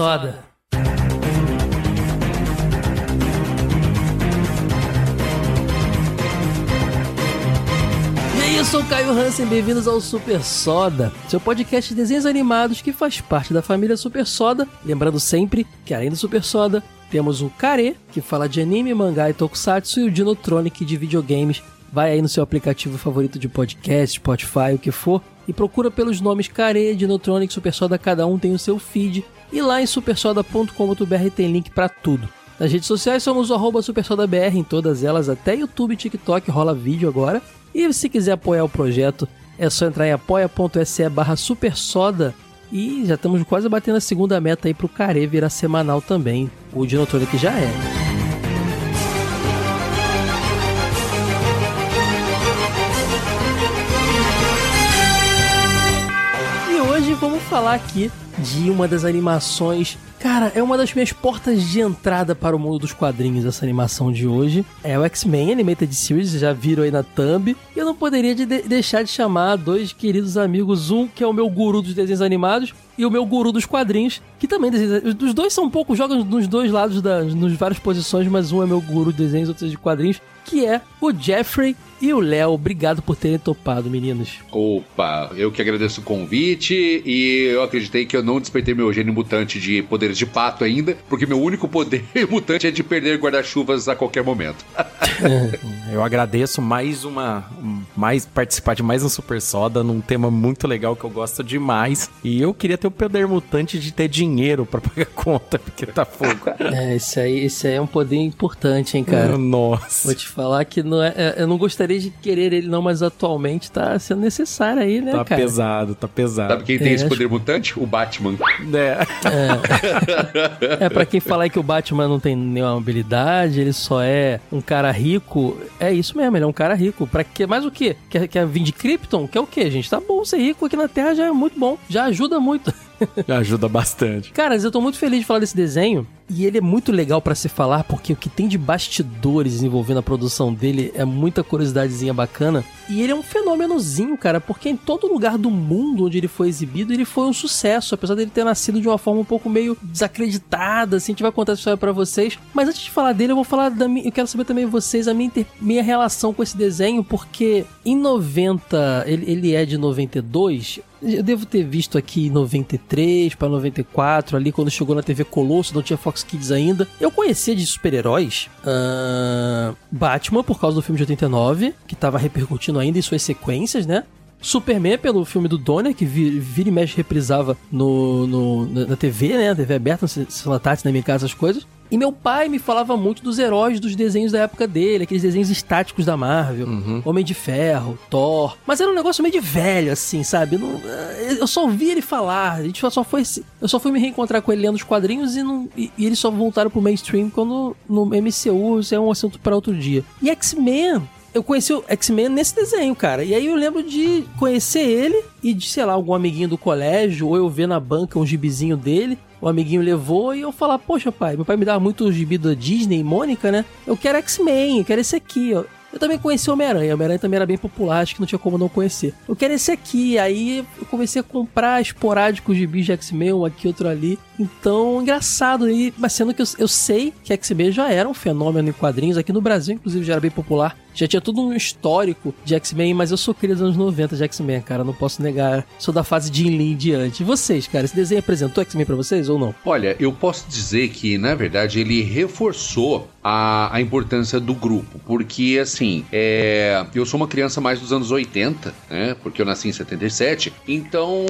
Soda. E aí, eu sou o Caio Hansen, bem-vindos ao Super Soda, seu podcast de desenhos animados que faz parte da família Super Soda. Lembrando sempre que, além do Super Soda, temos o Kare, que fala de anime, mangá e tokusatsu, e o Dinotronic de videogames. Vai aí no seu aplicativo favorito de podcast, Spotify, o que for, e procura pelos nomes Kare, Dinotronic, Super Soda, cada um tem o seu feed. E lá em supersoda.com.br tem link pra tudo. Nas redes sociais somos o supersodabr em todas elas, até YouTube TikTok rola vídeo agora. E se quiser apoiar o projeto, é só entrar em apoia.se barra supersoda. E já estamos quase batendo a segunda meta aí pro Care virar semanal também. O Dinotronic já é. Falar aqui de uma das animações. Cara, é uma das minhas portas de entrada para o mundo dos quadrinhos, essa animação de hoje. É o X-Men Animated Series, já viram aí na thumb. E eu não poderia de deixar de chamar dois queridos amigos, um que é o meu guru dos desenhos animados e o meu guru dos quadrinhos, que também desenha. Os dois são um pouco, jogam nos dois lados, da, nos várias posições, mas um é meu guru de desenhos, outro é de quadrinhos, que é o Jeffrey e o Léo. Obrigado por terem topado, meninos. Opa, eu que agradeço o convite e eu acreditei que eu não despertei meu gênio mutante de poderes de pato ainda, porque meu único poder mutante é de perder guarda-chuvas a qualquer momento. eu agradeço mais uma. mais participar de mais um Super Soda num tema muito legal que eu gosto demais. E eu queria ter o poder mutante de ter dinheiro para pagar conta, porque tá fogo. É, esse aí, esse aí é um poder importante, hein, cara? Nossa. Vou te falar que não é, é, eu não gostaria de querer ele não, mas atualmente tá sendo necessário aí, né, tá cara? Tá pesado, tá pesado. Sabe quem tem é, esse poder acho... mutante? O Batman. É. É, é pra quem falar que o Batman não tem nenhuma habilidade, ele só é um cara rico, é isso mesmo, ele é um cara rico. Pra que mais o quê? Quer, quer vir de Krypton? Quer o quê, gente? Tá bom ser rico aqui na Terra já é muito bom, já ajuda muito. Ajuda bastante. Cara, eu tô muito feliz de falar desse desenho. E ele é muito legal para se falar, porque o que tem de bastidores envolvendo a produção dele é muita curiosidadezinha bacana. E ele é um fenômenozinho, cara, porque em todo lugar do mundo onde ele foi exibido, ele foi um sucesso, apesar dele ter nascido de uma forma um pouco meio desacreditada, assim, a gente vai contar essa história pra vocês. Mas antes de falar dele, eu vou falar da minha, eu quero saber também vocês a minha, inter, minha relação com esse desenho, porque em 90, ele, ele é de 92, eu devo ter visto aqui em 93 para 94, ali quando chegou na TV Colosso, não tinha Fox Kids ainda. Eu conhecia de super-heróis uh, Batman por causa do filme de 89, que tava repercutindo ainda em suas sequências, né? Superman pelo filme do Donner, que vira e mexe reprisava no, no, na TV, né? Na TV aberta, no tarde, na minha casa, as coisas. E meu pai me falava muito dos heróis dos desenhos da época dele, aqueles desenhos estáticos da Marvel. Uhum. Homem de Ferro, Thor. Mas era um negócio meio de velho, assim, sabe? Eu, não, eu só ouvi ele falar. A gente só foi. Eu só fui me reencontrar com ele lendo os quadrinhos e, não, e, e eles só voltaram pro mainstream quando no MCU isso é um assunto para outro dia. E X-Men eu conheci o X-Men nesse desenho, cara. E aí eu lembro de conhecer ele e de, sei lá, algum amiguinho do colégio, ou eu ver na banca um gibizinho dele. O amiguinho levou e eu falar, poxa, pai, meu pai me dava muito gibi da Disney e Mônica, né? Eu quero X-Men, eu quero esse aqui, ó. Eu também conheci o Homem-Aranha. O Homem-Aranha também era bem popular, acho que não tinha como não conhecer. Eu quero esse aqui. Aí eu comecei a comprar esporádicos de de X-Men, um aqui, outro ali. Então, engraçado aí. Mas sendo que eu, eu sei que X-Men já era um fenômeno em quadrinhos. Aqui no Brasil, inclusive, já era bem popular. Já tinha todo um histórico de X-Men, mas eu sou cria dos anos 90 de X-Men, cara. Não posso negar. Sou da fase de Lin em diante. E vocês, cara? Esse desenho apresentou X-Men pra vocês ou não? Olha, eu posso dizer que, na verdade, ele reforçou a, a importância do grupo. Porque, assim, é, eu sou uma criança mais dos anos 80, né? Porque eu nasci em 77. Então,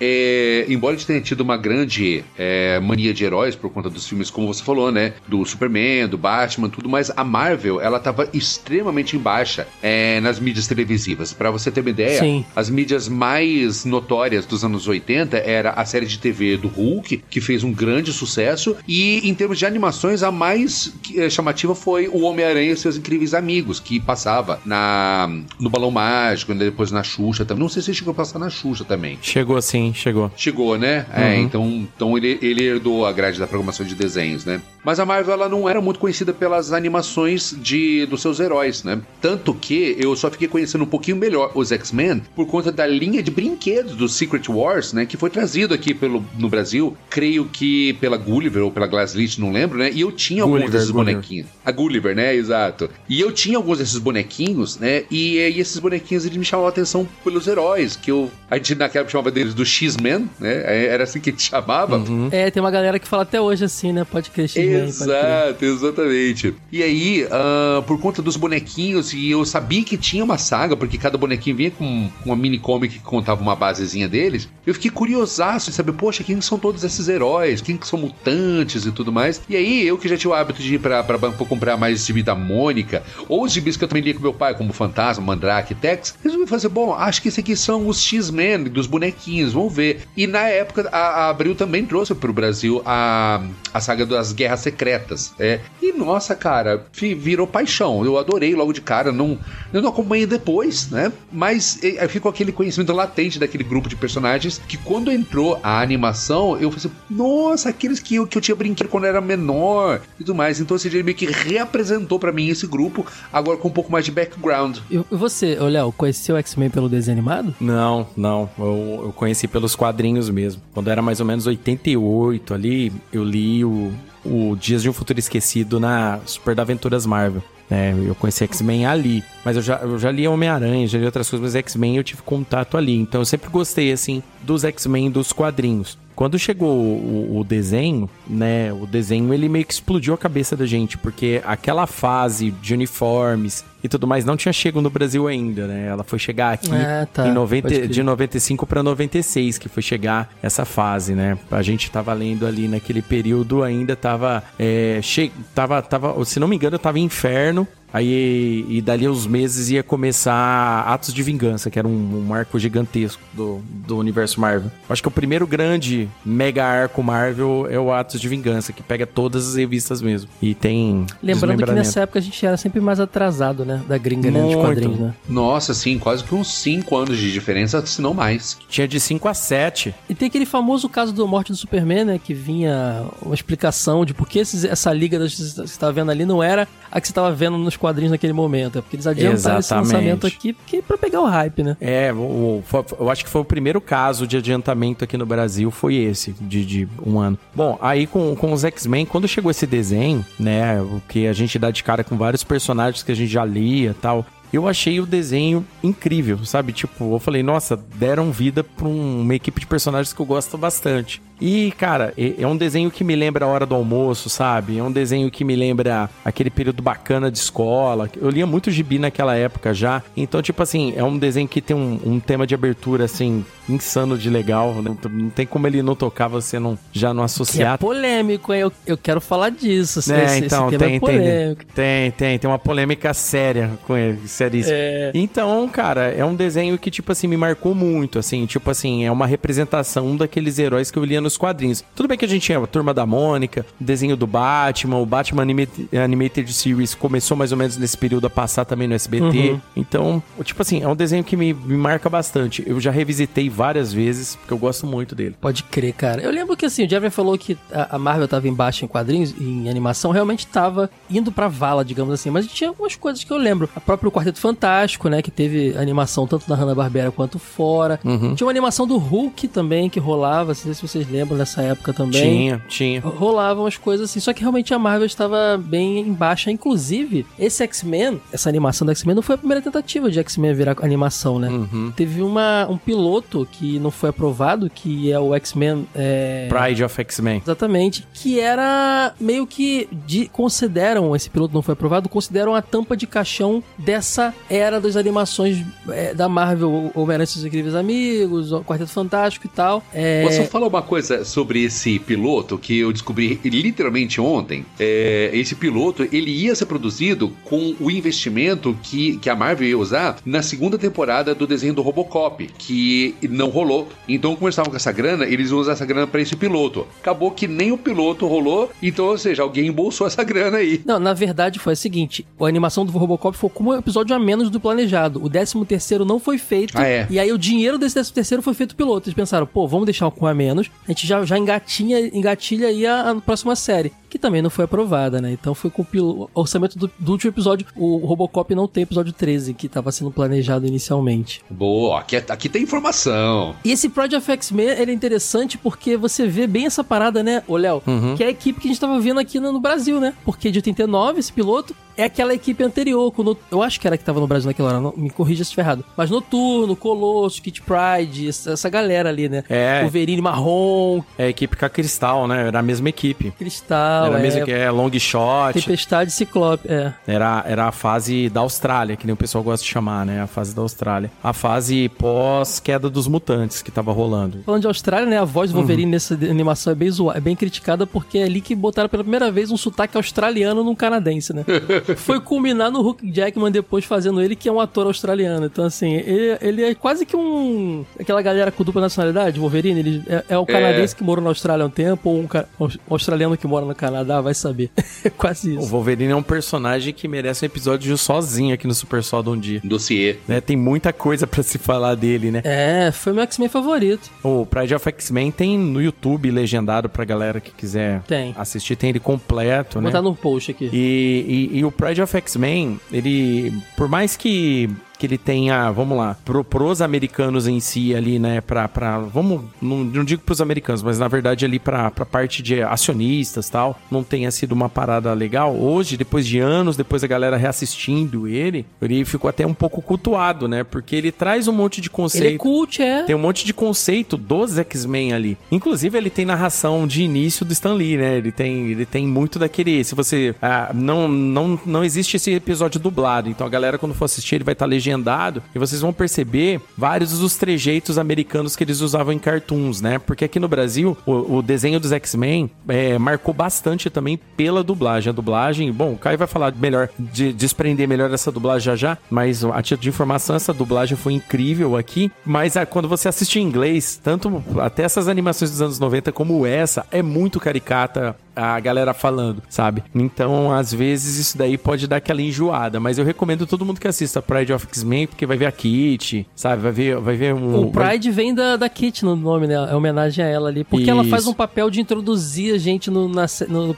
é, embora a gente tenha tido uma grande é, mania de heróis por conta dos filmes, como você falou, né? Do Superman, do Batman, tudo mais, a Marvel, ela tava extremamente em baixa é, nas mídias televisivas. Para você ter uma ideia, Sim. as mídias mais notórias dos anos 80 era a série de TV do Hulk, que fez um grande sucesso, e em termos de animações, a mais eh, chamativa foi o Homem-Aranha e seus incríveis amigos, que passava na no Balão Mágico, depois na Xuxa também. Não sei se chegou a passar na Xuxa também. Chegou sim, chegou. Chegou, né? É, então, então ele, ele herdou a grade da programação de desenhos, né? Mas a Marvel ela não era muito conhecida pelas animações de dos seus heróis, né? Tanto que eu só fiquei conhecendo um pouquinho melhor os X-Men por conta da linha de brinquedos do Secret Wars, né? Que foi trazido aqui pelo, no Brasil, creio que pela Gulliver ou pela Glasslit, não lembro, né? E eu tinha alguns Gulliver, desses Gulliver. bonequinhos. A Gulliver, né? Exato. E eu tinha alguns desses bonequinhos, né? E, e esses bonequinhos eles me chamavam a atenção pelos heróis, que eu a gente naquela época chamava deles do X-Men, né? Era assim que a gente chamava. É, tem uma galera que fala até hoje assim, né? Pode crer, X-Men. Exato, exatamente. E aí, ah, por conta dos bonequinhos, e eu sabia que tinha uma saga, porque cada bonequinho vinha com uma mini comic que contava uma basezinha deles, eu fiquei curiosaço de saber, poxa, quem são todos esses heróis? Quem que são mutantes e tudo mais? E aí, eu que já tinha o hábito de ir pra, pra banco comprar mais gibi da Mônica, ou os gibis que eu também lia com meu pai, como Fantasma, Mandrake, Tex, resolvi fazer, bom, acho que esse aqui são os X-Men dos bonequinhos, vamos ver. E na época, a, a Abril também trouxe pro Brasil a, a saga das Guerras Secretas. É. E nossa, cara, virou paixão. Eu adorei logo de cara. Não, eu não acompanhei depois, né? Mas eu fico com aquele conhecimento latente daquele grupo de personagens que quando entrou a animação, eu falei assim, nossa, aqueles que eu, que eu tinha brinquedo quando eu era menor e tudo mais. Então, ou seja, ele meio que reapresentou pra mim esse grupo, agora com um pouco mais de background. E você, Léo, conheceu o X-Men pelo desenho animado? Não, não. Eu, eu conheci pelos quadrinhos mesmo. Quando era mais ou menos 88 ali, eu li o, o Dias de um Futuro Esquecido na Super da Aventuras Marvel. Né? eu conheci X-Men ali. Mas eu já, eu já li Homem-Aranha, já li outras coisas, mas X-Men eu tive contato ali. Então eu sempre gostei, assim, dos X-Men dos quadrinhos. Quando chegou o, o desenho, né? O desenho ele meio que explodiu a cabeça da gente, porque aquela fase de uniformes e tudo mais não tinha chego no Brasil ainda, né? Ela foi chegar aqui Ah, tá. em 90, Pode crer. de 95 para 96 que foi chegar essa fase, né? A gente tava lendo ali naquele período ainda tava é, che... tava tava, se não me engano, tava em Inferno. Aí, e dali uns meses ia começar Atos de Vingança, que era um, um arco gigantesco do, do universo Marvel. Acho que o primeiro grande mega arco Marvel é o Atos de Vingança, que pega todas as revistas mesmo. E tem. Lembrando que nessa época a gente era sempre mais atrasado, né? Da gringa né, de quadrinhos, né? Nossa, sim, quase que uns 5 anos de diferença, se não mais. Tinha de 5 a 7. E tem aquele famoso caso do Morte do Superman, né? Que vinha uma explicação de por que esses- essa liga que você está vendo ali não era a que você estava vendo nos quadrinhos naquele momento. É porque eles adiantaram esse Exatamente. lançamento aqui porque pra pegar o hype, né? É, o- o- eu acho que foi o primeiro caso de adiantamento aqui no Brasil, foi esse, de, de um ano. Bom, aí com, com os X-Men, quando chegou esse desenho, né, o que a gente dá de cara com vários personagens que a gente já lia e tal, eu achei o desenho incrível, sabe? Tipo, eu falei, nossa, deram vida pra um- uma equipe de personagens que eu gosto bastante. E, cara, é um desenho que me lembra a hora do almoço, sabe? É um desenho que me lembra aquele período bacana de escola. Eu lia muito gibi naquela época já. Então, tipo assim, é um desenho que tem um, um tema de abertura, assim, insano de legal. Não, não tem como ele não tocar, você não, já não Que é associar. polêmico, hein? Eu, eu quero falar disso. Esse, É, esse- então, esse tem, é tem, polêmico. tem, tem, tem uma polêmica séria com ele, seríssima. É. Então, cara, é um desenho que, tipo assim, me marcou muito, assim, tipo assim, é uma representação daqueles heróis que eu lia nos quadrinhos. Tudo bem que a gente tinha a Turma da Mônica, o desenho do Batman, o Batman Animated, Animated Series começou mais ou menos nesse período a passar também no SBT. Uhum. Então, tipo assim, é um desenho que me, me marca bastante. Eu já revisitei várias vezes, porque eu gosto muito dele. Pode crer, cara. Eu lembro que assim, o Jeffrey falou que a a Marvel tava embaixo em quadrinhos, em animação, realmente tava indo pra vala, digamos assim. Mas tinha algumas coisas que eu lembro. A próprio Quarteto Fantástico, né? Que teve animação tanto da Hanna-Barbera quanto fora. Uhum. Tinha uma animação do Hulk também que rolava, não sei se vocês lembram dessa época também. Tinha, tinha. Rolavam as coisas assim, só que realmente a Marvel estava bem em baixa. Inclusive, esse X-Men, essa animação do X-Men, não foi a primeira tentativa de X-Men virar animação, né? Uhum. Teve uma, um piloto que não foi aprovado, que é o X-Men. É... Pride of X-Men. Exatamente. Que era meio que. De, consideram, esse piloto não foi aprovado, consideram a tampa de caixão dessa era das animações é, da Marvel, Homem-Aranha e seus Incríveis Amigos, o Quarteto Fantástico e tal. É, Posso falar uma coisa coisa sobre esse piloto que eu descobri literalmente ontem. É, esse piloto, ele ia ser produzido com o investimento que, que a Marvel ia usar na segunda temporada do desenho do Robocop, que não rolou. Então, como eles estavam com essa grana, eles iam usar essa grana para esse piloto. Acabou que nem o piloto rolou, então, ou seja, alguém embolsou essa grana aí. Não, na verdade foi o seguinte: a animação do Robocop foi como um episódio a menos do planejado. O 13 terceiro não foi feito. Ah, é. E aí o dinheiro desse 13 terceiro foi feito piloto. Eles pensaram, pô, vamos deixar com a menos. A gente já, já engatinha, engatilha aí a, a próxima série que também não foi aprovada, né? Então foi com o orçamento do, do, último episódio. O Robocop não tem episódio 13, que estava sendo planejado inicialmente. Boa, aqui, é, aqui tem informação. E esse Project X-Men, ele é interessante porque você vê bem essa parada, né, ô Léo? Uhum. Que é a equipe que a gente estava vendo aqui no, no Brasil, né? Porque de 89, esse piloto, é aquela equipe anterior. Com eu acho que era que tava no Brasil naquela hora, não, me corrija se estiver errado. Mas Noturno, Colosso, Kit Pride, essa, essa, galera ali, né? É. Wolverine Marrom. É a equipe com a Cristal, né? Era a mesma equipe. Cristal, Era é. mesma que é Long Shot. Tempestade Ciclope, é. Era, era a fase da Austrália, que nem o pessoal gosta de chamar, né? A fase da Austrália. A fase pós-queda dos mutantes que tava rolando. Falando de Austrália, né? A voz do Wolverine uhum. nessa animação é bem, é bem criticada porque é ali que botaram pela primeira vez um sotaque australiano num canadense, né? Foi culminar no Hulk Jackman depois fazendo ele, que é um ator australiano. Então, assim, ele, ele é quase que um. aquela galera com dupla nacionalidade, Wolverine. Ele é, é o canadense é. que morou na Austrália há um tempo, ou um, um, australiano que mora no Canadá, vai saber. é quase isso. O Wolverine é um personagem que merece um episódio sozinho aqui no Super Soda um dia. Dossiê. Né? Tem muita coisa para se falar dele, né? É, foi meu X-Men favorito. O Pride of X-Men tem no YouTube legendado pra galera que quiser tem. assistir. Tem ele completo, Vou né? botar no post aqui. E, e, e o Pride of X-Men, ele, por mais que que ele tenha, vamos lá, pro, pros americanos em si ali, né, pra, pra vamos, não, não digo pros americanos, mas na verdade ali pra, pra parte de acionistas tal, não tenha sido uma parada legal. Hoje, depois de anos, depois a galera reassistindo ele, ele ficou até um pouco cultuado, né, porque ele traz um monte de conceito. Ele é cult, é. Tem um monte de conceito dos X-Men ali. Inclusive, ele tem narração de início do Stan Lee, né, ele tem, ele tem muito daquele, se você, ah, não, não, não existe esse episódio dublado, então a galera quando for assistir, ele vai estar tá legendado legendado e vocês vão perceber vários dos trejeitos americanos que eles usavam em cartoons, né? Porque aqui no Brasil, o, o desenho dos X-Men é, marcou bastante também pela dublagem. A dublagem, bom, o Caio vai falar melhor, de desprender melhor essa dublagem já já, mas a título de informação, essa dublagem foi incrível aqui. Mas a, quando você assiste em inglês, tanto até essas animações dos anos 90 como essa, é muito caricata a galera falando, sabe? Então, às vezes, isso daí pode dar aquela enjoada, mas eu recomendo todo mundo que assista Pride of X-Men, porque vai ver a Kit, sabe? Vai ver, vai ver um... O Pride vai... vem da, da Kit no nome, né? É homenagem a ela ali, porque isso. ela faz um papel de introduzir a gente no, na, no,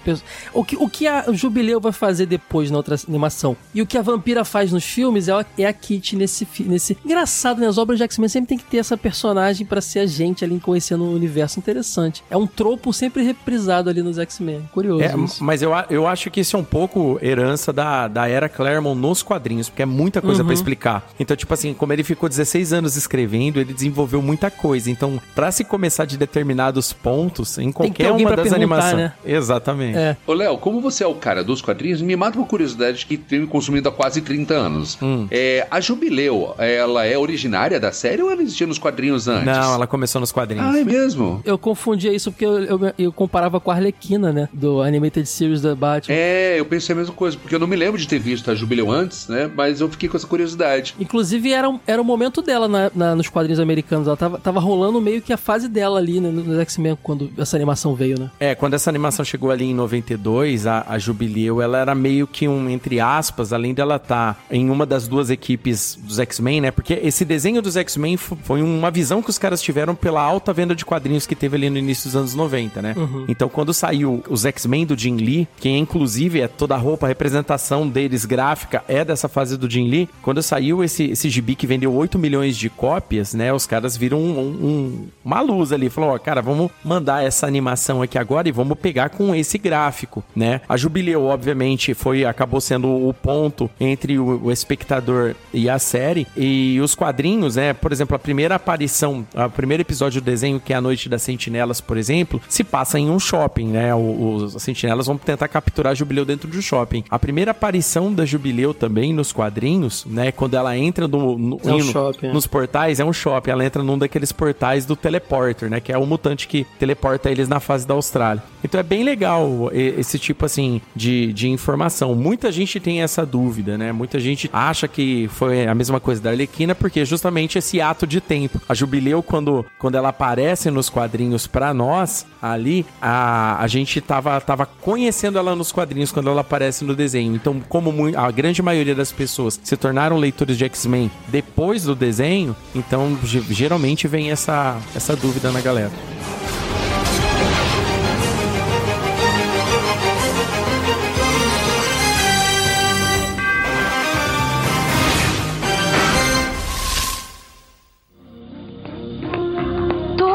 o, que, o que a Jubileu vai fazer depois na outra animação, e o que a Vampira faz nos filmes é a, é a Kit nesse, nesse... Engraçado, né? As obras de X-Men sempre tem que ter essa personagem para ser a gente ali conhecendo um universo interessante. É um tropo sempre reprisado ali nos X-Men X-Men. Curioso. É, mas eu, eu acho que isso é um pouco herança da, da era Claremont nos quadrinhos, porque é muita coisa uhum. para explicar. Então, tipo assim, como ele ficou 16 anos escrevendo, ele desenvolveu muita coisa. Então, para se começar de determinados pontos, em qualquer uma das animações. Né? Exatamente. É. Ô, Léo, como você é o cara dos quadrinhos, me mata uma curiosidade que tenho consumido há quase 30 anos. Hum. É, a Jubileu, ela é originária da série ou ela existia nos quadrinhos antes? Não, ela começou nos quadrinhos. Ah, é mesmo? Eu confundia isso porque eu, eu, eu comparava com a Arlequina, né? Do Animated Series da Batman. É, eu pensei a mesma coisa, porque eu não me lembro de ter visto a Jubileu antes, né? Mas eu fiquei com essa curiosidade. Inclusive, era, um, era o momento dela na, na, nos quadrinhos americanos. Ela tava, tava rolando meio que a fase dela ali né, nos X-Men, quando essa animação veio, né? É, quando essa animação chegou ali em 92, a, a Jubileu, ela era meio que um, entre aspas, além dela estar tá em uma das duas equipes dos X-Men, né? Porque esse desenho dos X-Men foi uma visão que os caras tiveram pela alta venda de quadrinhos que teve ali no início dos anos 90, né? Uhum. Então, quando saiu os X-Men do Jim Lee, que inclusive é toda a roupa, a representação deles gráfica é dessa fase do Jim Lee. Quando saiu esse, esse gibi que vendeu 8 milhões de cópias, né? Os caras viram um, um, uma luz ali. Falou, ó, cara, vamos mandar essa animação aqui agora e vamos pegar com esse gráfico, né? A Jubileu, obviamente, foi acabou sendo o ponto entre o, o espectador e a série. E os quadrinhos, né? Por exemplo, a primeira aparição, o primeiro episódio do desenho, que é a Noite das Sentinelas, por exemplo, se passa em um shopping, né? O, os sentinelas vão tentar capturar a Jubileu dentro do shopping. A primeira aparição da Jubileu também nos quadrinhos, né? Quando ela entra no, no, É um no- shopping, é. nos portais, é um shopping. Ela entra num daqueles portais do teleporter, né? Que é o mutante que teleporta eles na fase da Austrália. Então é bem legal esse tipo, assim, de, de informação. Muita gente tem essa dúvida, né? Muita gente acha que foi a mesma coisa da Arlequina, porque é justamente esse ato de tempo. A Jubileu, quando, quando ela aparece nos quadrinhos pra nós, ali, a, a gente tava, tava conhecendo ela nos quadrinhos quando ela aparece no desenho. Então, como a grande maioria das pessoas se tornaram leitores de X-Men depois do desenho, então ge- geralmente vem essa, essa dúvida na galera.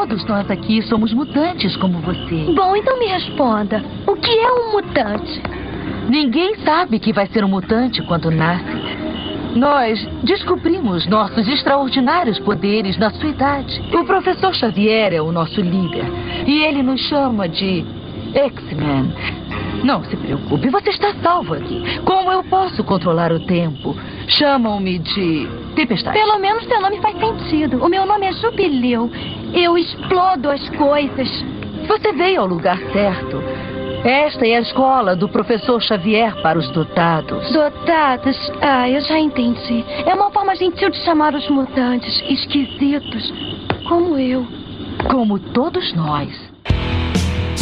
Todos nós aqui somos mutantes como você. Bom, então me responda. O que é um mutante? Ninguém sabe que vai ser um mutante quando nasce. Nós descobrimos nossos extraordinários poderes na sua idade. O professor Xavier é o nosso líder. E ele nos chama de X-Men. Não se preocupe, você está salvo aqui. Como eu posso controlar o tempo? Chamam-me de Tempestade. Pelo menos seu nome faz sentido. O meu nome é Jubileu. Eu explodo as coisas. Você veio ao lugar certo. Esta é a escola do professor Xavier para os dotados. Dotados. Ah, eu já entendi. É uma forma gentil de chamar os mutantes esquisitos. Como eu. Como todos nós.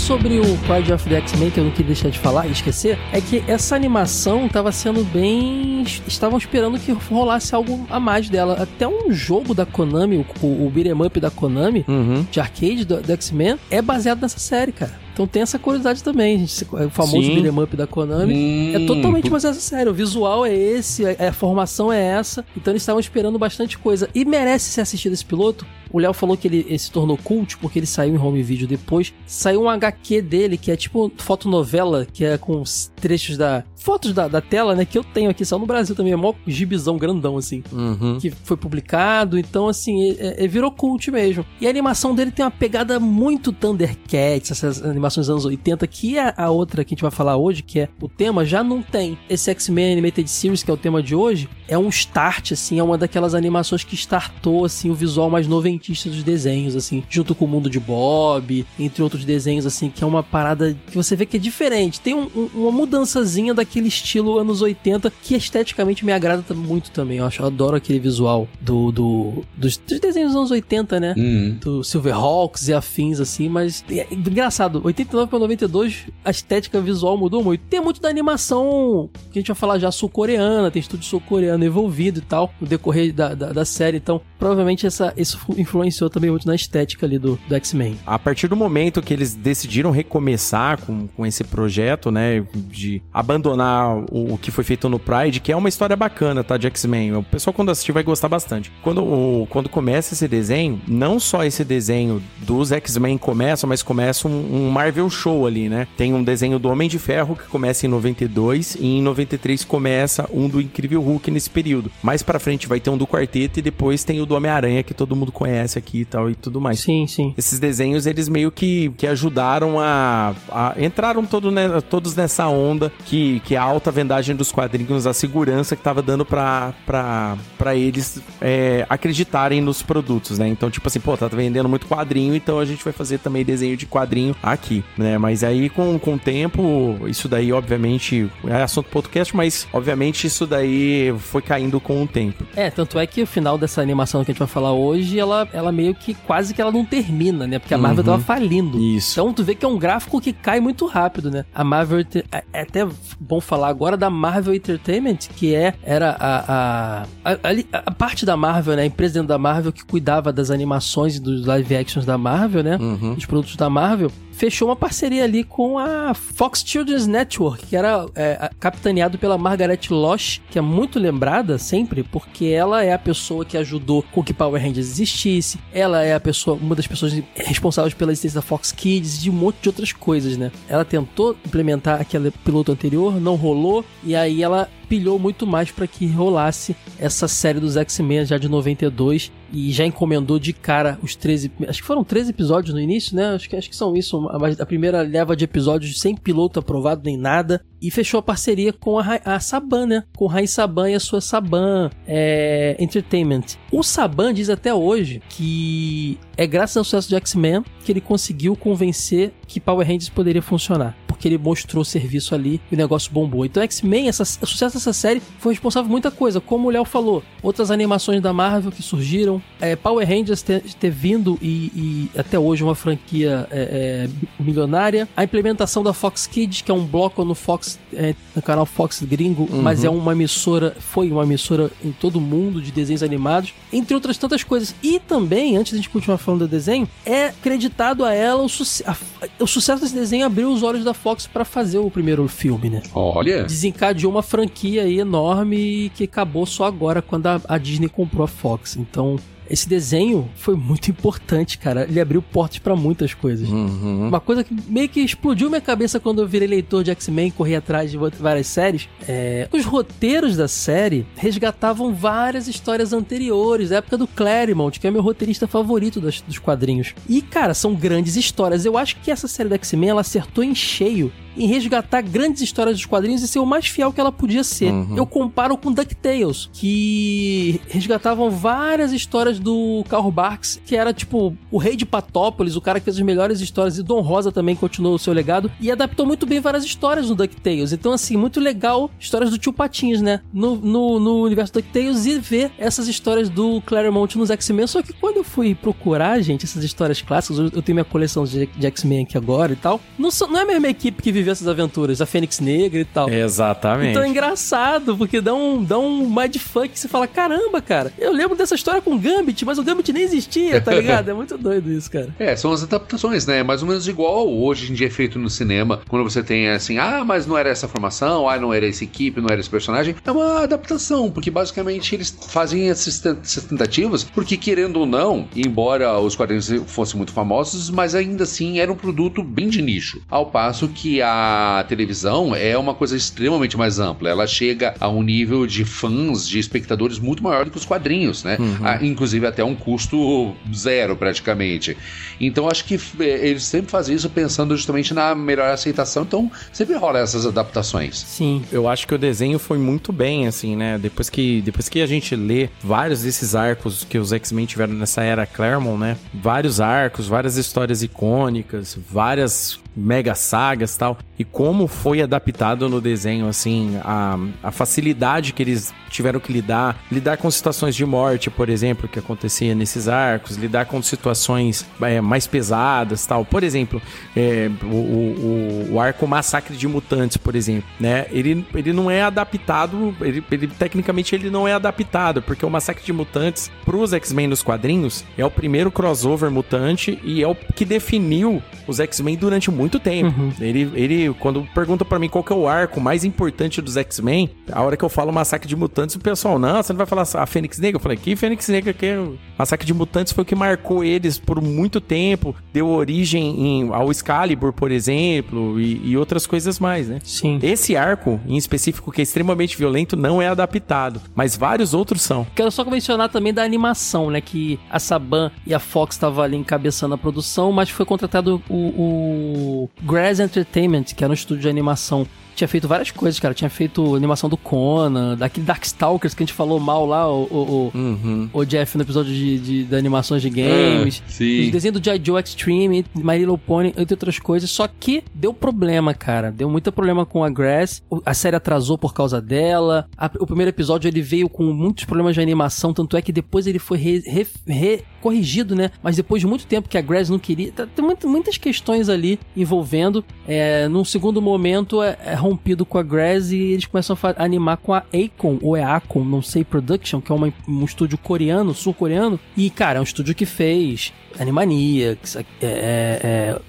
Sobre o Pride of the X-Men, que eu não queria deixar de falar e esquecer, é que essa animação estava sendo bem. Estavam esperando que rolasse algo a mais dela. Até um jogo da Konami, o, o, beat'em up da Konami, Uhum. de arcade do, do X-Men, é baseado nessa série, cara. Então tem essa curiosidade também, gente. O famoso beat'em up da Konami. Hum, É totalmente baseado nessa série. O visual é esse, a, a formação é essa. Então eles estavam esperando bastante coisa. E merece ser assistido esse piloto. O Léo falou que ele, ele se tornou cult porque ele saiu em home video depois. Saiu um HQ dele, que é tipo fotonovela, que é com os trechos da. Fotos da, da tela, né? Que eu tenho aqui, só no Brasil também. É mó gibizão grandão, assim Uhum. que foi publicado, então assim, é, é- virou cult mesmo. E a animação dele tem uma pegada muito Thundercats, essas animações dos anos 80, que a, a outra que a gente vai falar hoje, que é o tema, já não tem. Esse X-Men Animated Series, que é o tema de hoje, é um start, assim, é uma daquelas animações que startou, assim, o visual mais noventista dos desenhos, assim, junto com o mundo de Bob, entre outros desenhos, assim, que é uma parada que você vê que é diferente. Tem um- um- uma mudançazinha daquele estilo anos 80, que esteticamente me agrada muito também. Eu acho, eu adoro aquele visual do, do dos, dos desenhos dos anos 80, né? Hum. Do Silverhawks e afins, assim, mas é engraçado, 89 para 92, a estética visual mudou muito. Tem muito da animação que a gente vai falar já sul-coreana, tem estúdio sul-coreano envolvido e tal, no decorrer da, da, da série, então provavelmente essa, isso influenciou também muito na estética ali do, do X-Men. A partir do momento que eles decidiram recomeçar com, com esse projeto, né, de abandonar o, o que foi feito no Pride, que é uma história bacana, tá, de X-Men. O pessoal quando assistir vai gostar bastante. Quando, o- quando começa esse desenho, não só esse desenho dos X-Men começa, mas começa um, um Marvel Show ali, né? Tem um desenho do Homem de Ferro que começa em 92 e em 93 começa um do Incrível Hulk nesse período. Mais pra frente vai ter um do Quarteto e depois tem o do Homem-Aranha que todo mundo conhece aqui e tal e tudo mais. Sim, sim. esses desenhos eles meio que, que ajudaram a, a- entraram todo, todos nessa onda que, que a alta vendagem dos quadrinhos a segurança que tava dando pra, pra, pra eles é, acreditarem nos produtos né? Então tipo assim pô tá vendendo muito quadrinho então a gente vai fazer também desenho de quadrinho aqui né? Mas aí com, com o tempo isso daí obviamente é assunto podcast mas obviamente isso daí foi caindo com o tempo. É, tanto é que o final dessa animação que a gente vai falar hoje, ela, ela meio que quase que ela não termina, né? Porque a Marvel Uhum. tava falindo. Isso. Então tu vê que é um gráfico que cai muito rápido, né? A Marvel. É é até bom falar agora da Marvel Entertainment, que é era a, a, a, a parte da Marvel, né? A empresa dentro da Marvel que cuidava das animações e dos live actions da Marvel, né? Uhum. Dos produtos da Marvel. Fechou uma parceria ali com a Fox Children's Network, que era é, capitaneado pela Margaret Losh, que é muito lembrada sempre, porque ela é a pessoa que ajudou com que Power Rangers existisse. Ela é a pessoa, uma das pessoas responsáveis pela existência da Fox Kids e de um monte de outras coisas, né? Ela tentou implementar aquele piloto anterior, não rolou, e aí ela pilhou muito mais para que rolasse essa série dos X-Men já de 92 e já encomendou de cara os 13. Acho que foram 13 episódios no início, né? Acho que, acho que são isso. A, a primeira leva de episódios sem piloto aprovado nem nada. E fechou a parceria com a, a Saban, né? Com o Rai Saban e a sua Saban é, Entertainment. O Saban diz até hoje que é graças ao sucesso de X-Men que ele conseguiu convencer que Power Rangers poderia funcionar porque ele mostrou serviço ali e o negócio bombou. Então, X-Men, o sucesso dessa série foi responsável por muita coisa, como o Léo falou. Outras animações da Marvel que surgiram, é, Power Rangers ter, ter vindo e, e, até hoje uma franquia é, é, milionária. A implementação da Fox Kids, que é um bloco no Fox, é, no canal Fox gringo, uhum. mas é uma emissora, foi uma emissora em todo o mundo de desenhos animados, entre outras tantas coisas. E também, antes de a gente continuar falando do desenho, é acreditado a ela o, a, o sucesso desse desenho abriu os olhos da Fox Fox para fazer o primeiro filme, né? Olha. Desencadeou uma franquia aí enorme que acabou só agora quando a, a Disney comprou a Fox. Então, esse desenho foi muito importante, cara. Ele abriu portas para muitas coisas. Uhum. Uma coisa que meio que explodiu minha cabeça quando eu virei leitor de X-Men e corri atrás de várias séries. É... Os roteiros da série resgatavam várias histórias anteriores, da época do Claremont, que é meu roteirista favorito dos, dos quadrinhos. E, cara, são grandes histórias. Eu acho que essa série da X-Men ela acertou em cheio em resgatar grandes histórias dos quadrinhos e ser o mais fiel que ela podia ser. Uhum. Eu comparo com DuckTales, que resgatavam várias histórias do Karl Barks, que era tipo o rei de Patópolis, o cara que fez as melhores histórias, e Don Rosa também continuou o seu legado, e adaptou muito bem várias histórias no DuckTales. Então, assim, muito legal histórias do tio Patinhas, né? No, no, no universo DuckTales e ver essas histórias do Claremont nos X-Men. Só que quando eu fui procurar, gente, essas histórias clássicas, eu tenho minha coleção de, de X-Men aqui agora e tal, não, não é a mesma equipe que vive viver essas aventuras, a Fênix Negra e tal. Exatamente. Então é engraçado, porque dá um, dá um mindfuck que você fala: caramba, cara, eu lembro dessa história com o Gambit, mas o Gambit nem existia, tá ligado? é muito doido isso, cara. É, são as adaptações, né? Mais ou menos igual hoje em dia é feito no cinema, quando você tem assim, ah, mas não era essa formação, ah, não era essa equipe, não era esse personagem. É uma adaptação, porque basicamente eles fazem essas tentativas, porque querendo ou não, embora os quadrinhos fossem muito famosos, mas ainda assim era um produto bem de nicho. Ao passo que a a televisão é uma coisa extremamente mais ampla. Ela chega a um nível de fãs, de espectadores muito maior do que os quadrinhos, né? Uhum. A, inclusive até um custo zero praticamente. Então acho que é, eles sempre fazem isso pensando justamente na melhor aceitação. Então sempre rola essas adaptações. Sim. Eu acho que o desenho foi muito bem, assim, né? Depois que, depois que a gente lê vários desses arcos que os X-Men tiveram nessa era Claremont, né? Vários arcos, várias histórias icônicas, várias mega sagas tal. E como foi adaptado no desenho, assim, a, a facilidade que eles tiveram que lidar, lidar com situações de morte, por exemplo, que acontecia nesses arcos, lidar com situações é, mais pesadas tal. Por exemplo, é, o, o, o, arco Massacre de Mutantes, por exemplo, né? Ele, ele não é adaptado, ele, ele tecnicamente ele não é adaptado, porque o Massacre de Mutantes, pros X-Men nos quadrinhos, é o primeiro crossover mutante e é o que definiu os X-Men durante muito tempo. Uhum. Ele, ele, quando pergunta para mim qual que é o arco mais importante dos X-Men, a hora que eu falo Massacre de Mutantes, o pessoal, não, você não vai falar a Fênix Negra? Eu falei, que Fênix Negra que é? Massacre de Mutantes foi o que marcou eles por muito tempo, deu origem em, ao Excalibur, por exemplo, e, e, outras coisas mais, né? Sim. Esse arco, em específico, que é extremamente violento, não é adaptado, mas vários outros são. Quero só mencionar também da animação, né? Que a Saban e a Fox estavam ali encabeçando a produção, mas foi contratado o, o Grass Entertainment, que era um estúdio de animação tinha feito várias coisas, cara. Tinha feito animação do Conan, daquele Darkstalkers que a gente falou mal lá, o, o, uhum. o Jeff, no episódio de, de, de animações de games. É, sim. O desenho do G.I. Joe Extreme, My Little Pony, entre outras coisas. Só que deu problema, cara. Deu muito problema com a Grass. A série atrasou por causa dela. A, o primeiro episódio ele veio com muitos problemas de animação, tanto é que depois ele foi re, re, re, corrigido, né? Mas depois de muito tempo que a Grass não queria. Tá, tem muitas questões ali envolvendo. É, num segundo momento, é, é rompido com a Grass e eles começam a animar com a Acon, ou é Acon, não sei, Production, que é uma, um estúdio coreano, sul-coreano. E, cara, é um estúdio que fez Animaniacs, é, é, é,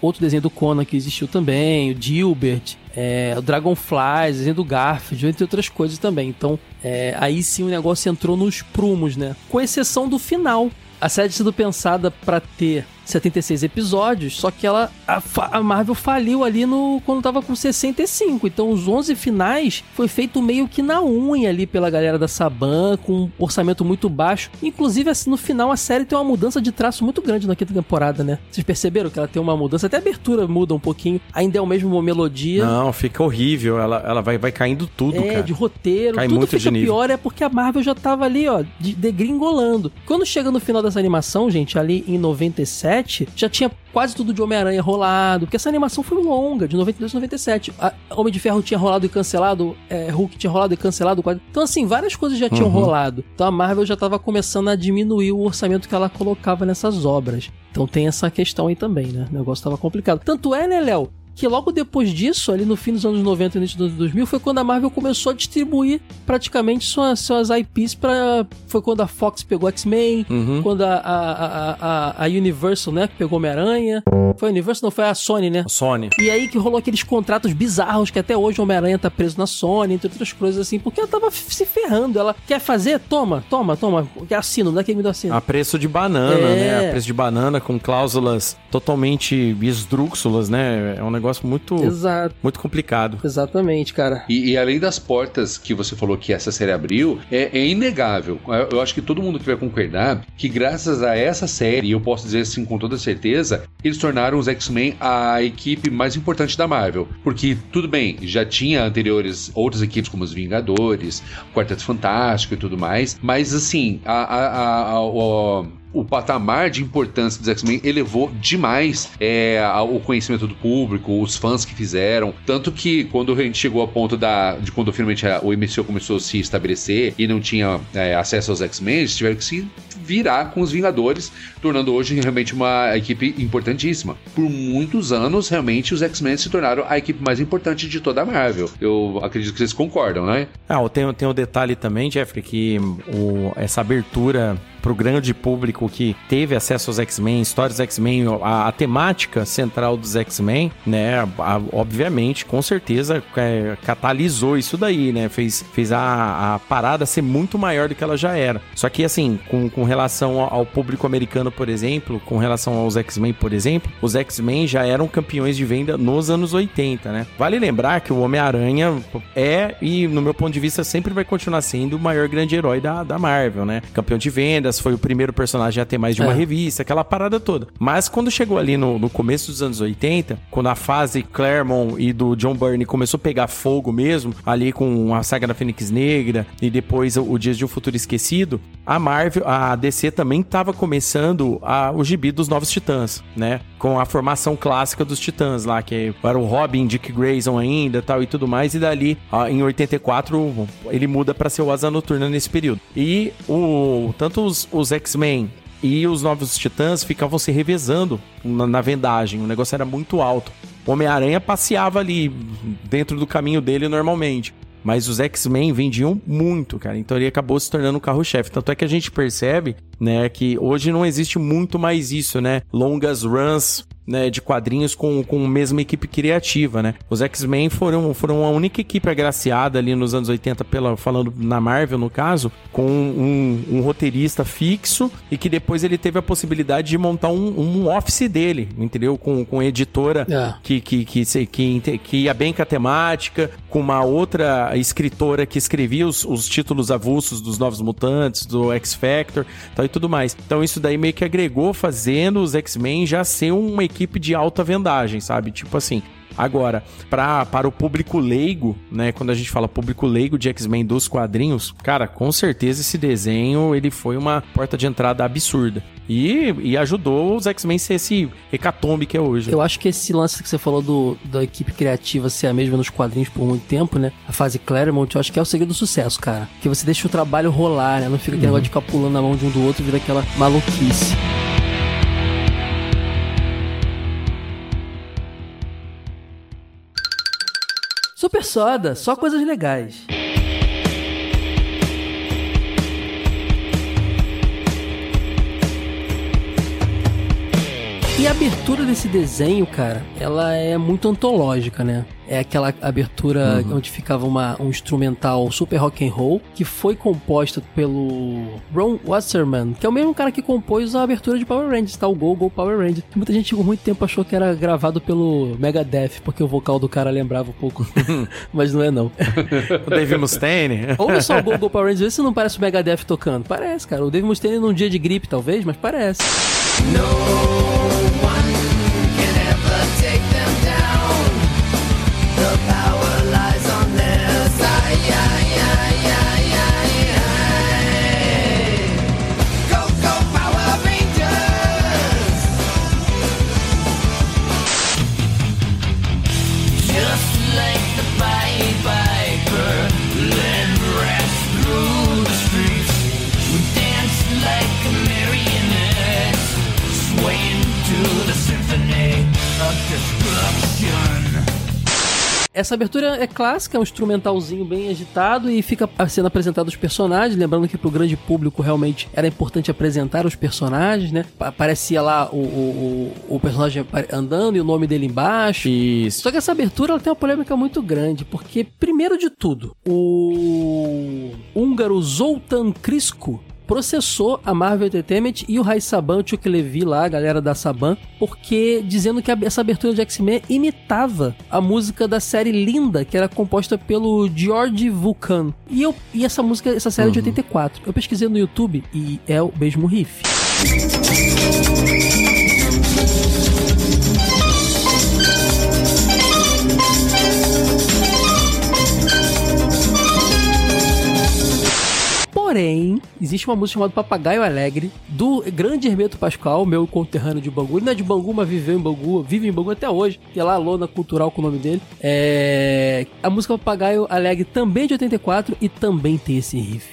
outro desenho do Conan que existiu também, o Gilbert, é, o Dragonflies, desenho do Garfield, entre outras coisas também. Então, é, aí sim o negócio entrou nos prumos, né? Com exceção do final. A série tinha sido pensada para ter 76 episódios, só que ela a, a, Marvel faliu ali no quando tava com 65. Então os 11 finais foi feito meio que na unha ali pela galera da Saban, com um orçamento muito baixo. Inclusive assim, no final a série tem uma mudança de traço muito grande na quinta temporada, né? Vocês perceberam que ela tem uma mudança, até a abertura muda um pouquinho. Ainda é o mesmo melodia. Não, fica horrível. Ela, ela vai, vai caindo tudo, é, cara. de roteiro, Cai tudo muito fica pior é porque a Marvel já tava ali, ó, de, degringolando. Quando chega no final dessa animação, gente, ali em 97, já tinha quase tudo de Homem-Aranha rolado, porque essa animação foi longa, de 92 a 97. A Homem de Ferro tinha rolado e cancelado, é, Hulk tinha rolado e cancelado. Quase. Então, assim, várias coisas já tinham uhum. rolado. Então a Marvel já tava começando a diminuir o orçamento que ela colocava nessas obras. Então tem essa questão aí também, né? O negócio tava complicado. Tanto é, né, Léo? Que logo depois disso, ali no fim dos anos 90 e início dos anos 2000, foi quando a Marvel começou a distribuir praticamente suas, suas IPs para Foi quando a Fox pegou X-Men, uhum. quando a, a, a, a, Universal, né, que pegou Homem-Aranha. Foi a Universal, não, foi a Sony, né? A Sony. E aí que rolou aqueles contratos bizarros que até hoje o Homem-Aranha tá preso na Sony, entre outras coisas assim, porque ela tava se ferrando. Ela quer fazer? Toma, toma, toma. Assino, não é que me dá assino. A preço de banana, é... né? A preço de banana com cláusulas totalmente esdrúxulas, né? É um negócio negócio muito, Exato. muito complicado. Exatamente, cara. E, e, além das portas que você falou que essa série abriu, é, é inegável. Eu, eu, acho que todo mundo que vai concordar que graças a essa série, e eu posso dizer assim com toda certeza, eles tornaram os X-Men a equipe mais importante da Marvel. Porque, tudo bem, já tinha anteriores outras equipes como os Vingadores, o Quarteto Fantástico e tudo mais, mas assim, a, a, a, a o patamar de importância dos X-Men elevou demais é, o conhecimento do público, os fãs que fizeram. Tanto que quando a gente chegou a ponto da, de quando finalmente a, o MCU começou a se estabelecer e não tinha é, acesso aos X-Men, eles tiveram que se virar com os Vingadores, tornando hoje realmente uma equipe importantíssima. Por muitos anos, realmente, os X-Men se tornaram a equipe mais importante de toda a Marvel. Eu acredito que vocês concordam, né? Ah, tem, tem o detalhe também, Jeffrey, que o, essa abertura pro grande público que teve acesso aos X-Men, histórias dos X-Men, a, a, temática central dos X-Men, né? A, obviamente, com certeza, é, catalisou isso daí, né? Fez, fez a, a parada ser muito maior do que ela já era. Só que, assim, com, com relação ao público americano, por exemplo, com relação aos X-Men, por exemplo, os X-Men já eram campeões de venda nos anos 80, né? Vale lembrar que o Homem-Aranha é, e no meu ponto de vista, sempre vai continuar sendo o maior grande herói da, da Marvel, né? Campeão de vendas foi o primeiro personagem a ter mais de uma é. revista, aquela parada toda. Mas quando chegou ali no, no, começo dos anos 80, quando a fase Claremont e do John Byrne começou a pegar fogo mesmo, ali com a saga da Fênix Negra e depois o, o Dias de um Futuro Esquecido, a Marvel, a DC também estava começando a, o gibi dos Novos Titãs, né? Com a formação clássica dos Titãs lá, que era o Robin, Dick Grayson ainda tal e tudo mais, e dali em 84 ele muda para ser o Asa Noturna nesse período. E o tanto os, os X-Men e os Novos Titãs ficavam se revezando na, na vendagem, o negócio era muito alto. O Homem-Aranha passeava ali dentro do caminho dele normalmente. Mas os X-Men vendiam muito, cara. Então ele acabou se tornando o carro-chefe. Tanto é que a gente percebe, né, que hoje não existe muito mais isso, né? Longas runs né, de quadrinhos com, com a mesma equipe criativa, né? Os X-Men foram, foram a única equipe agraciada ali nos anos 80, pela, falando na Marvel, no caso, com um, um roteirista fixo e que depois ele teve a possibilidade de montar um, um office dele, entendeu? Com, com editora é. que, que, que, que, que ia bem com a temática, com uma outra escritora que escrevia os, os títulos avulsos dos Novos Mutantes, do X-Factor tal, e tudo mais. Então isso daí meio que agregou fazendo os X-Men já ser uma equipe de alta vendagem, sabe? Tipo assim, Agora, pra, para o público leigo, né? Quando a gente fala público leigo de X-Men dos quadrinhos, cara, com certeza esse desenho ele foi uma porta de entrada absurda. E, e ajudou os X-Men ser esse hecatombe que é hoje. Eu acho que esse lance que você falou do, da equipe criativa ser a mesma nos quadrinhos por muito tempo, né? A fase Claremont, eu acho que é o segredo do sucesso, cara. Que você deixa o trabalho rolar, né? Não fica aquele uhum. negócio de ficar pulando na mão de um do outro e vira aquela maluquice. Super Soda, só coisas legais. E a abertura desse desenho, cara, ela é muito antológica, né? É aquela abertura onde ficava uma, um instrumental super rock and roll que foi composta pelo Ron Wasserman, que é o mesmo cara que compôs a abertura de Power Rangers, tá? O Go Go Power Rangers. Muita gente por muito tempo achou que era gravado pelo Megadeth, porque o vocal do cara lembrava um pouco, mas não é não. O Dave Mustaine. Ouve só o Go Go Power Rangers, vê se não parece o Megadeth tocando. Parece, cara. O Dave Mustaine num dia de gripe, talvez, mas parece. Essa abertura é clássica, é um instrumentalzinho bem agitado e fica sendo apresentado os personagens. Lembrando que pro grande público realmente era importante apresentar os personagens, né? Pa- Aparecia lá o, o, o- personagem andando e o nome dele embaixo. Isso. Só que essa abertura ela tem uma polêmica muito grande, porque, primeiro de tudo, o húngaro Zoltan Krisko processou a Marvel Entertainment e o Rai Saban, o Chuck Levy lá, a galera da Saban, porque dizendo que essa abertura de X-Men imitava a música da série Linda, que era composta pelo George Vulcan. E, eu, e essa música, essa série é de 84. Eu pesquisei no YouTube e é o mesmo riff. Porém, existe uma música chamada Papagaio Alegre, do grande Hermeto Pascoal, meu conterrâneo de Bangu. Ele não é de Bangu, mas viveu em Bangu, vive em Bangu até hoje. Tem lá a lona cultural com o nome dele. É... A música Papagaio Alegre também é de 84 e também tem esse riff.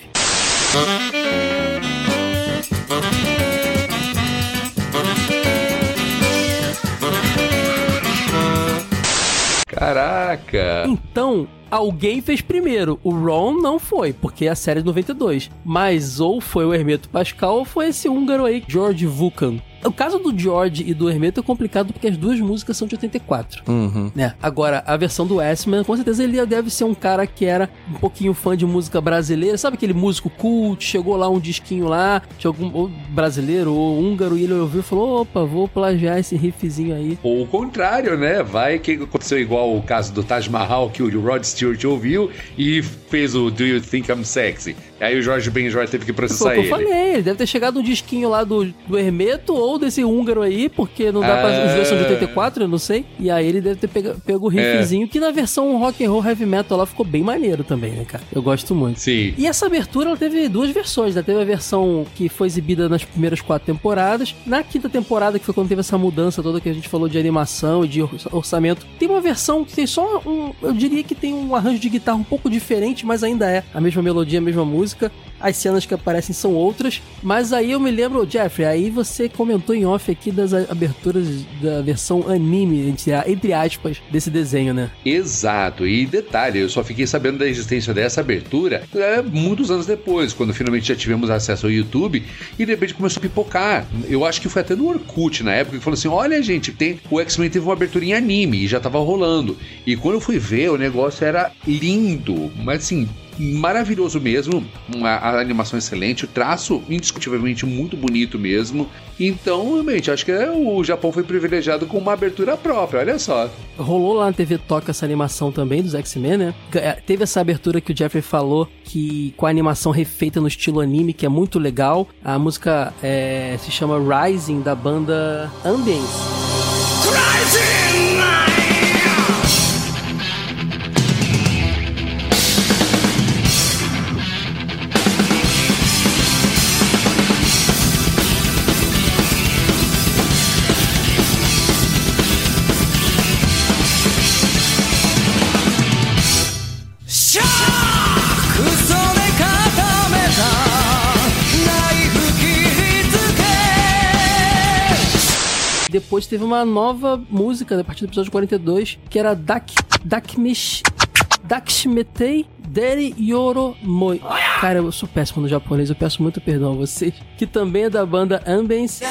Caraca! Então, alguém fez primeiro. O Ron não foi, porque é a série de 92. Mas ou foi o Hermeto Pascal ou foi esse húngaro aí, George Vulcan. O caso do George e do Hermeto é complicado porque as duas músicas são de 84. Uhum. né? Agora, a versão do Westman, com certeza ele deve ser um cara que era um pouquinho fã de música brasileira. Sabe aquele músico cult? Chegou lá um disquinho lá, de algum ou brasileiro ou húngaro, e ele ouviu e falou: opa, vou plagiar esse riffzinho aí. Ou o contrário, né? Vai que aconteceu igual o caso do Taj Mahal, que o Rod Stewart ouviu e fez o Do You Think I'm Sexy? Aí o Jorge Benjor teve que Foi processar o que eu ele. falei, ele deve ter chegado um disquinho lá do, do Hermeto ou desse húngaro aí, porque não dá pra. Os dois são de Ah. 84, eu não sei. E aí ele deve ter pega, pego o riffzinho, que na versão rock and roll heavy metal lá ficou bem maneiro também, né, cara? Eu gosto muito. Sim. E essa abertura ela teve duas versões. Ela teve a versão que foi exibida nas primeiras quatro temporadas. Na quinta temporada, que foi quando teve essa mudança toda que a gente falou de animação e de or- orçamento, tem uma versão que tem só um. Eu diria que tem um arranjo de guitarra um pouco diferente, mas ainda é a mesma melodia, a mesma música. As cenas que aparecem são outras. Mas aí eu me lembro, Jeffrey, aí você comentou em off aqui das aberturas da versão anime, entre aspas, desse desenho, né? Exato, e detalhe, eu só fiquei sabendo da existência dessa abertura é, muitos anos depois, quando finalmente já tivemos acesso ao YouTube e de repente começou a pipocar. Eu acho que foi até no Orkut na época que falou assim: olha, gente, tem o X-Men teve uma abertura em anime e já tava rolando. E quando eu fui ver, o negócio era lindo, mas assim. Maravilhoso mesmo, uma, a animação excelente, o traço indiscutivelmente muito bonito mesmo. Então, realmente, acho que é, o Japão foi privilegiado com uma abertura própria, olha só. Rolou lá na TV Toca essa animação também dos X-Men, né? É, Teve essa abertura que o Jeffrey falou, que com a animação refeita no estilo anime, que é muito legal. A música é, se chama Rising, da banda Ambience. Depois teve uma nova música, a partir do episódio 42, que era Dak... Dakmish... Dakshmetei Deri Yoro Moi. Cara, eu sou péssimo no japonês, eu peço muito perdão a vocês. Que também é da banda Ambience.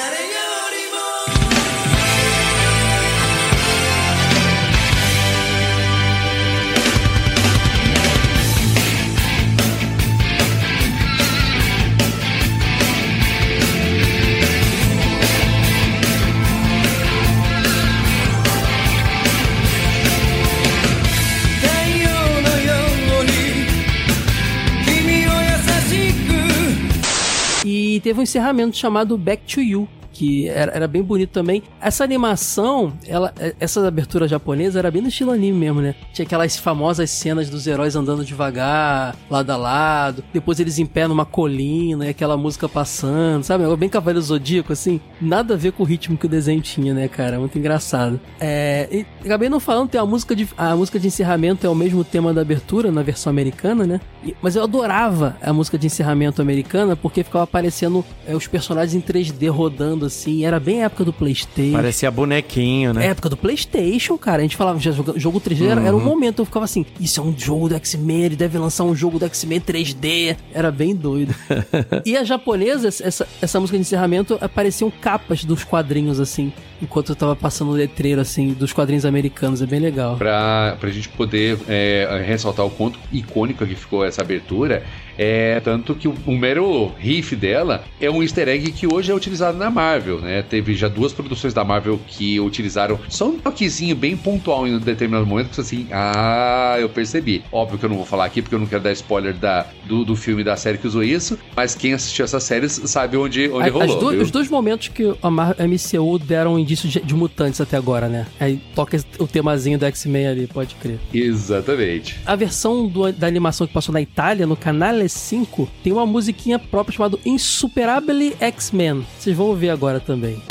Teve um encerramento chamado Back to You, que era, era, bem bonito também. Essa animação, ela, essa abertura japonesa era bem no estilo anime mesmo, né? Tinha aquelas famosas cenas dos heróis andando devagar, lado a lado, depois eles em pé numa colina e aquela música passando, sabe? Bem Cavaleiro Zodíaco, assim. Nada a ver com o ritmo que o desenho tinha, né, cara? Muito engraçado. É, e acabei não falando, tem a música de, a música de encerramento é o mesmo tema da abertura, na versão americana, né? E, mas eu adorava a música de encerramento americana porque ficava aparecendo é, os personagens em 3D rodando assim. Era bem a época do PlayStation. Parecia bonequinho, né? Época do PlayStation, cara. A gente falava, já jogo, jogo 3D uhum. era, era um momento. Eu ficava assim, isso é um jogo do X-Men, ele deve lançar um jogo do X-Men 3D. Era bem doido. e a japonesa, essa, essa música de encerramento, apareciam capas dos quadrinhos, assim enquanto eu tava passando o letreiro, assim, dos quadrinhos americanos. É bem legal. Pra, pra gente poder é, ressaltar o quanto icônica que ficou essa abertura, é tanto que o, o, mero riff dela é um easter egg que hoje é utilizado na Marvel, né? Teve já duas produções da Marvel que utilizaram só um toquezinho bem pontual em um determinado momento, que assim, ah, eu percebi. Óbvio que eu não vou falar aqui porque eu não quero dar spoiler da, do, do filme da série que usou isso, mas quem assistiu essas séries sabe onde, onde rolou. Do, os dois momentos que a, Mar a MCU deram indício de, de, mutantes até agora, né? Aí toca o temazinho do X-Men ali, pode crer. Exatamente. A versão do, da animação que passou na Itália, no Canale 5 tem uma musiquinha própria chamada Insuperably X-Men. Vocês vão ouvir agora também.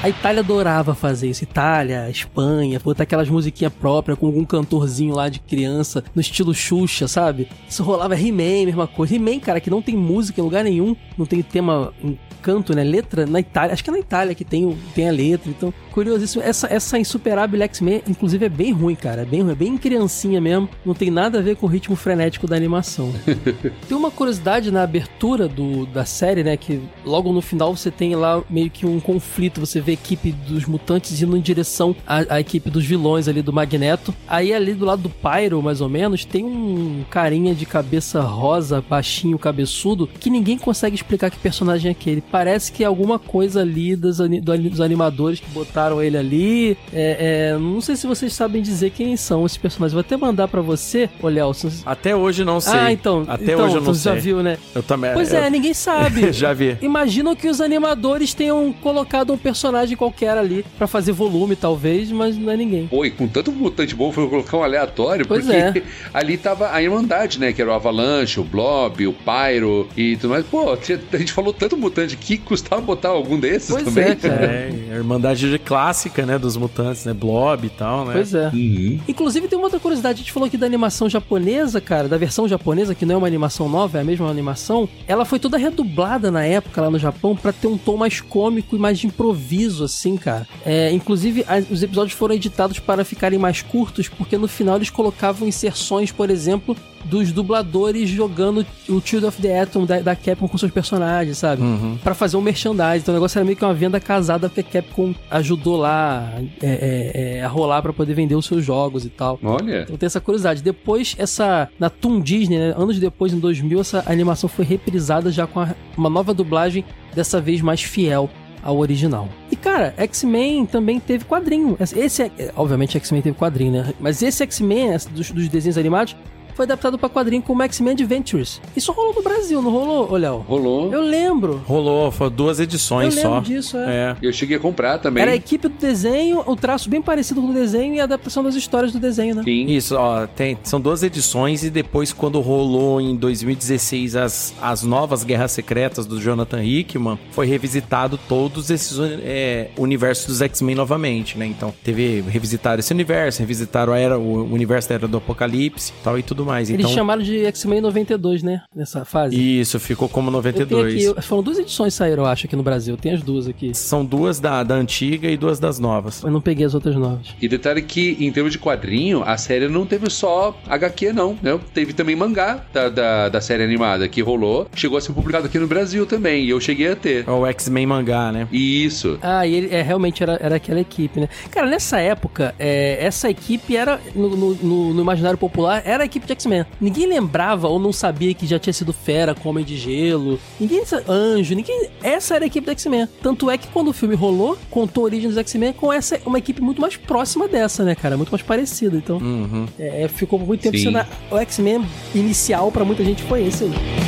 A Itália adorava fazer isso. Itália, Espanha, botar aquelas musiquinhas próprias com algum cantorzinho lá de criança, no estilo Xuxa, sabe? Isso rolava He-Man, mesma coisa. He-Man, cara, que não tem música em lugar nenhum, não tem tema em canto, né? Letra na Itália. Acho que é na Itália que tem, tem a letra. Então, curiosíssimo. Essa, essa insuperável X-Men, inclusive, é bem ruim, cara. É bem ruim, é bem criancinha mesmo. Não tem nada a ver com o ritmo frenético da animação. tem uma curiosidade na abertura do, da série, né? Que logo no final você tem lá meio que um conflito. Você vê a equipe dos mutantes indo em direção à, à equipe dos vilões ali do Magneto. Aí ali do lado do Pyro, mais ou menos, tem um carinha de cabeça rosa, baixinho, cabeçudo, que ninguém consegue explicar que personagem é aquele parece que é alguma coisa ali dos, dos animadores que botaram ele ali. É, é, não sei se vocês sabem dizer quem são esses personagens. Vou até mandar para você, ô Léo. Até hoje não sei. Ah, então. Até então, hoje eu não sei. já viu, né? Eu também. Pois eu... é, ninguém sabe. já vi. Imagino que os animadores tenham colocado um personagem qualquer ali para fazer volume, talvez, mas não é ninguém. Oi, com tanto mutante bom, foi colocar um aleatório, pois porque é. ali tava a Irmandade, né? Que era o Avalanche, o Blob, o Pyro e tudo mais. Pô, a gente falou tanto mutante que custava botar algum desses pois também. É, cara. É, a Irmandade clássica, né? Dos mutantes, né? Blob e tal, né? Pois é. Uhum. Inclusive, tem uma outra curiosidade. A gente falou aqui da animação japonesa, cara, da versão japonesa, que não é uma animação nova, é a mesma animação. Ela foi toda redublada na época lá no Japão para ter um tom mais cômico e mais de improviso, assim, cara. É, inclusive, os episódios foram editados para ficarem mais curtos, porque no final eles colocavam inserções, por exemplo, dos dubladores jogando o Child of the Atom da, da Capcom com seus personagens, sabe? Uhum. Para fazer um merchandising. Então o negócio era meio que uma venda casada porque a Capcom ajudou lá é, é, é, a rolar para poder vender os seus jogos e tal. Olha. Então tem essa curiosidade. Depois, essa. Na Toon Disney, né, anos depois, em 2000, essa animação foi reprisada já com a, uma nova dublagem, dessa vez mais fiel ao original. E cara, X-Men também teve quadrinho. Esse, é, obviamente, X-Men teve quadrinho, né? Mas esse X-Men dos, dos desenhos animados foi adaptado para quadrinho como X-Men Adventures. Isso rolou no Brasil, não rolou, Léo? Rolou. Eu lembro. Rolou, foi duas edições Eu só. lembro disso, é. É. Eu cheguei a comprar também. Era a equipe do desenho, o traço bem parecido com o desenho e a adaptação das histórias do desenho, né? Sim. Isso, ó, tem, são duas edições e depois quando rolou em 2016 as, as novas Guerras Secretas do Jonathan Hickman, foi revisitado todos esses é, universos dos X-Men novamente, né? Então, teve revisitaram esse universo, revisitaram a era, o universo da Era do Apocalipse tal e tudo mais. Eles então, chamaram de X-Men 92, né? Nessa fase. Isso, ficou como Eu tenho 92. aqui, foram duas edições que saíram, eu acho, aqui no Brasil. Tem as duas aqui. São duas da, da antiga e duas das novas. Eu não peguei as outras novas. E detalhe que, em termos de quadrinho, a série não teve só HQ, não. Né? Teve também mangá da, da, da série animada que rolou. Chegou a ser publicado aqui no Brasil também. E eu cheguei a ter. É o X-Men mangá, né? Isso. Ah, e ele é, realmente era, era aquela equipe, né? Cara, nessa época, é, essa equipe era, no, no- no- no imaginário popular, era a equipe de X-Men. Ninguém lembrava ou não sabia que já tinha sido Fera com Homem de Gelo. Ninguém Anjo, ninguém. Essa era a equipe do X-Men. Tanto é que quando o filme rolou, contou a origem dos X-Men com essa uma equipe muito mais próxima dessa, né, cara? Muito mais parecida. Então, Uhum. é, ficou por muito tempo Sim. sendo a- o X-Men inicial pra muita gente foi esse aí.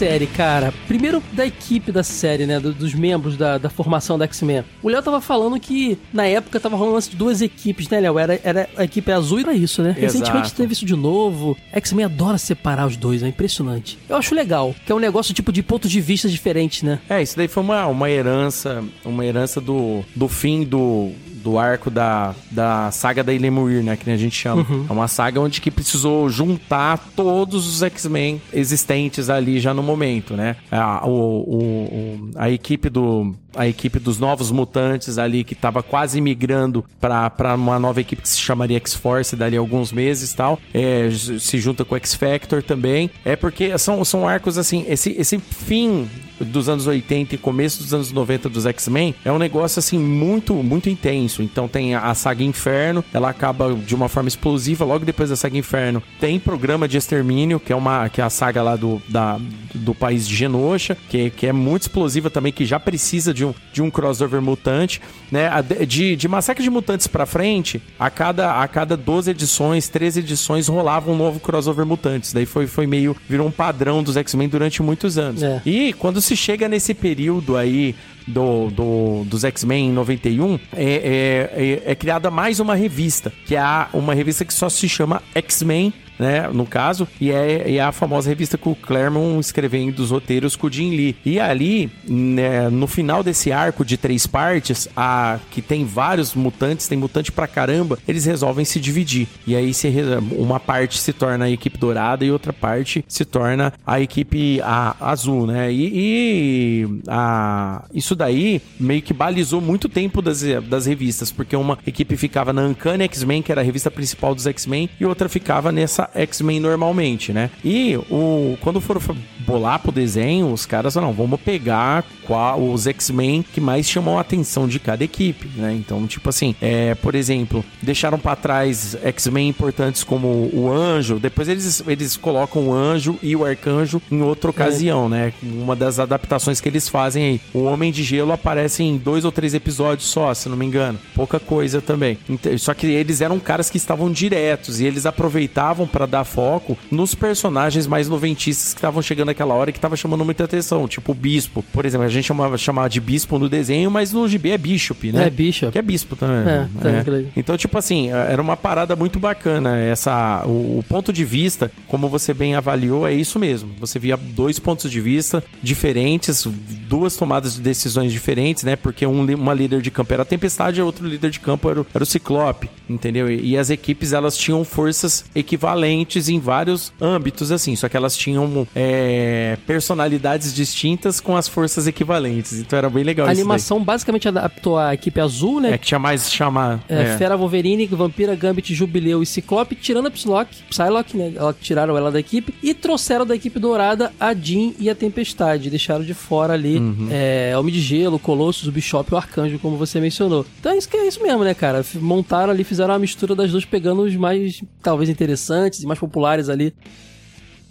Série, cara, primeiro da equipe da série, né? do- dos membros da, da formação da X-Men. O Léo tava falando que na época tava rolando lance de duas equipes, né, Léo? Era, era a equipe azul e era isso, né? Recentemente Exato. teve isso de novo. X-Men adora separar os dois, é impressionante. Eu acho legal, que é um negócio tipo de pontos de vista diferentes, né? É, isso daí foi uma, uma herança, uma herança do, do fim do, do arco da, da saga da Ilemuir, né, que a gente chama. É uma saga onde que precisou juntar todos os X-Men existentes ali já no momento, né? A, o, o- a equipe do a equipe dos novos mutantes ali que tava quase migrando para uma nova equipe que se chamaria X-Force dali a alguns meses e tal, é, se junta com o X-Factor também. É porque são, são arcos assim, esse, esse fim dos anos 80 e começo dos anos 90 dos X-Men é um negócio assim muito, muito intenso. Então tem a, saga Inferno, ela acaba de uma forma explosiva. Logo depois da saga Inferno, tem programa de extermínio, que é uma que é a saga lá do, da, do país de Genosha, que, que é muito explosiva também, que já precisa de um, de um crossover mutante, né? De- De, Massacre de Mutantes pra frente, a cada, a cada 12 edições, 13 edições, rolava um novo crossover mutantes. Daí foi, foi meio, virou um padrão dos X-Men durante muitos anos. É. E quando se chega nesse período aí do, do- dos X-Men em 91, é, é, é, é criada mais uma revista, que é uma revista que só se chama X-Men. Né, no caso, e é, é a famosa revista com o Claremont escrevendo os roteiros com o Jim Lee. E ali, né, no final desse arco de três partes, a, que tem vários mutantes, tem mutante pra caramba, eles resolvem se dividir. E aí se, uma parte se torna a equipe dourada e outra parte se torna a equipe a- azul, né? E, e a, isso daí meio que balizou muito tempo das, das revistas, porque uma equipe ficava na Uncanny X-Men, que era a revista principal dos X-Men, e outra ficava nessa X-Men normalmente, né? E o, quando foram fa- bolar pro desenho, os caras falaram, não, vamos pegar qual, os X-Men que mais chamam a atenção de cada equipe, né? Então, tipo assim, é, por exemplo, deixaram pra trás X-Men importantes como o Anjo, depois eles, eles colocam o Anjo e o Arcanjo em outra ocasião, né? Uma das adaptações que eles fazem aí. O Homem de Gelo aparece em dois ou três episódios só, se não me engano. Pouca coisa também. Só que eles eram caras que estavam diretos e eles aproveitavam pra dar foco nos personagens mais noventistas que estavam chegando naquela hora e que estavam chamando muita atenção, tipo o Bispo. Por exemplo, a gente chamava, chamava de Bispo no desenho, mas no GB é Bishop, né? É, Bishop. Que é bispo também. É, tá, aquilo aí. Então, tipo assim, era uma parada muito bacana. Essa, o, o ponto de vista, como você bem avaliou, é isso mesmo. Você via dois pontos de vista diferentes, duas tomadas de decisões diferentes, né? Porque um, uma líder de campo era a Tempestade e outro líder de campo era o, era o Ciclope, entendeu? E, e as equipes, elas tinham forças equivalentes em vários âmbitos, assim. Só que elas tinham é, personalidades distintas com as forças equivalentes. Então era bem legal A isso daí. animação basicamente adaptou a equipe azul, né? É que tinha mais chamar. É, Fera Wolverine, Vampira, Gambit, Jubileu e Ciclope, tirando a Psylocke, Psylocke, né? Ela, tiraram ela da equipe e trouxeram da equipe dourada a Jean e a Tempestade. Deixaram de fora ali Uhum. é, Homem de Gelo, Colossus, o Bishop e o Arcanjo, como você mencionou. Então é isso que é isso mesmo, né, cara? Montaram ali, fizeram uma mistura das duas, pegando os mais, talvez, interessantes e mais populares ali.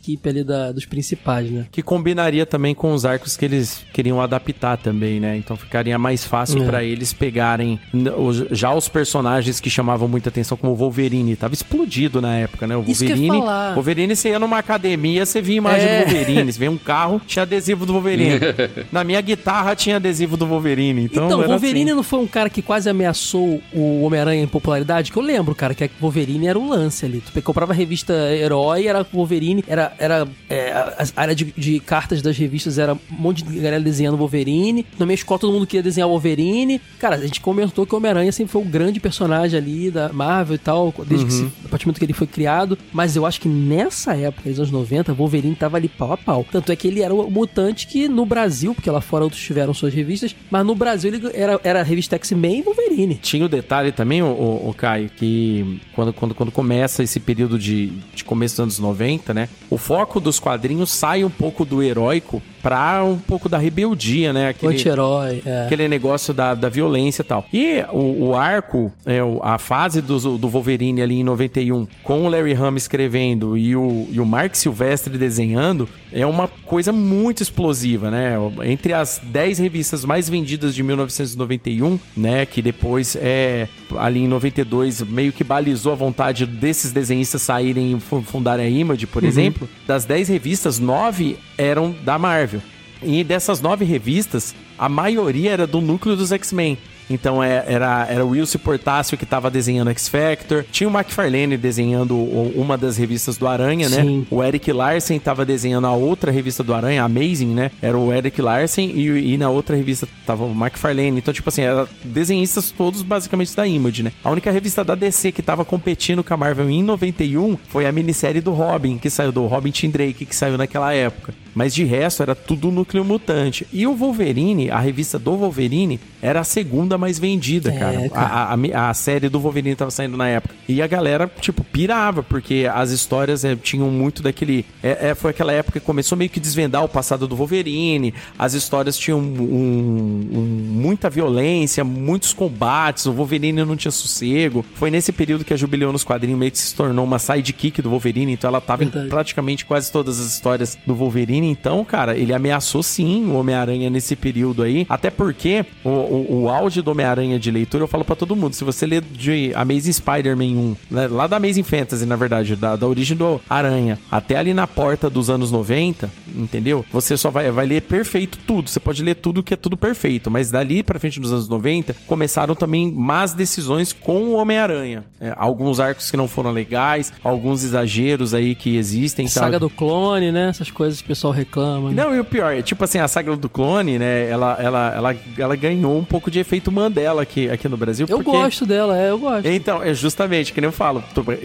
Equipe ali da, dos principais, né? Que combinaria também com os arcos que eles queriam adaptar também, né? Então ficaria mais fácil É. pra eles pegarem os- já os personagens que chamavam muita atenção, como o Wolverine. Tava explodido na época, né? O Wolverine. falar. Wolverine, você ia numa academia, você via imagem É. do Wolverine. Você via um carro, tinha adesivo do Wolverine. na minha guitarra tinha adesivo do Wolverine. Então, Então, era Wolverine assim. não foi um cara que quase ameaçou o Homem-Aranha em popularidade? Que eu lembro, cara, que a Wolverine era o lance ali. Tu comprava a revista Herói, era Wolverine, era, era é, a a área de, de cartas das revistas era um monte de galera desenhando Wolverine. Na minha escola todo mundo queria desenhar Wolverine. Cara, a gente comentou que o Homem-Aranha sempre foi um grande personagem ali da Marvel e tal, desde que se, a partir do momento que ele foi criado. Mas eu acho que nessa época, nos anos 90, Wolverine tava ali pau a pau. Tanto é que ele era o mutante que no Brasil, porque lá fora outros tiveram suas revistas, mas no Brasil ele era, era a revista X-Men e Wolverine. Tinha o detalhe também, o, o, Caio, que quando, quando, quando começa esse período de, de começo dos anos 90, né? O foco dos quadrinhos sai um pouco do heróico pra um pouco da rebeldia, né? Aquele, anti-herói. É. aquele negócio da, da violência e tal. E o, o arco, é, a fase do, do Wolverine ali em 91, com o Larry Hama escrevendo e o, e o Mark Silvestre desenhando, é uma coisa muito explosiva, né? Entre as 10 revistas mais vendidas de 1991, né? Que depois, é, ali em 92, meio que balizou a vontade desses desenhistas saírem e fu- fundarem a Image, por exemplo. Das 10 revistas, 9 eram da Marvel. E dessas nove revistas, a maioria era do núcleo dos X-Men. Então é- era, era o Wilson Portácio que tava desenhando X Factor. Tinha o McFarlane desenhando uma das revistas do Aranha, né? Sim. O Eric Larsen tava desenhando a outra revista do Aranha, Amazing, né? Era o Eric Larsen e, e na outra revista tava o McFarlane. Então, tipo assim, eram desenhistas todos basicamente da Image, né? A única revista da DC que tava competindo com a Marvel em 91 foi a minissérie do Robin, que saiu do Robin Tim Drake, que saiu naquela época. Mas de resto era tudo núcleo mutante. E o Wolverine, a revista do Wolverine, era a segunda mais vendida, É, cara. cara. A, a- a série do Wolverine tava saindo na época. E a galera, tipo, pirava, porque as histórias é, tinham muito daquele. É, é, foi aquela época que começou meio que desvendar o passado do Wolverine. As histórias tinham um- um- muita violência, muitos combates. O Wolverine não tinha sossego. Foi nesse período que a Jubileu nos quadrinhos meio que se tornou uma sidekick do Wolverine. Então ela tava em praticamente quase todas as histórias do Wolverine. Então, cara, ele ameaçou sim o Homem-Aranha nesse período aí. Até porque o, o, o auge do Homem-Aranha de leitura, eu falo pra todo mundo. Se você ler de Amazing Spider-Man 1, né, lá da Amazing Fantasy, na verdade, da, da origem do Aranha, até ali na porta dos anos 90, entendeu? Você só vai, vai ler perfeito tudo. Você pode ler tudo que é tudo perfeito. Mas dali pra frente dos anos 90, começaram também más decisões com o Homem-Aranha. É, alguns arcos que não foram legais, alguns exageros aí que existem. Saga sabe? do clone, né? Essas coisas que o pessoal reclama. né? Não, e o pior, é tipo assim, a saga do clone, né? Ela, ela, ela, ela ganhou um pouco de efeito Mandela aqui, aqui no Brasil. Eu porque... gosto dela, é, eu gosto. Então, é justamente, que nem eu falo,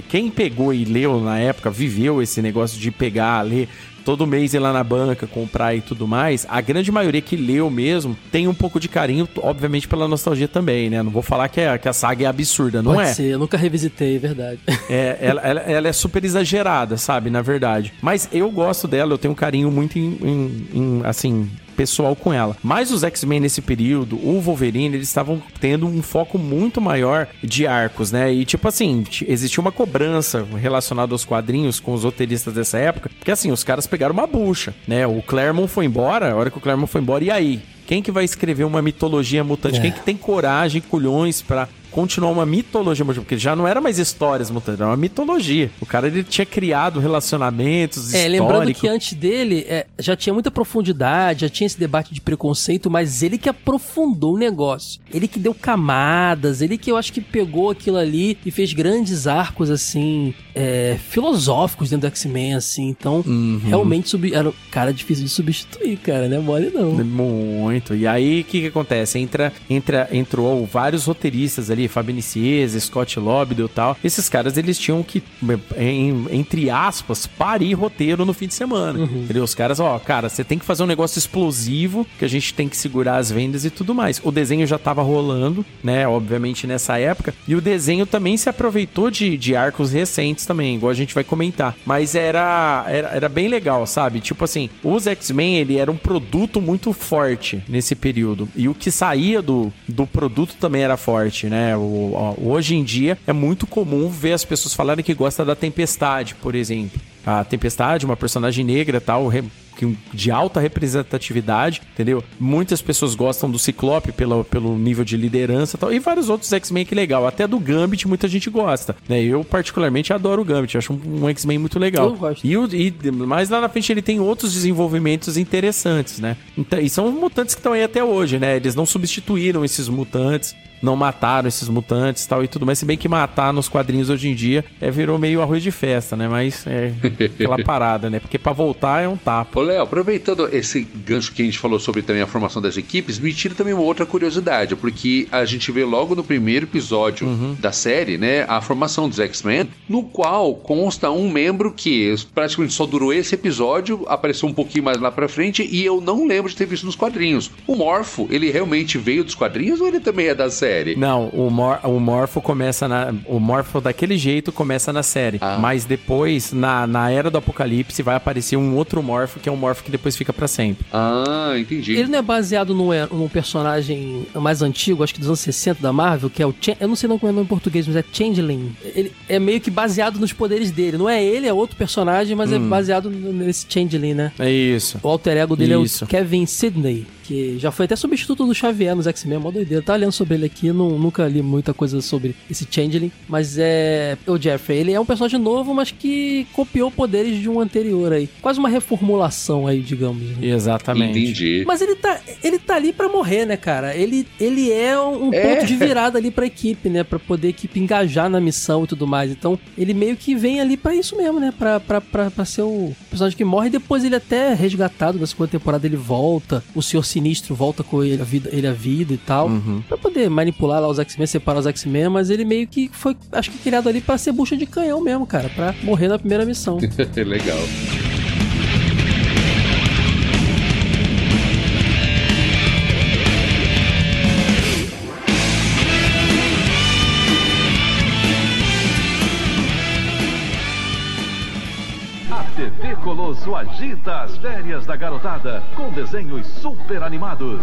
quem pegou e leu na época, viveu esse negócio de pegar, ler todo mês ir lá na banca, comprar e tudo mais, a grande maioria que leu mesmo tem um pouco de carinho, obviamente pela nostalgia também, né? Não vou falar que, é, que a saga é absurda, não Pode é? ser, eu nunca revisitei, é verdade. É, ela, ela- ela é super exagerada, sabe? Na verdade. Mas eu gosto dela, eu tenho um carinho muito, em, em- em, assim, pessoal com ela. Mas os X-Men nesse período, o Wolverine, eles estavam tendo um foco muito maior de arcos, né? E tipo assim, existia uma cobrança relacionada aos quadrinhos com os roteiristas dessa época, porque assim, os caras pegaram uma bucha, né? O Claremont foi embora, a hora que o Claremont foi embora, e aí? Quem que vai escrever uma mitologia mutante? É. Quem que tem coragem, culhões pra continuar uma mitologia mutante? Porque já não era mais histórias mutantes, era uma mitologia. O cara ele tinha criado relacionamentos É, lembrando históricos. que antes dele é, já tinha muita profundidade, já tinha esse debate de preconceito, mas ele que aprofundou o negócio. Ele que deu camadas, ele que eu acho que pegou aquilo ali e fez grandes arcos, assim, é, filosóficos dentro do X-Men, assim. Então, Uhum. realmente sub, era um cara difícil de substituir, cara, né? Mole não. Muito. E aí, o que, que acontece? Entra, entra, entrou vários roteiristas ali, Fabio Nicieza, Scott Lobdell e tal. Esses caras, eles tinham que, em- entre aspas, parir roteiro no fim de semana. Entendeu? Os caras, ó, cara, você tem que fazer um negócio explosivo, que a gente tem que segurar as vendas e tudo mais. O desenho já tava rolando, né? Obviamente nessa época. E o desenho também se aproveitou de, de arcos recentes também, igual a gente vai comentar. Mas era, era, era bem legal, sabe? Tipo assim, os X-Men, ele era um produto muito forte nesse período. E o que saía do, do produto também era forte, né? Ó, hoje em dia é muito comum ver as pessoas falarem que gostam da Tempestade, por exemplo. a Tempestade, uma personagem negra tal, de alta representatividade, entendeu? Muitas pessoas gostam do Ciclope pelo, pelo nível de liderança e tal, e vários outros X-Men que legal. Até do Gambit muita gente gosta, né? Eu particularmente adoro o Gambit, acho um, um X-Men muito legal. Eu gosto. E, o, e mais lá na frente ele tem outros desenvolvimentos interessantes, né? Então, e são mutantes que estão aí até hoje, né? Eles não substituíram esses mutantes não mataram esses mutantes tal e tudo mais. Se bem que matar nos quadrinhos hoje em dia é, virou meio arroz de festa, né? Mas é aquela parada, né? Porque para voltar é um tapa. Léo, aproveitando esse gancho que a gente falou sobre também a formação das equipes, me tira também uma outra curiosidade, porque a gente vê logo no primeiro episódio uhum. da série, né, a formação dos X-Men, no qual consta um membro que praticamente só durou esse episódio, apareceu um pouquinho mais lá pra frente e eu não lembro de ter visto nos quadrinhos. O Morfo, ele realmente veio dos quadrinhos ou ele também é da série? Não, o, Mor o Morpho começa na. O Morpho daquele jeito começa na série. Ah. Mas depois, na, na Era do Apocalipse, vai aparecer um outro Morpho, que é um Morpho que depois fica para sempre. Ah, entendi. Ele não é baseado num, num personagem mais antigo, acho que dos anos 60 da Marvel, que é o. Ch eu não sei não como é o nome em português, mas é Changeling. Ele é meio que baseado nos poderes dele. Não é ele, é outro personagem, mas é hum. é baseado nesse Changeling, né? É isso. O alter ego dele isso. é o Kevin Sidney que já foi até substituto do Xavier nos X-Men, é mó doideira. Tá lendo sobre ele aqui, não, nunca li muita coisa sobre esse Changeling, mas é. O Jeffrey, ele é um personagem novo, mas que copiou poderes de um anterior aí. Quase uma reformulação aí, digamos. Né? Exatamente. Entendi. Mas ele tá, ele tá ali para morrer, né, cara? Ele, ele é um é. ponto de virada ali pra equipe, né? Pra poder a equipe engajar na missão e tudo mais. Então, ele meio que vem ali para isso mesmo, né? Pra, pra, pra, pra ser o personagem que morre. E depois ele até é resgatado na segunda temporada, ele volta. O Senhor Sinistro volta com ele a vida, ele a vida e tal. Uhum. Pra poder manipular lá os X-Men, separar os X-Men, mas ele meio que foi, acho que criado ali para ser bucha de canhão mesmo, cara. para morrer na primeira missão. Legal. Colosso agita as férias da garotada com desenhos super animados.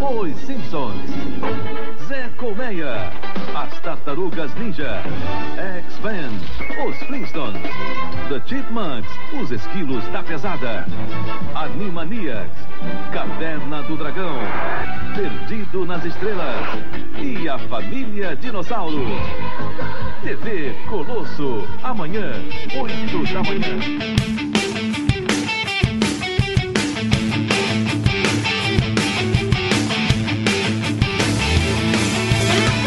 Os Simpsons, Zé Colmeia, as Tartarugas Ninja, X-Men, os Flintstones, The Chipmunks, os Esquilos da Pesada, Animaniacs, Caverna do Dragão, Perdido nas Estrelas e a Família Dinossauro. TV Colosso, amanhã, 8 da manhã.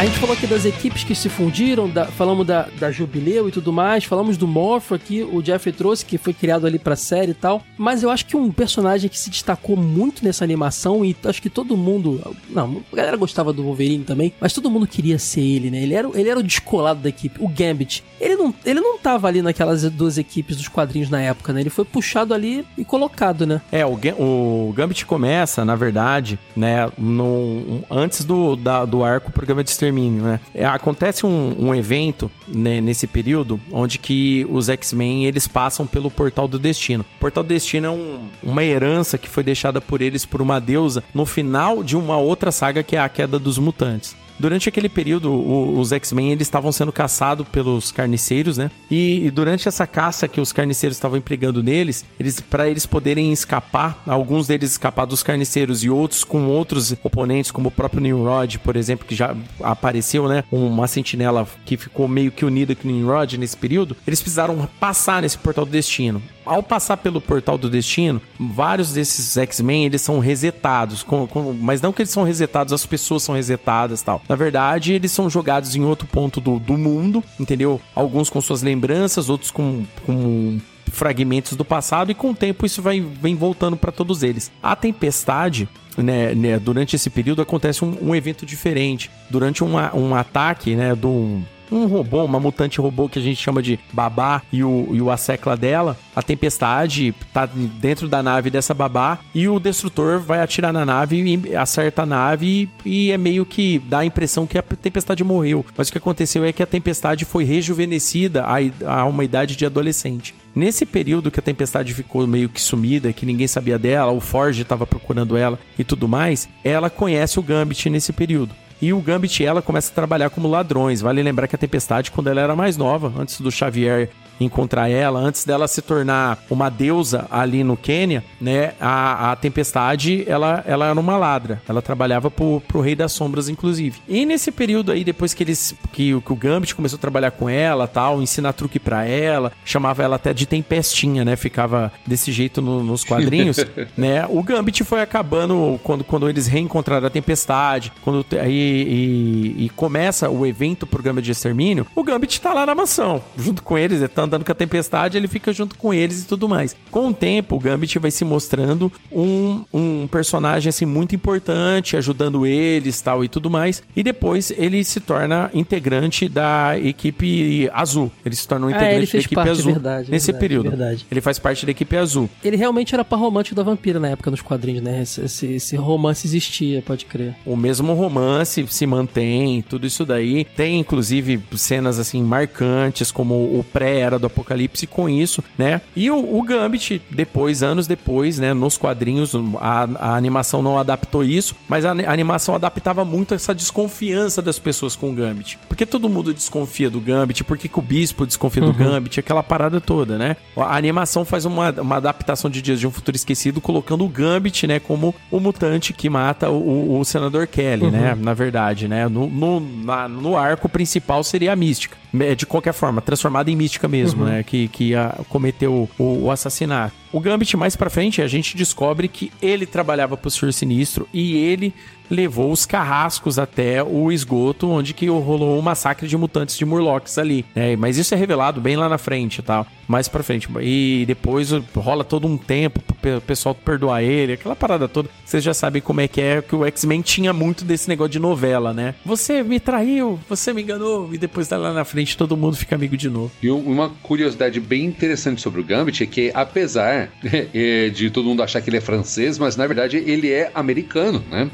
A gente falou aqui das equipes que se fundiram, da, falamos da, da Jubileu e tudo mais, falamos do Morpho aqui, o Jeff trouxe, que foi criado ali pra série e tal. Mas eu acho que um personagem que se destacou muito nessa animação, e acho que todo mundo. Não, a galera gostava do Wolverine também, mas todo mundo queria ser ele, né? Ele era, ele era o descolado da equipe, o Gambit. Ele não, ele não tava ali naquelas duas equipes dos quadrinhos na época, né? Ele foi puxado ali e colocado, né? É, o, o Gambit começa, na verdade, né, no, antes do, da, do arco programa de extermínio né? É, acontece um, um evento né, nesse período onde que os X-Men eles passam pelo Portal do Destino. O Portal do Destino é um, uma herança que foi deixada por eles por uma deusa no final de uma outra saga que é a Queda dos Mutantes. Durante aquele período, o, os X-Men eles estavam sendo caçados pelos carniceiros, né? E, e, durante essa caça que os carniceiros estavam empregando neles, eles para eles poderem escapar, alguns deles escapar dos carniceiros e outros com outros oponentes, como o próprio Nimrod, por exemplo, que já apareceu, né? Uma sentinela que ficou meio que unida com o Nimrod nesse período, eles precisaram passar nesse portal do destino ao passar pelo portal do destino, vários desses X-Men eles são resetados, com, com, mas não que eles são resetados, as pessoas são resetadas tal. Na verdade, eles são jogados em outro ponto do, do mundo, entendeu? Alguns com suas lembranças, outros com, com fragmentos do passado e com o tempo isso vai vem voltando para todos eles. A tempestade né, né, durante esse período acontece um, um evento diferente. Durante uma, um ataque, né, do um robô, uma mutante robô que a gente chama de babá e o, e o assecla dela, a tempestade tá dentro da nave dessa babá e o destrutor vai atirar na nave e acerta a nave e, e é meio que dá a impressão que a tempestade morreu. Mas o que aconteceu é que a tempestade foi rejuvenescida a, a uma idade de adolescente. Nesse período que a tempestade ficou meio que sumida, que ninguém sabia dela, o Forge estava procurando ela e tudo mais, ela conhece o Gambit nesse período. E o Gambit e ela começa a trabalhar como ladrões. Vale lembrar que a Tempestade, quando ela era mais nova, antes do Xavier encontrar ela, antes dela se tornar uma deusa ali no Quênia, né? A, a Tempestade, ela, ela era uma ladra. Ela trabalhava pro, pro Rei das Sombras, inclusive. E nesse período aí, depois que eles. que, que o Gambit começou a trabalhar com ela tal, ensinar truque pra ela, chamava ela até de Tempestinha, né? Ficava desse jeito no, nos quadrinhos, né? O Gambit foi acabando quando, quando eles reencontraram a Tempestade, quando aí e, e, começa o evento pro Gambit de Extermínio, o Gambit tá lá na mansão, junto com eles, ele tá andando com a Tempestade, ele fica junto com eles e tudo mais. Com o tempo, o Gambit vai se mostrando um, um personagem assim muito importante, ajudando eles tal e tudo mais. E depois ele se torna integrante da equipe azul. Ele se torna um Ah, integrante ele da equipe parte, azul verdade, nesse verdade, período. verdade. Ele faz parte da equipe azul. Ele realmente era par romântico da vampira na época nos quadrinhos, né? Esse, esse- esse romance existia, pode crer. O mesmo romance se mantém, tudo isso daí. Tem, inclusive, cenas, assim, marcantes, como o pré-era do Apocalipse com isso, né? E o, o Gambit, depois, anos depois, né? Nos quadrinhos, a, a animação não adaptou isso, mas a, a animação adaptava muito essa desconfiança das pessoas com o Gambit. Porque todo mundo desconfia do Gambit, por que o Bispo desconfia do Gambit, aquela parada toda, né? A animação faz uma, uma adaptação de Dias de um Futuro Esquecido, colocando o Gambit, né, como o mutante que mata o, o- senador Kelly, né? Na verdade, né? No, no, na- no arco principal seria a mística. É, De qualquer forma, transformada em mística mesmo, né? Que, que a- cometeu o, o assassinato. O Gambit, mais pra frente, a gente descobre que ele trabalhava pro Senhor Sinistro e ele levou os carrascos até o esgoto, onde que rolou um massacre de mutantes de Murlocs ali. né? Mas isso é revelado bem lá na frente, tá? Mais pra frente. E depois rola todo um tempo pro pe- pessoal perdoar ele, aquela parada toda. Vocês já sabem como é que é, que o X-Men tinha muito desse negócio de novela, né? Você me traiu, você me enganou, e depois lá na frente todo mundo fica amigo de novo. E um- uma curiosidade bem interessante sobre o Gambit é que, apesar eh, de todo mundo achar que ele é francês, mas na verdade ele é americano, né?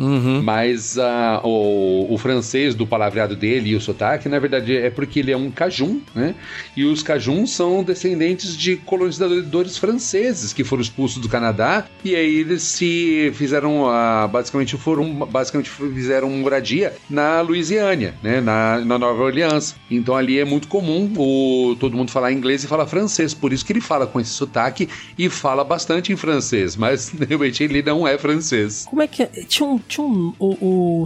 Mas ah, o, o francês do palavreado dele e o sotaque, na verdade, é porque ele é um cajun, né? E os cajuns são descendentes de colonizadores franceses que foram expulsos do Canadá e aí eles se fizeram, ah, basicamente foram, basicamente fizeram moradia na Louisiana, né? Na, na Nova Orleans. Então ali é muito comum o, todo mundo falar inglês e falar francês, por isso que ele fala com esse sotaque e fala bastante em francês, mas realmente ele não é francês. Como é que é? Tinha um. Tinha um o, o-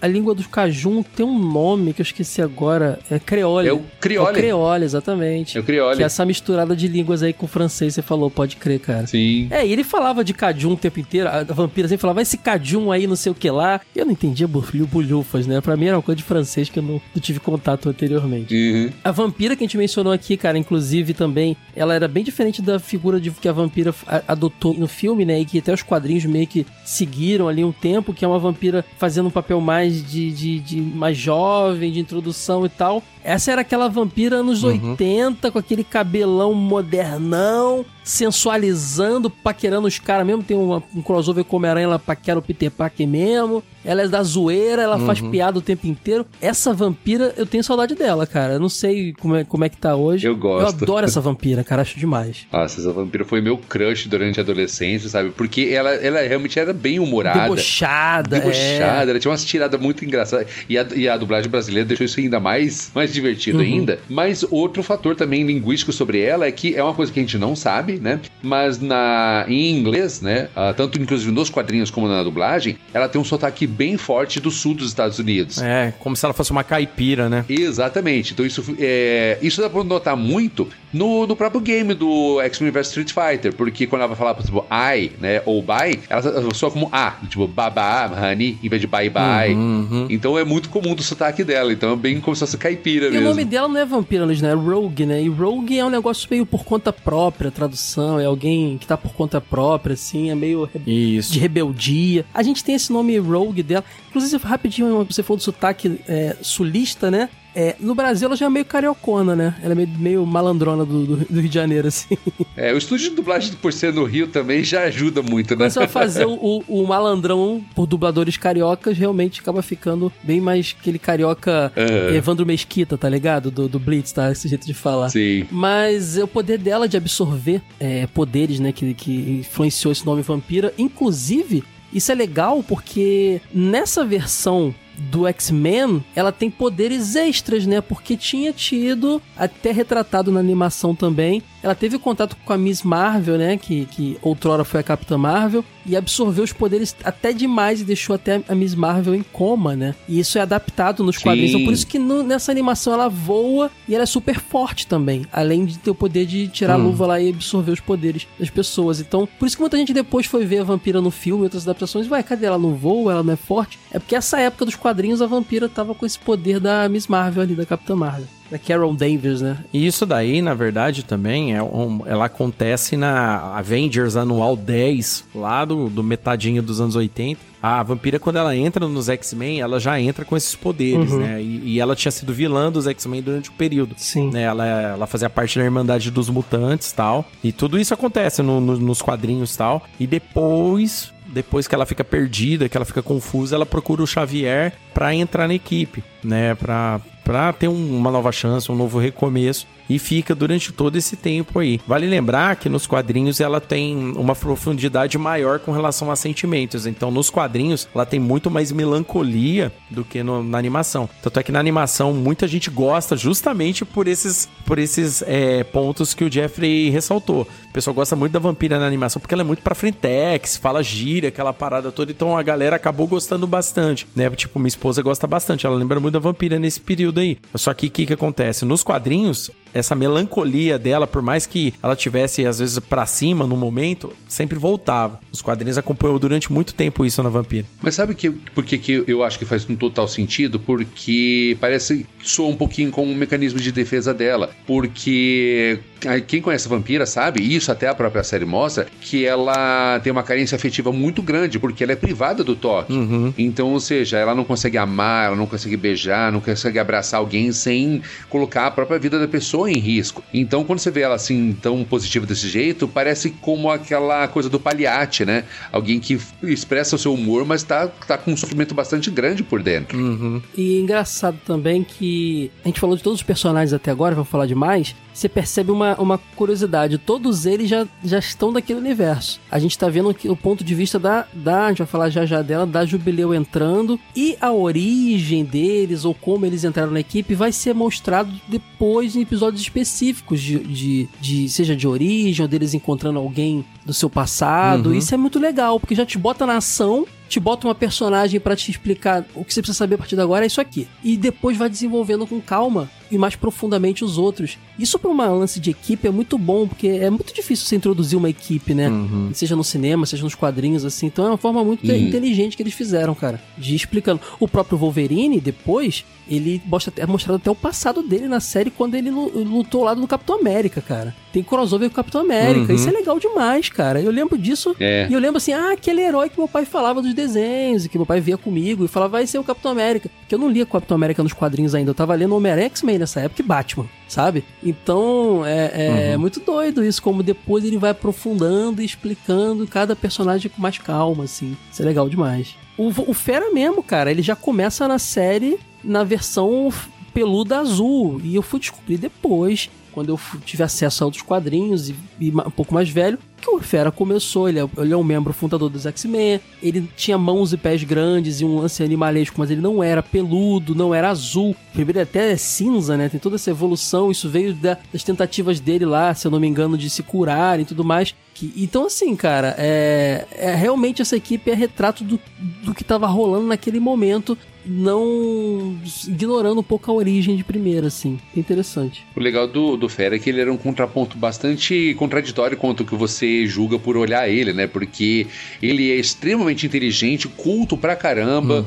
a língua do cajun tem um nome que eu esqueci agora. É creole. É o criole. É o creole, exatamente. É o criole. Que é essa misturada de línguas aí com o francês, você falou, pode crer, cara. Sim. É, e ele falava de cajun o tempo inteiro, a vampira sempre falava, esse cajun aí, não sei o que lá. Eu não entendia bulhufas, né? Pra mim era uma coisa de francês que eu não, não tive contato anteriormente. Uhum. A vampira que a gente mencionou aqui, cara, inclusive também, ela era bem diferente da figura de que a vampira adotou no filme, né? E que até os quadrinhos meio que seguiram ali um tempo, que é uma vampira fazendo um papel mais de, de, de mais jovem, de introdução e tal. Essa era aquela vampira anos 80, com aquele cabelão modernão, sensualizando, paquerando os caras mesmo. Tem uma- um crossover com Homem-Aranha, ela paquera o Peter Parker mesmo. Ela é da zoeira, ela faz piada o tempo inteiro. Essa vampira, eu tenho saudade dela, cara. Eu não sei como é, como é que tá hoje. Eu gosto. Eu adoro essa vampira, cara. Acho demais. Nossa, essa vampira foi meu crush durante a adolescência, sabe? Porque ela, ela realmente era bem humorada. Debochada. é. Debochada, ela tinha umas tiradas muito engraçadas. E a, e a dublagem brasileira deixou isso ainda mais, mais divertido Uhum. ainda. Mas outro fator também linguístico sobre ela é que é uma coisa que a gente não sabe, né? Mas na, em inglês, né? ah, tanto inclusive nos quadrinhos como na dublagem, ela tem um sotaque bem forte do sul dos Estados Unidos. É, como se ela fosse uma caipira, né? Exatamente. Então isso, é, isso dá pra notar muito no, no próprio game do X-Men vs Street Fighter, porque quando ela vai falar, por exemplo, I, né, ou bye, ela soa como A, tipo babá, honey, em vez de bye bye. Uhum. Então é muito comum do sotaque dela, então é bem como se fosse caipira E mesmo. o nome dela não é vampira, né? É Rogue, né? E Rogue é um negócio meio por conta própria, tradução. É alguém que tá por conta própria, assim. É meio Isso. de rebeldia. A gente tem esse nome Rogue dela. Inclusive, rapidinho, você falou do sotaque é, sulista, né? É, no Brasil ela já é meio cariocona, né? Ela é meio, meio malandrona do, do- do Rio de Janeiro, assim. É, o estúdio de dublagem por ser no Rio também já ajuda muito, né? Você vai fazer o, o- o malandrão por dubladores cariocas, realmente acaba ficando bem mais aquele carioca Aham. Evandro Mesquita, tá ligado? Do, do Blitz, tá? Esse jeito de falar. Sim. Mas é o poder dela de absorver é, poderes, né? Que, que influenciou esse nome vampira. Inclusive, isso é legal porque nessa versão do X-Men, ela tem poderes extras, né? Porque tinha tido, até retratado na animação também, ela teve contato com a Miss Marvel, né? Que, que outrora foi a Capitã Marvel, e absorveu os poderes até demais e deixou até a Miss Marvel em coma, né? E isso é adaptado nos Sim. quadrinhos. Então, por isso que no- nessa animação ela voa e ela é super forte também. Além de ter o poder de tirar a luva lá e absorver os poderes das pessoas. Então, por isso que muita gente depois foi ver a vampira no filme e outras adaptações. Ué, cadê ela? Não voa? Ela não é forte? É porque essa época dos quadrinhos a vampira tava com esse poder da Miss Marvel ali, da Capitã Marvel. Da Carol Danvers, né? E isso daí, na verdade, também é um- ela acontece na Avengers Anual 10, lá do, do metadinho dos anos 80. A vampira, quando ela entra nos X-Men, ela já entra com esses poderes, né? E, e ela tinha sido vilã dos X-Men durante o período. Sim. Né, ela, ela fazia parte da Irmandade dos Mutantes tal. E tudo isso acontece no- no- nos quadrinhos tal. E depois, depois que ela fica perdida, que ela fica confusa, ela procura o Xavier pra entrar na equipe, né? Pra, pra ter um- uma nova chance, um novo recomeço. E fica durante todo esse tempo aí. Vale lembrar que nos quadrinhos ela tem uma profundidade maior com relação a sentimentos. Então, nos quadrinhos, ela tem muito mais melancolia do que no- na animação. Tanto é que na animação muita gente gosta justamente por esses, por esses é, pontos que o Jeffrey ressaltou. O pessoal gosta muito da vampira na animação porque ela é muito pra frentex, fala gíria, aquela parada toda. Então a galera acabou gostando bastante, né? Tipo, minha esposa gosta bastante. Ela lembra muito da vampira nesse período aí. Só que o que, que acontece? Nos quadrinhos, essa melancolia dela, por mais que ela tivesse às vezes pra cima no momento, sempre voltava. Os quadrinhos acompanhou durante muito tempo isso na vampira. Mas sabe que, por que, que eu acho que faz um total sentido? Porque parece que soa um pouquinho com um mecanismo de defesa dela. Porque quem conhece a vampira sabe, e isso até a própria série mostra, que ela tem uma carência afetiva muito grande, porque ela é privada do toque. Então, ou seja, ela não consegue amar, ela não consegue beijar, não consegue abraçar alguém sem colocar a própria vida da pessoa em risco. Então, quando você vê ela assim, tão positiva desse jeito, parece como aquela coisa do palhate, né? Alguém que expressa o seu humor, mas tá, tá com um sofrimento bastante grande por dentro. E é engraçado também que a gente falou de todos os personagens até agora, vamos falar de mais. Você percebe uma, uma curiosidade, todos eles já, já estão daquele universo. A gente tá vendo aqui o ponto de vista da, da, a gente vai falar já já dela, da Jubileu entrando e a origem deles ou como eles entraram na equipe vai ser mostrado depois em episódios específicos de, de, de- seja de origem ou deles encontrando alguém do seu passado. Isso é muito legal, porque já te bota na ação te bota uma personagem pra te explicar o que você precisa saber a partir de agora é isso aqui. E depois vai desenvolvendo com calma e mais profundamente os outros. Isso pra uma lance de equipe é muito bom, porque é muito difícil você introduzir uma equipe, né? Seja no cinema, seja nos quadrinhos, assim. Então é uma forma muito inteligente que eles fizeram, cara. De ir explicando. O próprio Wolverine, depois, ele mostra, é mostrado até o passado dele na série quando ele lu- lutou ao lado do Capitão América, cara. Tem crossover com o Capitão América. Isso é legal demais, cara. Eu lembro disso. É. E eu lembro assim, ah, aquele herói que meu pai falava dos desenhos, e que meu pai via comigo e falava, vai ser o Capitão América. Que eu não lia Capitão América nos quadrinhos ainda, eu tava lendo Homem-Aranha X-Men nessa época e Batman, sabe? Então, é, é muito doido isso, como depois ele vai aprofundando e explicando cada personagem com mais calma, assim. Isso é legal demais. O, o Fera mesmo, cara, ele já começa na série na versão peluda azul. E eu fui descobrir depois, quando eu tive acesso a outros quadrinhos e, e um pouco mais velho, que o Fera começou, ele é, ele é um membro fundador dos X-Men, ele tinha mãos e pés grandes e um lance animalesco, mas ele não era peludo, não era azul. Primeiro até é cinza, né? Tem toda essa evolução, isso veio da- das tentativas dele lá, se eu não me engano, de se curarem e tudo mais. Que- então, assim, cara, é, é realmente essa equipe é retrato do, do que tava rolando naquele momento, não ignorando um pouco a origem de primeira, assim. É interessante. O legal do, do Fera é que ele era um contraponto bastante contraditório quanto o que você julga por olhar ele, né? Porque ele é extremamente inteligente, culto pra caramba.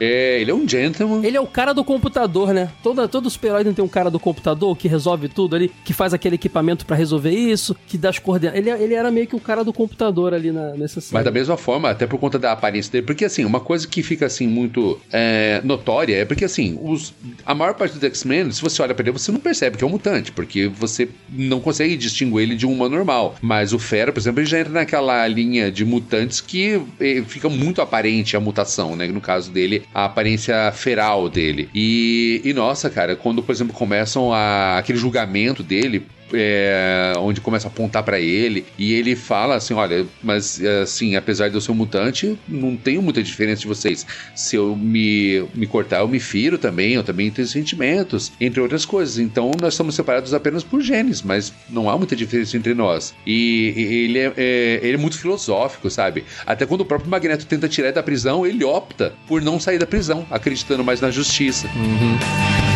É, ele é um gentleman. Ele é o cara do computador, né? Toda, todo super-herói tem um cara do computador que resolve tudo ali, que faz aquele equipamento pra resolver isso, que dá as coordenadas. Ele, ele era meio que o cara do computador ali na, nessa série. Mas da mesma forma, até por conta da aparência dele, porque assim, uma coisa que fica assim muito é, notória é porque assim, os, a maior parte dos X-Men, se você olha pra ele, você não percebe que é um mutante, porque você não consegue distinguir ele de um humano normal. Mas o Fera, por exemplo, ele já entra naquela linha de mutantes que eh, fica muito aparente a mutação, né? No caso dele, a aparência feral dele. E, e nossa, cara, quando, por exemplo, começam a, aquele julgamento dele é, onde começa a apontar para ele e ele fala assim, olha, mas assim, apesar de eu ser um mutante, não tenho muita diferença de vocês. Se eu me, me cortar, eu me firo também, eu também tenho sentimentos, entre outras coisas. Então nós estamos separados apenas por genes, mas não há muita diferença entre nós. E, e ele, é, é, ele é muito filosófico, sabe? Até quando o próprio Magneto tenta tirar da prisão, ele opta por não sair da prisão, acreditando mais na justiça. Uhum.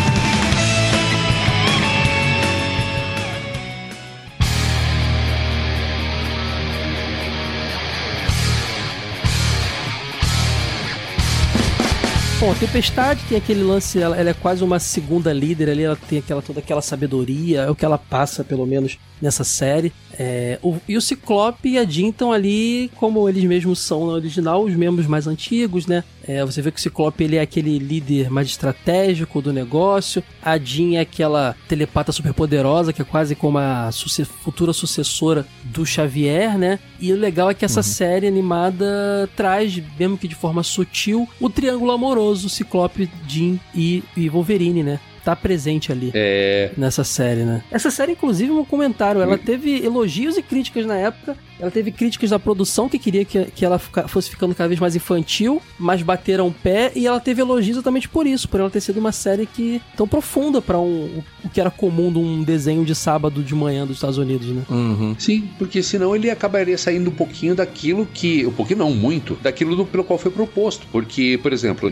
Bom, a Tempestade tem aquele lance, ela, ela, é quase uma segunda líder ali, ela tem aquela, toda aquela sabedoria, é o que ela passa, pelo menos, nessa série. É, o, e o Ciclope e a Jean estão ali, como eles mesmos são na original, os membros mais antigos, né? É, você vê que o Ciclope ele é aquele líder mais estratégico do negócio. A Jean é aquela telepata superpoderosa, que é quase como a suce futura sucessora do Xavier, né? E o legal é que essa uhum. série animada traz, mesmo que de forma sutil, o triângulo amoroso Ciclope, Jean e, e Wolverine, né? Tá presente ali é... nessa série, né? Essa série, inclusive, um comentário, ela teve elogios e críticas na época, ela teve críticas da produção que queria que, que ela fica, fosse ficando cada vez mais infantil, mas bateram o pé, e ela teve elogios exatamente por isso, por ela ter sido uma série que tão profunda para um, o que era comum de um desenho de sábado de manhã dos Estados Unidos, né? Uhum. Sim, porque senão ele acabaria saindo um pouquinho daquilo que, um pouquinho não, muito, daquilo do, pelo qual foi proposto. Porque, por exemplo,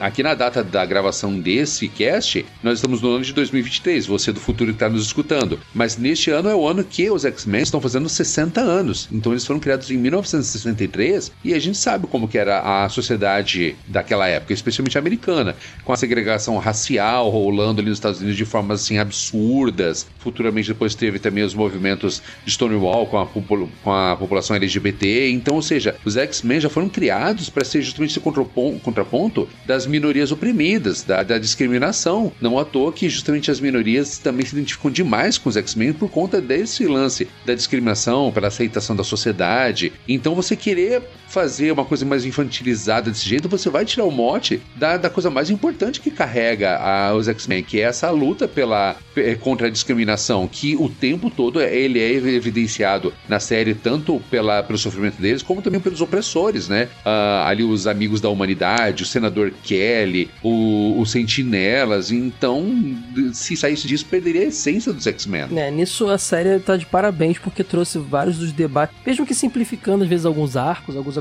aqui na data da gravação desse cast, nós estamos no ano de 2023, você do futuro que está nos escutando. Mas neste ano é o ano que os X-Men estão fazendo 60 anos Então eles foram criados em 1963 e a gente sabe como que era a sociedade daquela época, especialmente americana, com a segregação racial rolando ali nos Estados Unidos de formas assim absurdas. Futuramente depois teve também os movimentos de Stonewall com a, com a população LGBT. Então, ou seja, os X-Men já foram criados para ser justamente esse contraponto das minorias oprimidas, da, da discriminação. Não à toa que justamente as minorias também se identificam demais com os X-Men por conta desse lance da discriminação, pela aceitação da sociedade. Então você querer fazer uma coisa mais infantilizada desse jeito, você vai tirar o mote da, da coisa mais importante que carrega a, os X-Men, que é essa luta pela, contra a discriminação, que o tempo todo é, ele é evidenciado na série, tanto pela, pelo sofrimento deles, como também pelos opressores, né? Uh, ali os amigos da humanidade, o senador Kelly, o, os sentinelas. Então, se saísse disso, perderia a essência dos X-Men. É, nisso a série tá de parabéns, porque trouxe vários dos debates, mesmo que simplificando às vezes alguns arcos, alguns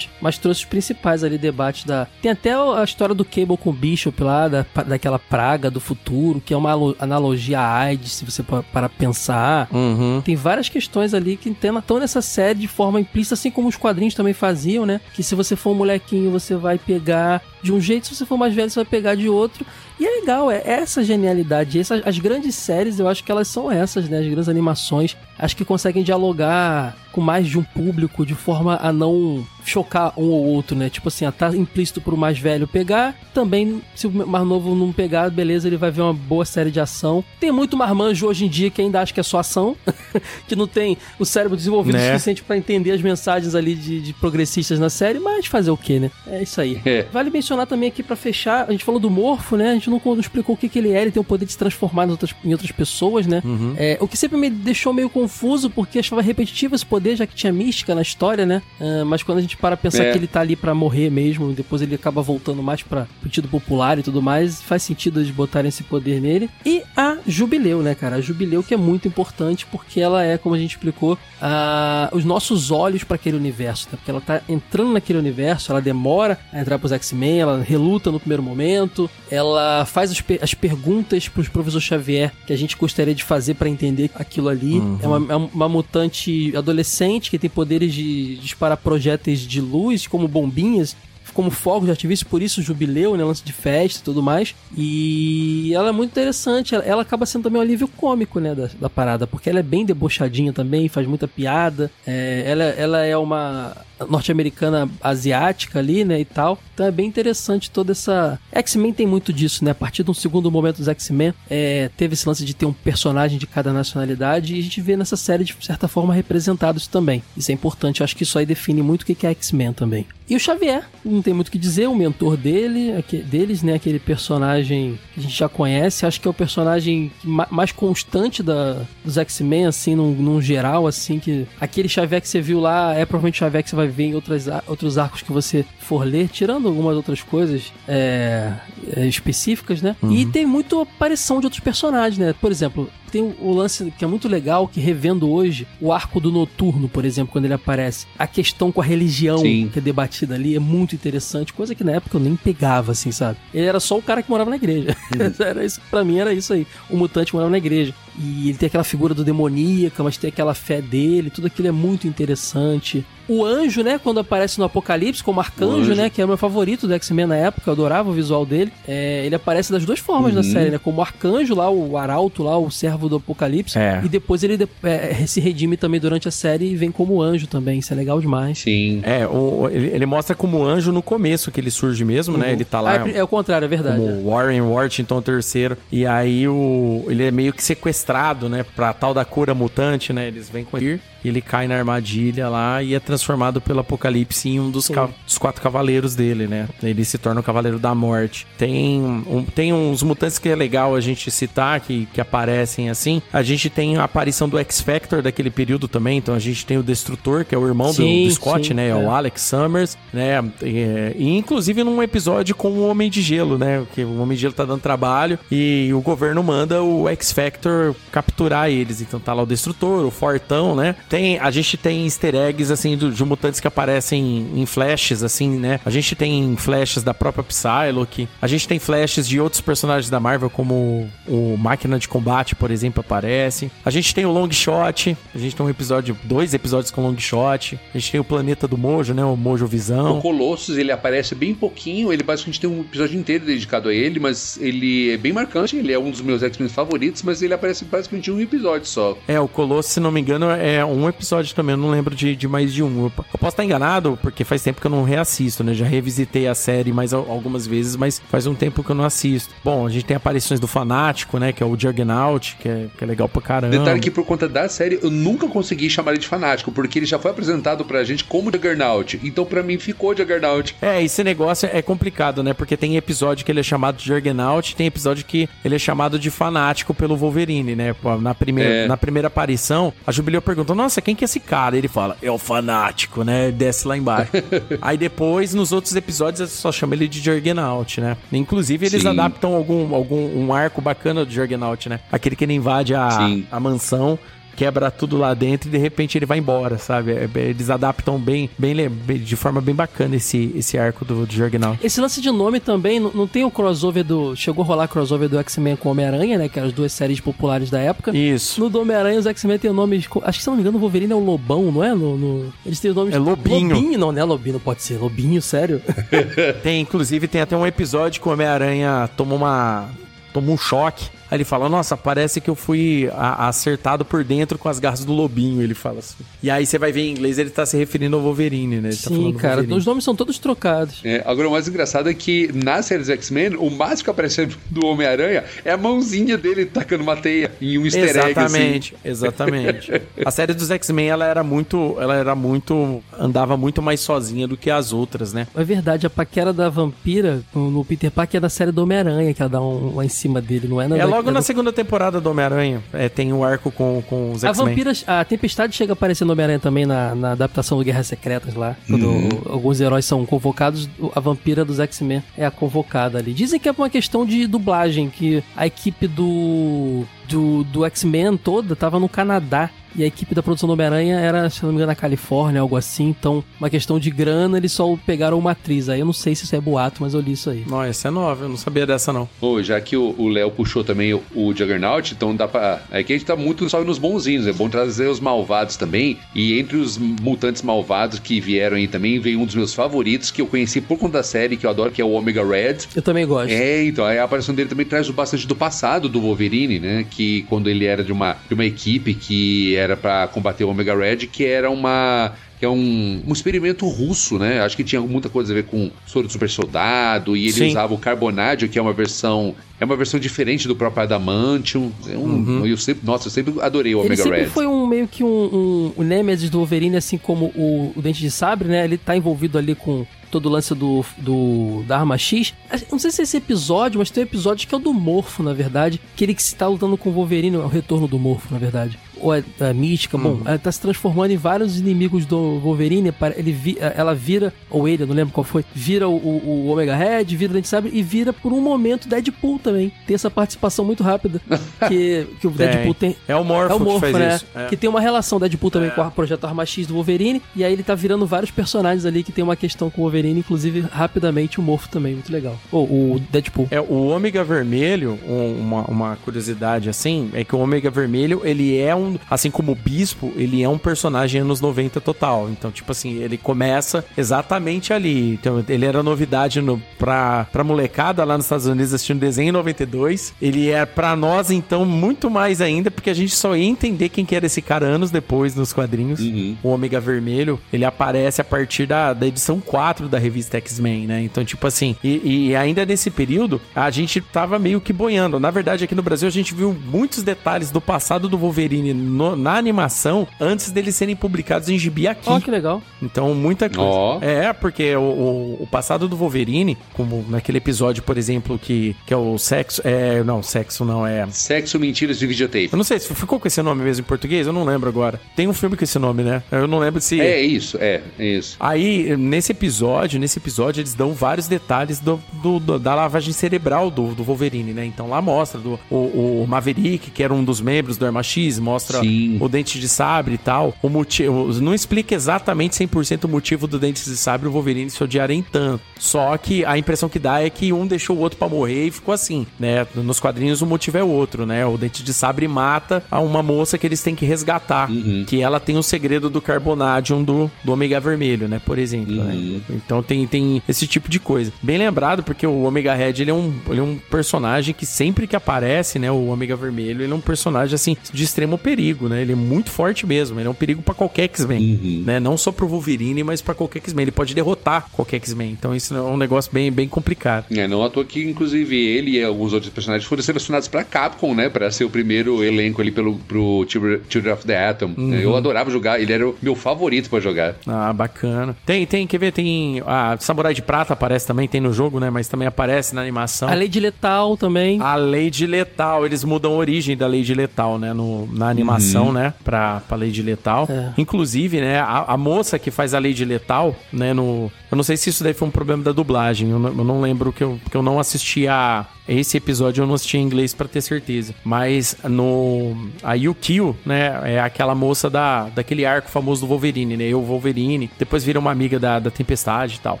mas trouxe os principais ali debates da. Tem até a história do Cable com o Bishop lá, da, daquela praga do futuro, que é uma analogia à AIDS, se você para pensar. Uhum. Tem várias questões ali que estão nessa série de forma implícita, assim como os quadrinhos também faziam, né? Que se você for um molequinho, você vai pegar de um jeito, se você for mais velho, você vai pegar de outro. E é legal, é essa genialidade. Essas, as grandes séries, eu acho que elas são essas, né? As grandes animações. Acho que conseguem dialogar com mais de um público de forma a não chocar um ou outro, né? Tipo assim, tá implícito pro mais velho pegar, também se o mais novo não pegar, beleza, ele vai ver uma boa série de ação. Tem muito marmanjo hoje em dia que ainda acha que é só ação, que não tem o cérebro desenvolvido né? o suficiente para entender as mensagens ali de, de, progressistas na série, mas fazer o que, né? É isso aí. É. Vale mencionar também aqui para fechar, a gente falou do Morfo, né? A gente não, não explicou o que, que ele é, ele tem o poder de se transformar em outras, em outras pessoas, né? Uhum. É, o que sempre me deixou meio confuso, porque achava repetitivo esse poder, já que tinha mística na história, né? Uh, mas quando a gente para pensar é. que ele tá ali para morrer mesmo, depois ele acaba voltando mais para pedido popular e tudo mais, faz sentido eles botarem esse poder nele. E a Jubileu, né, cara? A Jubileu que é muito importante porque ela é, como a gente explicou, uh, os nossos olhos para aquele universo, né? Porque ela tá entrando naquele universo, ela demora a entrar pros X-Men, ela reluta no primeiro momento, ela faz as, as perguntas pros professor Xavier que a gente gostaria de fazer para entender aquilo ali. Uhum. É, uma, é uma mutante adolescente que tem poderes de disparar projéteis de luz, como bombinhas, como fogo de artifício, por isso jubileu, né, lance de festa e tudo mais. E ela é muito interessante, ela, ela acaba sendo também um alívio cômico, né, da, da, parada, porque ela é bem debochadinha também, faz muita piada. É, ela, ela é uma norte-americana asiática ali, né, e tal. Então é bem interessante toda essa... X-Men tem muito disso, né? A partir de um segundo momento dos X-Men, é, teve esse lance de ter um personagem de cada nacionalidade e a gente vê nessa série, de certa forma, representado isso também. Isso é importante, eu acho que isso aí define muito o que é X-Men também. E o Xavier, não tem muito o que dizer, o mentor dele, deles, né, aquele personagem que a gente já conhece, acho que é o personagem mais constante da, dos X-Men, assim, num, num, geral, assim, que aquele Xavier que você viu lá é provavelmente o Xavier que você vai ver em outras, outros arcos que você for ler, tirando algumas outras coisas é, é, específicas, né? Uhum. E tem muito aparição de outros personagens, né? Por exemplo, tem o lance que é muito legal, que revendo hoje, o arco do Noturno, por exemplo, quando ele aparece. A questão com a religião Sim. que é debatida ali é muito interessante, coisa que na época eu nem pegava, assim, sabe? Ele era só o cara que morava na igreja. Uhum. era isso, pra mim era isso aí. O mutante morava na igreja. E ele tem aquela figura do demoníaca, mas tem aquela fé dele, tudo aquilo é muito interessante. O anjo, né, quando aparece no Apocalipse, como arcanjo, né, que é o meu favorito do X-Men na época, eu adorava o visual dele. É, ele aparece das duas formas uhum. na série, né, como arcanjo lá, o arauto lá, o servo do Apocalipse. É. E depois ele é, se redime também durante a série e vem como anjo também, isso é legal demais. Sim. É, o, ele, ele, mostra como anjo no começo, que ele surge mesmo, né, uhum. né, ele tá lá... Ah, é, é, o contrário, é verdade. Como é. Warren Washington III, e aí o, ele é meio que sequestrado, né, pra tal da cura mutante, né, eles vêm com ele ele cai na armadilha lá e é transformado pelo Apocalipse em um dos, dos, quatro cavaleiros dele, né? Ele se torna o Cavaleiro da Morte. Tem, um, tem uns mutantes que é legal a gente citar, que, que aparecem assim. A gente tem a aparição do X-Factor daquele período também, então a gente tem o Destrutor, que é o irmão sim, do, do, Scott, sim, né? É. o Alex Summers, né? E, e, inclusive num episódio com o Homem de Gelo, né? Que o Homem de Gelo tá dando trabalho e o governo manda o X-Factor capturar eles. Então tá lá o Destrutor, o Fortão, né? Tem, a gente tem easter eggs, assim, do, de mutantes que aparecem em flashes, assim, né? A gente tem flashes da própria Psylocke. A gente tem flashes de outros personagens da Marvel, como o Máquina de Combate, por exemplo, aparece. A gente tem o Long Shot. A gente tem um episódio, dois episódios com Long Shot. A gente tem o Planeta do Mojo, né? O Mojo Visão. O Colossus, ele aparece bem pouquinho. Ele basicamente tem um episódio inteiro dedicado a ele, mas ele é bem marcante. Ele é um dos meus X-Men favoritos, mas ele aparece basicamente em um episódio só. É, o Colossus, se não me engano, é um episódio também. Eu não lembro de, de mais de um. Eu posso estar enganado, porque faz tempo que eu não reassisto, né? Já revisitei a série mais algumas vezes, mas faz um tempo que eu não assisto. Bom, a gente tem aparições do Fanático, né? Que é o Juggernaut, que é, que é legal pra caramba. Detalhe que por conta da série, eu nunca consegui chamar ele de Fanático, porque ele já foi apresentado pra gente como Juggernaut. Então pra mim ficou Juggernaut. É, esse negócio é complicado, né? Porque tem episódio que ele é chamado de Juggernaut, tem episódio que ele é chamado de Fanático pelo Wolverine, né? Na primeira, é. na primeira aparição, a Jubileu perguntou, nossa, quem que é esse cara? Ele fala, é o Fanático, né? Desce lá embaixo. Aí depois, nos outros episódios, só chama ele de Jurgenaut, né? Inclusive, eles Sim. adaptam algum, algum um arco bacana do Jurgenaut, né? Aquele que ele invade a, a mansão quebra tudo lá dentro e de repente ele vai embora, sabe? É, eles adaptam bem, bem, de forma bem bacana esse, esse arco do, do. Esse lance de nome também, não, não tem o crossover do. Chegou a rolar crossover do X-Men com Homem-Aranha, né? Que eram as duas séries populares da época. Isso. No do Homem-Aranha, os X-Men tem o nome. Acho que se não me engano, o Wolverine é o Lobão, não é? No, no... Eles têm o nome. É Lobinho. Lobinho, não, não é Lobinho, pode ser. Lobinho, sério? tem, inclusive, tem até um episódio que o Homem-Aranha toma uma. toma um choque Aí ele fala: Nossa, parece que eu fui acertado por dentro com as garras do lobinho. Ele fala assim. E aí você vai ver em inglês, ele tá se referindo ao Wolverine, né? Ele tá Sim, tá cara, Wolverine. os nomes são todos trocados. É, agora, o mais engraçado é que na série dos X-Men, o máximo que aparece do Homem-Aranha é a mãozinha dele tacando uma teia em um easter exatamente, egg. Assim. Exatamente, A série dos X-Men, ela era muito. Ela era muito. andava muito mais sozinha do que as outras, né? É verdade, a paquera da vampira no Peter Parker é da série do Homem-Aranha, que ela dá um, lá em cima dele, não é? Na é logo na segunda temporada do Homem-Aranha. É, tem o um arco com, com os X-Men. A vampira, a Tempestade chega a aparecer no Homem-Aranha também na, na adaptação do Guerras Secretas lá. Quando uhum. alguns heróis são convocados, a vampira dos X-Men é a convocada ali. Dizem que é uma questão de dublagem, que a equipe do do, do X-Men toda tava no Canadá. E a equipe da produção do Homem-Aranha era, se não me engano, na Califórnia, algo assim. Então, uma questão de grana, eles só pegaram uma atriz. Aí eu não sei se isso é boato, mas eu li isso aí. Não, essa é nova, eu não sabia dessa não. Pô, já que o Léo puxou também o, o, Juggernaut, então dá pra. É que a gente tá muito só nos bonzinhos, é bom trazer os malvados também. E entre os mutantes malvados que vieram aí também, veio um dos meus favoritos, que eu conheci por conta da série, que eu adoro, que é o Omega Red. Eu também gosto. É, então, a aparição dele também traz bastante do passado do Wolverine, né? Que quando ele era de uma, de uma equipe que era para combater o Omega Red, que era uma que é um, um experimento russo, né? Acho que tinha muita coisa a ver com soro do super soldado, e ele Sim. usava o carbonádio, que é uma versão. É uma versão diferente do próprio Adamantium. É um, Eu sempre, nossa, eu sempre adorei o Ele Omega sempre Red. foi um meio que um, um, Nemesis do Wolverine, assim como o, o Dente de Sabre, né? Ele tá envolvido ali com todo o lance do, do da arma X. Não sei se é esse episódio, mas tem um episódio que é o do Morfo, na verdade, que ele que se tá lutando com o Wolverine, é o retorno do Morfo, na verdade. Ou é, é mística, bom, ela tá se transformando em vários inimigos do Wolverine, para- ele vi- ela vira, ou ele, eu não lembro qual foi, vira o, o, o Omega Red, vira o Dente de Sabre e vira por um momento Deadpool também. Tem essa participação muito rápida que, que o Deadpool tem. É o Morpho, É o Morpho, que faz né? isso. É. Que tem uma relação Deadpool também com o projeto Arma X do Wolverine. E aí ele tá virando vários personagens ali que tem uma questão com o Wolverine, inclusive rapidamente o Morpho também, muito legal. Ou o Deadpool. É, o ômega vermelho, um- uma, uma curiosidade assim, é que o ômega vermelho, ele é um, assim como o bispo, ele é um personagem anos 90 total. Então, tipo assim, ele começa exatamente ali. Então, ele era novidade no, pra, pra molecada lá nos Estados Unidos assistindo desenho em 92. Ele é pra nós, então, muito mais ainda, porque a gente só ia entender quem que era esse cara anos depois nos quadrinhos. Uhum. O Ômega Vermelho, ele aparece a partir da, da edição 4 da revista X-Men, né? Então, tipo assim, e, e ainda nesse período, a gente tava meio que boiando. Na verdade, aqui no Brasil, a gente viu muitos detalhes do passado do Wolverine no- na animação antes deles serem publicados em gibi aqui. Ó, que legal. Então, muita coisa. Ó. É, porque o, o, o passado do Wolverine, como naquele episódio, por exemplo, que, que é o sexo. É, não, sexo não é. Sexo, mentiras de videotape. Eu não sei se ficou com esse nome mesmo em português, eu não lembro agora. Tem um filme com esse nome, né? Eu não lembro se. É isso, é, é isso. Aí, nesse episódio, nesse episódio, eles dão vários detalhes do, do- do- da lavagem cerebral do, do Wolverine, né? Então lá mostra do, o, o Maverick, que era um dos membros do Arma X, mostra Sim. o Dente de Sabre e tal. O motivo. Não explica exatamente 100% o motivo do Dente de Sabre o Wolverine se odiarem tanto. Só que a impressão que dá é que um deixou o outro pra morrer e ficou assim, né? Nos quadrinhos o motivo é outro, né? O Dente de Sabre mata a uma moça que eles têm que resgatar. Que ela tem o segredo do Carbonadium do, do Ômega Vermelho, né? Por exemplo, né? Então tem, tem esse tipo de coisa. Bem lembrado, porque o Omega Red, ele é, um, ele é um personagem que sempre que aparece, né? O Ômega Vermelho, ele é um personagem, assim, de extremo perigo, né? Ele é muito forte mesmo. Ele é um perigo pra qualquer X-Men, né? Não só pro Wolverine, mas pra qualquer X-Men. Ele pode derrotar qualquer X-Men. Então isso é um negócio bem, bem complicado. É, não à toa que, inclusive, ele e alguns outros personagens foram selecionados pra Capcom, né? Pra ser o primeiro elenco ali pelo, pro Children of the Atom. Eu adorava jogar, ele era o meu favorito pra jogar. Ah, bacana. Tem, tem, quer ver? Tem. A Samurai de Prata aparece também, tem no jogo, né? Mas também aparece na animação. A Lady Letal também. A Lady Letal, eles mudam a origem da Lady Letal, né? No, na animação, né? Pra, pra Lady Letal. É. Inclusive, né? A, a moça que faz a Lady Letal, né? No, eu não sei se isso daí foi um problema da dublagem. Eu não, eu não lembro que eu, que eu não assisti a. Esse episódio eu não assisti em inglês pra ter certeza. Mas no. A Yukio, né? É aquela moça da, daquele arco famoso do Wolverine, né? Eu, Wolverine. Depois vira uma amiga da, da Tempestade e tal.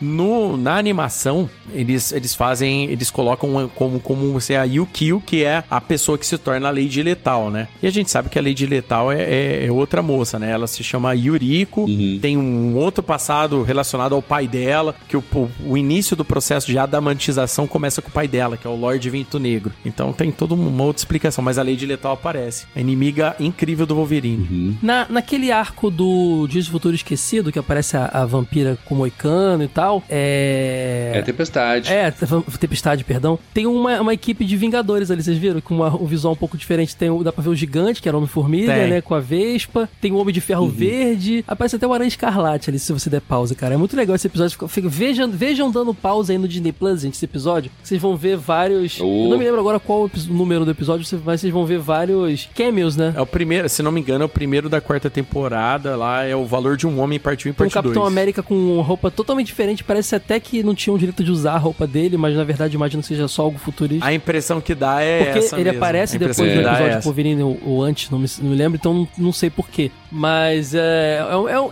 No, na animação, eles, eles fazem. Eles colocam como, como ser a Yukio, que é a pessoa que se torna a Lady Letal, né? E a gente sabe que a Lady Letal é, é, é outra moça, né? Ela se chama Yuriko, tem um outro passado relacionado ao pai dela, que o, o, início do processo de adamantização começa com o pai dela, que é o Lorde Vento Negro. Então tem toda uma outra explicação, mas a Lady Letal aparece. A inimiga incrível do Wolverine. Na, naquele arco do Dias do Futuro Esquecido, que aparece a, a vampira com o moicano e tal, é... É, Tempestade. É, Tempestade, perdão. Tem uma, uma equipe de Vingadores ali, vocês viram? Com uma, um visual um pouco diferente. Tem, o- dá pra ver o Gigante, que era o Homem-Formiga, né? Com a Vespa. Tem o Homem de Ferro Verde. Aparece até o Aranha Escarlate ali, se você der pausa, cara. É muito legal esse episódio. Fica- fica- vejam, vejam dando pausa aí no Disney Plus, gente, esse episódio. Vocês vão ver vários... Oh. Eu não me lembro agora qual o número do episódio, mas vocês vão ver vários cameos, né? É o primeiro, se não me engano, é o primeiro da quarta temporada. Lá é o valor de um homem partiu em Tem um parte Capitão 2. América com roupa totalmente diferente. Parece até que não tinham direito de usar a roupa dele, mas na verdade imagino que seja só algo futurista. A impressão que dá é Porque essa ele mesmo. aparece A depois do é episódio essa. Wolverine ou, ou antes, não me, não me lembro, então não, não sei porquê. Mas é,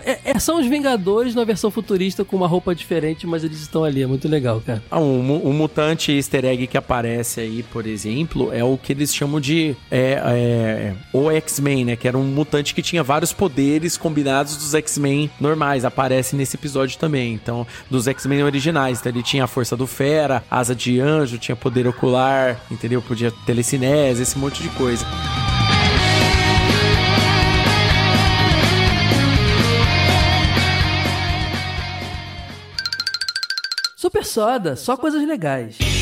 é, é- é- são os Vingadores na versão futurista com uma roupa diferente, mas eles estão ali, é muito legal, cara. Ah, um, um mutante easter egg que aparece aí, por exemplo, é o que eles chamam de é, é, o X-Men, né? Que era um mutante que tinha vários poderes combinados dos X-Men normais. Aparece nesse episódio também. Então, dos X-Men originais. Então, ele tinha a força do Fera, asa de anjo, tinha poder ocular, entendeu? Podia telecinese, esse monte de coisa. Super Soda, só coisas legais.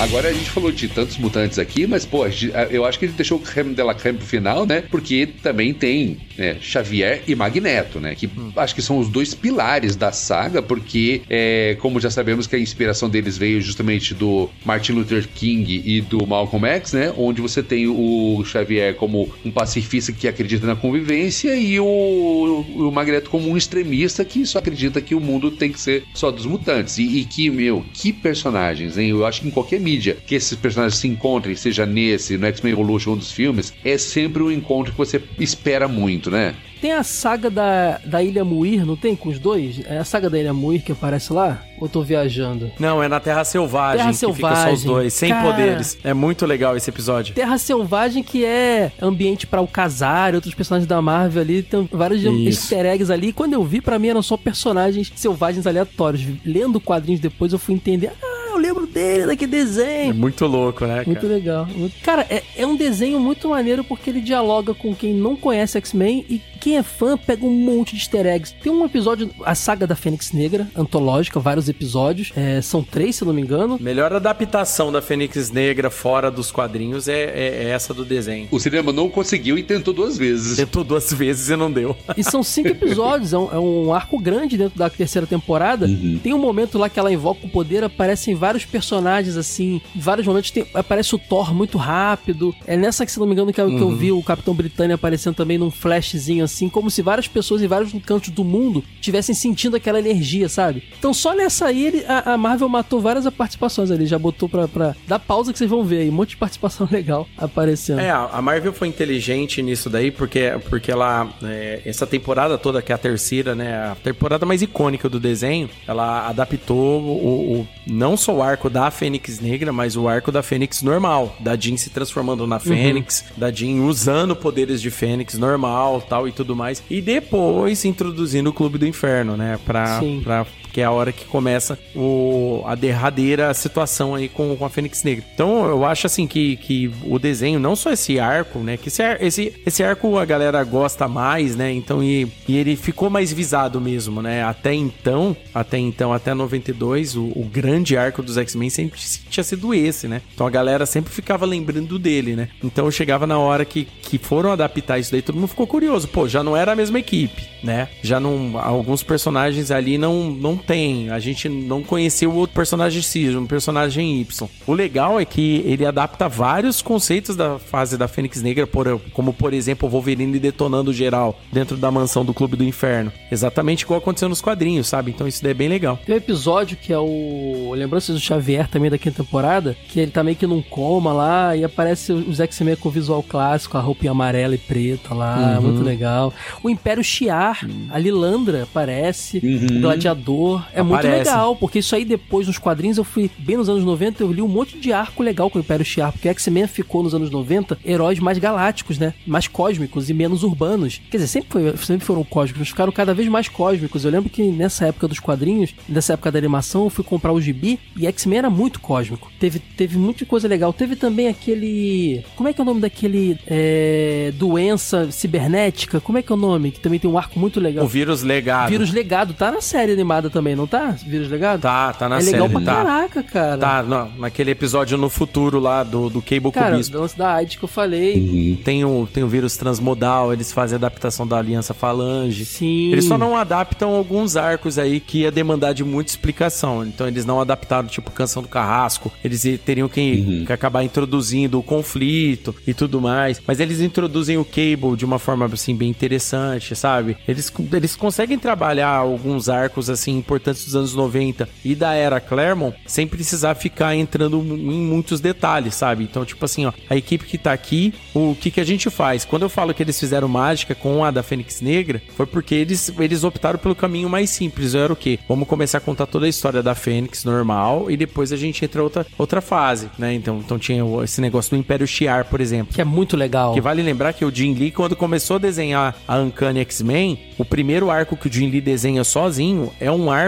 Agora a gente falou de tantos mutantes aqui, mas, pô, eu acho que ele deixou o creme de la creme pro final, né? Porque também tem né, Xavier e Magneto, né? Que hum. acho que são os dois pilares da saga, porque, é, como já sabemos que a inspiração deles veio justamente do Martin Luther King e do Malcolm X, né? Onde você tem o Xavier como um pacifista que acredita na convivência e o, o Magneto como um extremista que só acredita que o mundo tem que ser só dos mutantes. E, e que, meu, que personagens, hein? Eu acho que em qualquer mídia que esses personagens se encontrem, seja nesse, no X-Men Evolution, um dos filmes, é sempre um encontro que você espera muito, né? Tem a saga da, da Ilha Muir, não tem? Com os dois? É a saga da Ilha Muir que aparece lá? Ou tô viajando? Não, é na Terra Selvagem Terra que Selvagem. fica só os dois, sem Cara, poderes. É muito legal esse episódio. Terra Selvagem que é ambiente para o casar, outros personagens da Marvel ali, tem vários Isso. easter eggs ali. E quando eu vi, para mim eram só personagens selvagens aleatórios. Lendo quadrinhos depois eu fui entender, ah, lembro dele, daquele desenho. É muito louco, né? Muito cara? legal. Cara, é, é um desenho muito maneiro porque ele dialoga com quem não conhece X-Men e quem é fã pega um monte de easter eggs. Tem um episódio, a saga da Fênix Negra, antológica, vários episódios. É, são três, se não me engano. Melhor adaptação da Fênix Negra fora dos quadrinhos é, é, é, essa do desenho. O cinema não conseguiu e tentou duas vezes. Tentou duas vezes e não deu. E são cinco episódios, é um, é um arco grande dentro da terceira temporada. Uhum. Tem um momento lá que ela invoca o poder, aparecem vários personagens assim, em vários momentos tem, aparece o Thor muito rápido. É nessa que, se não me engano, que, uhum. que eu uhum. vi o Capitão Britânia aparecendo também num flashzinho assim, como se várias pessoas em vários cantos do mundo tivessem sentindo aquela energia, sabe? Então só nessa aí ele, a, a, Marvel matou várias participações ali, já botou pra, pra dar pausa que vocês vão ver aí, um monte de participação legal aparecendo. É, a Marvel foi inteligente nisso daí, porque, porque ela, é, essa temporada toda, que é a terceira, né, a temporada mais icônica do desenho, ela adaptou o, o não só o arco da Fênix Negra, mas o arco da Fênix normal, da Jean se transformando na. Fênix, uhum. da Jean usando poderes de Fênix normal, tal e tudo mais. E depois introduzindo o Clube do Inferno, né? Pra, pra que é a hora que começa o, a derradeira situação aí com, com a Fênix Negra. Então eu acho assim que, que o desenho, não só esse arco, né? Que esse, esse, esse arco a galera gosta mais, né? Então, e, e ele ficou mais visado mesmo, né? Até então, até então, até 92, o, o grande arco dos X-Men sempre tinha sido esse, né? Então a galera sempre ficava lembrando dele, né? Então chegava na hora que, que foram adaptar isso daí, todo mundo ficou curioso. Pô, já não era a mesma equipe, né? Já não. Alguns personagens ali não, não tem. A gente não conheceu o outro personagem X, um personagem Y. O legal é que ele adapta vários conceitos da fase da Fênix Negra, por, como por exemplo o Wolverine detonando geral dentro da mansão do Clube do Inferno. Exatamente igual aconteceu nos quadrinhos, sabe? Então isso daí é bem legal. Tem um episódio que é o. Lembranças do Xavier também da quinta temporada, que ele tá meio que num coma lá e aparece os X-Men com o visual clássico, a roupa amarela e preta lá, uhum. muito legal. O Império Shiar, uhum. a Lilandra aparece, uhum. o Gladiador é Aparece. muito legal, porque isso aí depois nos quadrinhos eu fui bem nos anos 90, eu li um monte de arco legal com o Império Shi'ar, porque X-Men ficou nos anos 90 heróis mais galácticos, né? Mais cósmicos e menos urbanos. Quer dizer, sempre, foi, sempre foram cósmicos, ficaram cada vez mais cósmicos. Eu lembro que nessa época dos quadrinhos, nessa época da animação, eu fui comprar o gibi e X-Men era muito cósmico. Teve, teve muita coisa legal. Teve também aquele. Como é que é o nome daquele. É, doença cibernética? Como é que é o nome? Que também tem um arco muito legal. O vírus legado. Vírus legado, tá na série animada também também, não tá? Vírus legado? Tá, tá na é série. É legal pra tá. caraca, cara. Tá, não, naquele episódio no futuro lá do, do Cable cara, Cubismo. Cara, da AIDS que eu falei. Uhum. Tem, o, tem o vírus transmodal, eles fazem a adaptação da Aliança Falange. Sim. Eles só não adaptam alguns arcos aí que ia demandar de muita explicação. Então eles não adaptaram, tipo, Canção do Carrasco. Eles teriam que, uhum. que acabar introduzindo o conflito e tudo mais. Mas eles introduzem o Cable de uma forma, assim, bem interessante, sabe? Eles, eles conseguem trabalhar alguns arcos, assim, importantes dos anos 90 90 e da era Claremont sem precisar ficar entrando em muitos detalhes, sabe? Então, tipo assim, ó, a equipe que tá aqui, o que que a gente faz? Quando eu falo que eles fizeram mágica com a da Fênix Negra, foi porque eles, eles optaram pelo caminho mais simples. Era o quê? Vamos começar a contar toda a história da Fênix normal, e depois a gente entra outra, outra fase, né? Então, então tinha esse negócio do Império Shi'ar, por exemplo. Que é muito legal. Que vale lembrar que o Jim Lee, quando começou a desenhar a Uncanny X-Men, o primeiro arco que o Jim Lee desenha sozinho é um arco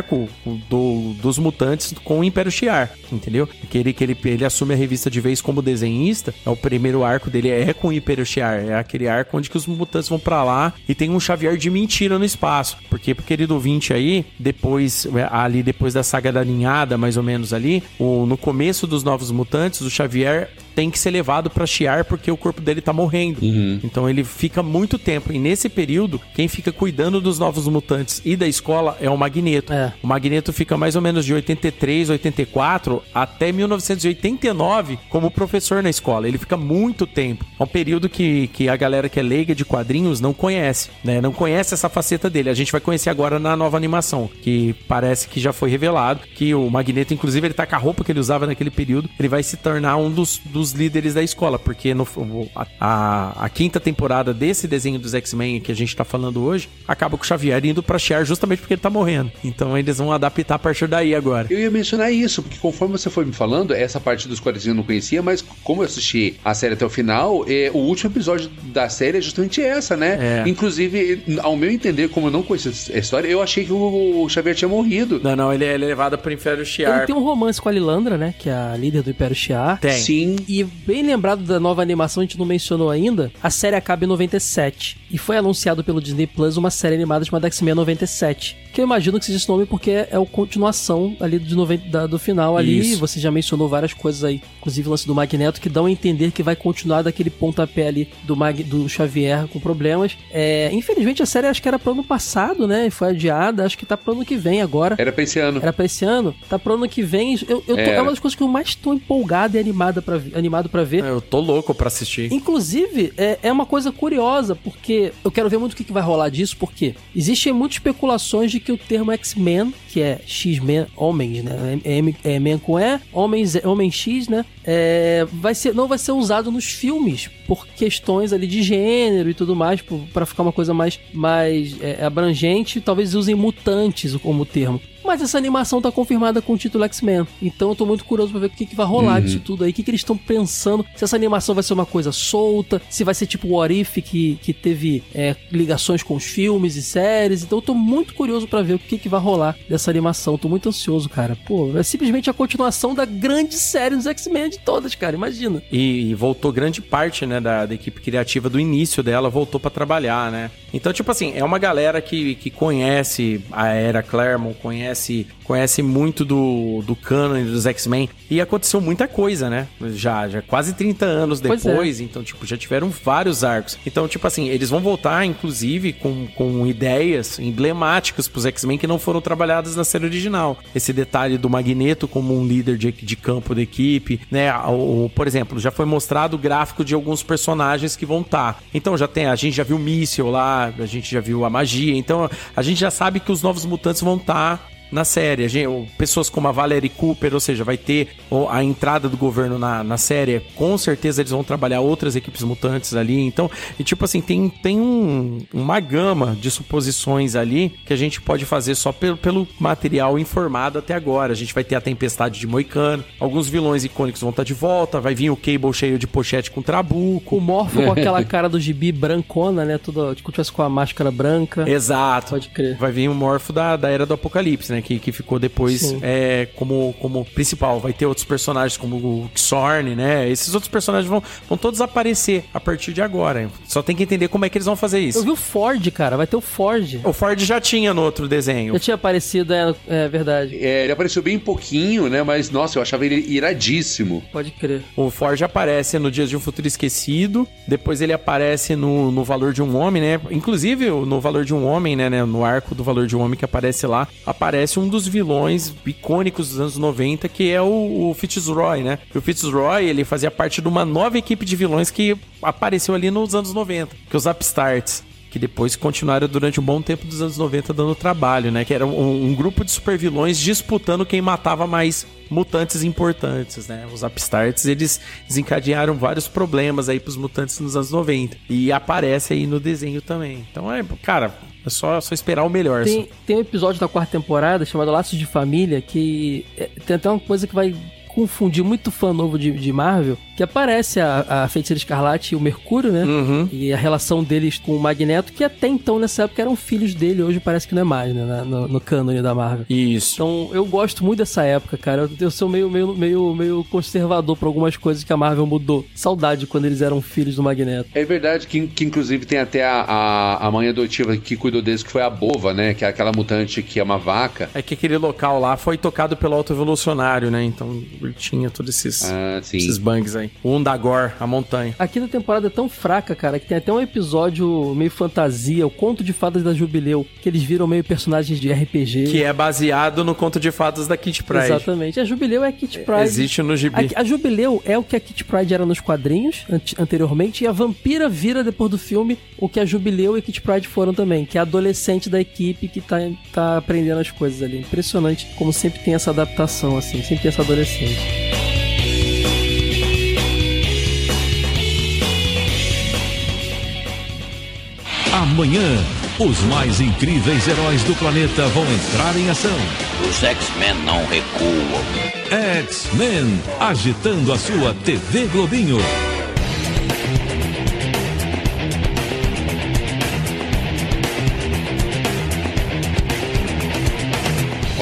do, dos mutantes com o Império Shi'ar, entendeu? Que ele, que ele, ele assume a revista de vez como desenhista, é o primeiro arco dele é com o Império Shi'ar, é aquele arco onde que os mutantes vão para lá e tem um Xavier de mentira no espaço. Porque, pro querido 20 aí, depois, ali depois da saga da ninhada, mais ou menos ali, o, no começo dos Novos Mutantes, o Xavier tem que ser levado para chiar porque o corpo dele tá morrendo. Uhum. Então ele fica muito tempo. E nesse período, quem fica cuidando dos novos mutantes e da escola é o Magneto. É. O Magneto fica mais ou menos de 83, 84 até 1989 como professor na escola. Ele fica muito tempo. É um período que, que a galera que é leiga de quadrinhos não conhece, né? Não conhece essa faceta dele. A gente vai conhecer agora na nova animação, que parece que já foi revelado que o Magneto, inclusive, ele tá com a roupa que ele usava naquele período, ele vai se tornar um dos, dos dos líderes da escola, porque no, a, a, a quinta temporada desse desenho dos X-Men que a gente tá falando hoje, acaba com o Xavier indo pra Cher justamente porque ele tá morrendo. Então eles vão adaptar a partir daí agora. Eu ia mencionar isso, porque conforme você foi me falando, essa parte dos quadrinhos eu não conhecia, mas como eu assisti a série até o final, é, o último episódio da série é justamente essa, né? É. Inclusive, ao meu entender, como eu não conhecia a história, eu achei que o, o Xavier tinha morrido. Não, não, ele é levado pro Império Shiar. Ele tem um romance com a Lilandra, né? Que é a líder do Império Shiar. Tem. Sim. E bem lembrado da nova animação, a gente não mencionou ainda, a série acaba em 97. E foi anunciado pelo Disney Plus uma série animada chamada X-Men 97. Que eu imagino que seja esse nome porque é a continuação ali de 90, da, do final ali. Isso. Você já mencionou várias coisas aí, inclusive o lance do Magneto, que dão a entender que vai continuar daquele pontapé ali do, Mag, do Xavier com problemas. É, infelizmente a série acho que era pro ano passado, né? E foi adiada, acho que tá pro ano que vem agora. Era pra esse ano. Era pra esse ano. Tá pro ano que vem. Eu, eu tô, é. é uma das coisas que eu mais tô empolgado e animada pra, animado para ver. Eu tô louco para assistir. Inclusive, é, é uma coisa curiosa, porque eu quero ver muito o que, que vai rolar disso, porque existem muitas especulações de que o termo X-Men, que é X-Men, homens, né? É, é, é Men com E, homens, homem X, né? É, vai ser, não vai ser usado nos filmes por questões ali de gênero e tudo mais, para ficar uma coisa mais, mais é, abrangente. Talvez usem mutantes como termo. Mas essa animação tá confirmada com o título X-Men. Então eu tô muito curioso pra ver o que, que vai rolar uhum. disso tudo aí. O que, que eles estão pensando. Se essa animação vai ser uma coisa solta. Se vai ser tipo o What If, que, que teve é, ligações com os filmes e séries. Então eu tô muito curioso para ver o que, que vai rolar dessa animação. Tô muito ansioso, cara. Pô, é simplesmente a continuação da grande série dos X-Men de todas, cara. Imagina. E, e, voltou grande parte, né, da, da equipe criativa do início dela, voltou para trabalhar, né? Então, tipo assim, é uma galera que, que conhece a era Claremont, conhece conhece, muito do, do canon dos X-Men. E aconteceu muita coisa, né? Já, já quase 30 anos é. depois. É. Então, tipo, já tiveram vários arcos. Então, tipo assim, eles vão voltar, inclusive, com, com ideias emblemáticas pros X-Men que não foram trabalhadas na série original. Esse detalhe do Magneto como um líder de, de campo da equipe, né? O, por exemplo, já foi mostrado o gráfico de alguns personagens que vão estar. Tá. Então, já tem, a gente já viu o Míssil lá, a gente já viu a magia. Então, a gente já sabe que os novos mutantes vão estar tá na série. Gente, pessoas como a Valerie Cooper, ou seja, vai ter a entrada do governo na, na série. Com certeza eles vão trabalhar outras equipes mutantes ali. Então, e tipo assim, tem, tem um, uma gama de suposições ali que a gente pode fazer só pelo, pelo material informado até agora. A gente vai ter a Tempestade de Moicano, alguns vilões icônicos vão estar de volta, vai vir o Cable cheio de pochete com trabuco. O Morpho com aquela cara do gibi brancona, né? Tudo, tipo, tivesse com a máscara branca. Exato. Pode crer. Vai vir o Morpho da, da Era do Apocalipse, né? Que, que ficou depois é, como, como principal. Vai ter outros personagens como o Xorn, né? Esses outros personagens vão, vão todos aparecer a partir de agora. Só tem que entender como é que eles vão fazer isso. Eu vi o Ford, cara. Vai ter o Ford. O Ford já tinha no outro desenho. Já tinha aparecido, é, é verdade. É, ele apareceu bem pouquinho, né? Mas, nossa, eu achava ele iradíssimo. Pode crer. O Ford aparece no Dias de um Futuro Esquecido. Depois ele aparece no, no Valor de um Homem, né? Inclusive, no Valor de um Homem, né? No arco do Valor de um Homem que aparece lá, aparece um dos vilões icônicos dos anos 90, que é o, o Fitzroy, né? E o Fitzroy, ele fazia parte de uma nova equipe de vilões que apareceu ali nos anos 90, que é os Upstarts que depois continuaram durante um bom tempo dos anos 90 dando trabalho, né? Que era um, um grupo de supervilões disputando quem matava mais mutantes importantes, né? Os Upstarts, eles desencadearam vários problemas aí pros mutantes nos anos 90. E aparece aí no desenho também. Então é, cara, É só, só esperar o melhor. Tem, assim. tem um episódio da quarta temporada chamado Laços de Família que é, tem até uma coisa que vai confundir muito fã novo de, de Marvel, que aparece a, a Feiticeira Escarlate e o Mercúrio, né? Uhum. E a relação deles com o Magneto, que até então, nessa época, eram filhos dele, hoje parece que não é mais, né? No, no cânone da Marvel. Isso. Então, eu gosto muito dessa época, cara. Eu, eu sou meio, meio, meio, meio conservador pra algumas coisas que a Marvel mudou. Saudade quando eles eram filhos do Magneto. É verdade que, que inclusive tem até a, a, a mãe adotiva que cuidou deles, que foi a Bova, né? Que é aquela mutante que é uma vaca. É que aquele local lá foi tocado pelo autoevolucionário, né? Então tinha todos esses, Ah, sim. esses bugs aí. O Undagor, a montanha. Aqui na temporada é tão fraca, cara, que tem até um episódio meio fantasia, o Conto de Fadas da Jubileu, que eles viram meio personagens de RPG. Que é baseado no conto de fadas da Kit Pride. Exatamente. A Jubileu é a Kit Pride. Existe no gibi. A, a Jubileu é o que a Kit Pride era nos quadrinhos ante- anteriormente, e a Vampira vira, depois do filme, o que a Jubileu e a Kit Pride foram também, que é a adolescente da equipe que tá, tá aprendendo as coisas ali. Impressionante como sempre tem essa adaptação, assim, sempre tem essa adolescente. Amanhã, os mais incríveis heróis do planeta vão entrar em ação. Os X-Men não recuam. X-Men, agitando a sua TV Globinho.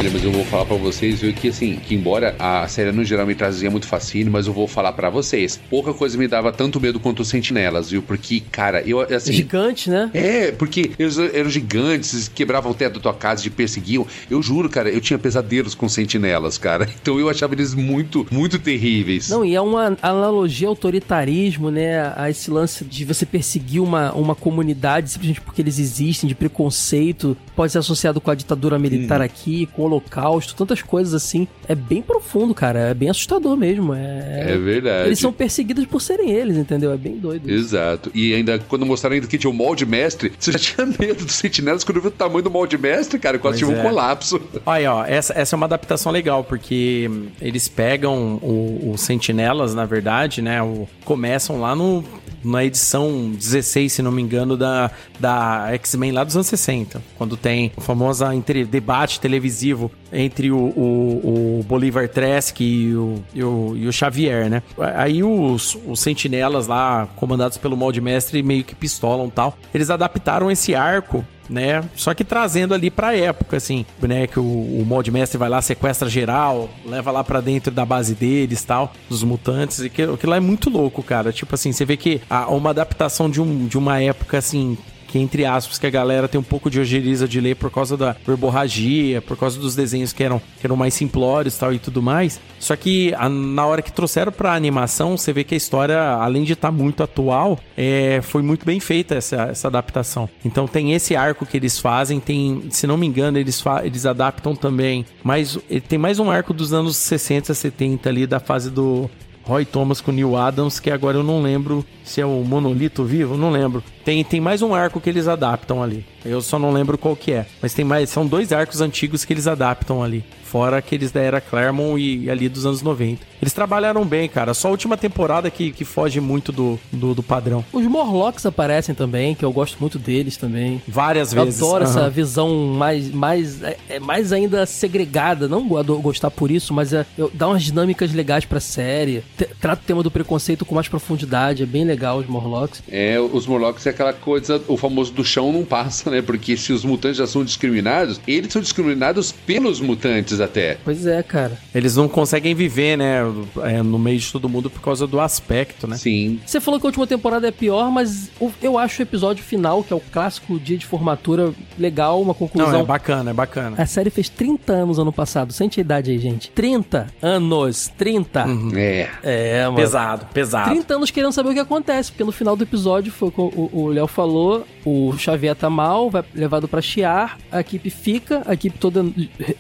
Olha, mas eu vou falar pra vocês, viu, que assim, que embora a série no geral me trazia muito fascínio, mas eu vou falar pra vocês. Pouca coisa me dava tanto medo quanto os sentinelas, viu? Porque, cara, eu assim. Gigante, né? É, porque eles eram gigantes, quebravam o teto da tua casa, te perseguiam. Eu juro, cara, eu tinha pesadelos com sentinelas, cara. Então eu achava eles muito, muito terríveis. Não, e é uma analogia ao autoritarismo, né? A esse lance de você perseguir uma, uma comunidade simplesmente porque eles existem, de preconceito, pode ser associado com a ditadura militar aqui, com holocausto, tantas coisas assim. É bem profundo, cara. É bem assustador mesmo. É, É verdade. Eles são perseguidos por serem eles, entendeu? É bem doido. Exato. E ainda, quando mostraram ainda que tinha o molde mestre, você já tinha medo dos sentinelas quando viu o tamanho do molde mestre, cara, quase tive um é. colapso. Olha, ó, essa, essa é uma adaptação legal, porque eles pegam o, o Sentinelas, na verdade, né? O, começam lá no, na edição 16, se não me engano, da, da X-Men lá dos anos 60. Quando tem o famoso debate televisivo entre o, o, o Bolivar Trask e o, e, o, e o Xavier, né? Aí os, os Sentinelas lá, comandados pelo molde mestre, meio que pistolam e tal. Eles adaptaram esse arco né? Só que trazendo ali pra época, assim, né? Que o, o molde mestre vai lá, sequestra geral, leva lá pra dentro da base deles tal, dos mutantes, e que, aquilo lá é muito louco, cara. Tipo assim, você vê que há uma adaptação de, um, de uma época, assim, que entre aspas, que a galera tem um pouco de ojeriza de ler por causa da verborragia, por causa dos desenhos que eram, que eram mais simplórios tal e tudo mais. Só que a- na hora que trouxeram pra animação, você vê que a história, além de estar muito atual, é, foi muito bem feita essa, essa adaptação. Então tem esse arco que eles fazem, tem, se não me engano, eles, eles adaptam também. Mas tem mais um arco dos anos 60, 70 ali, da fase do Roy Thomas com Neil Adams, que agora eu não lembro se é o Monolito Vivo, não lembro. Tem, tem mais um arco que eles adaptam ali. Eu só não lembro qual que é. Mas tem mais, são dois arcos antigos que eles adaptam ali. Fora aqueles da era Claremont e ali dos anos 90. Eles trabalharam bem, cara. Só a última temporada que, que foge muito do, do, do padrão. Os Morlocks aparecem também, que eu gosto muito deles também. Várias Eu vezes. adoro essa Aham. visão mais, mais, é, é mais ainda segregada. Não go- gostar por isso, mas é, eu- dá umas dinâmicas legais pra série. Te- trata o tema do preconceito com mais profundidade. É bem legal os Morlocks. É, os Morlocks é aquela coisa, o famoso do chão não passa, né? Porque se os mutantes já são discriminados, eles são discriminados pelos mutantes até. Pois é, cara. Eles não conseguem viver, né? é, no meio de todo mundo por causa do aspecto, né? Sim. Você falou que a última temporada é pior, mas eu acho o episódio final, que é o clássico dia de formatura, legal, uma conclusão. Não, é bacana, é bacana. A série fez 30 anos ano passado. Sente a idade aí, gente. 30 anos. 30. É. É, mano. Pesado, pesado. 30 anos querendo saber o que acontece, porque no final do episódio foi o o Léo falou, o Xavier tá mal, vai levado pra chiar, a equipe fica, a equipe toda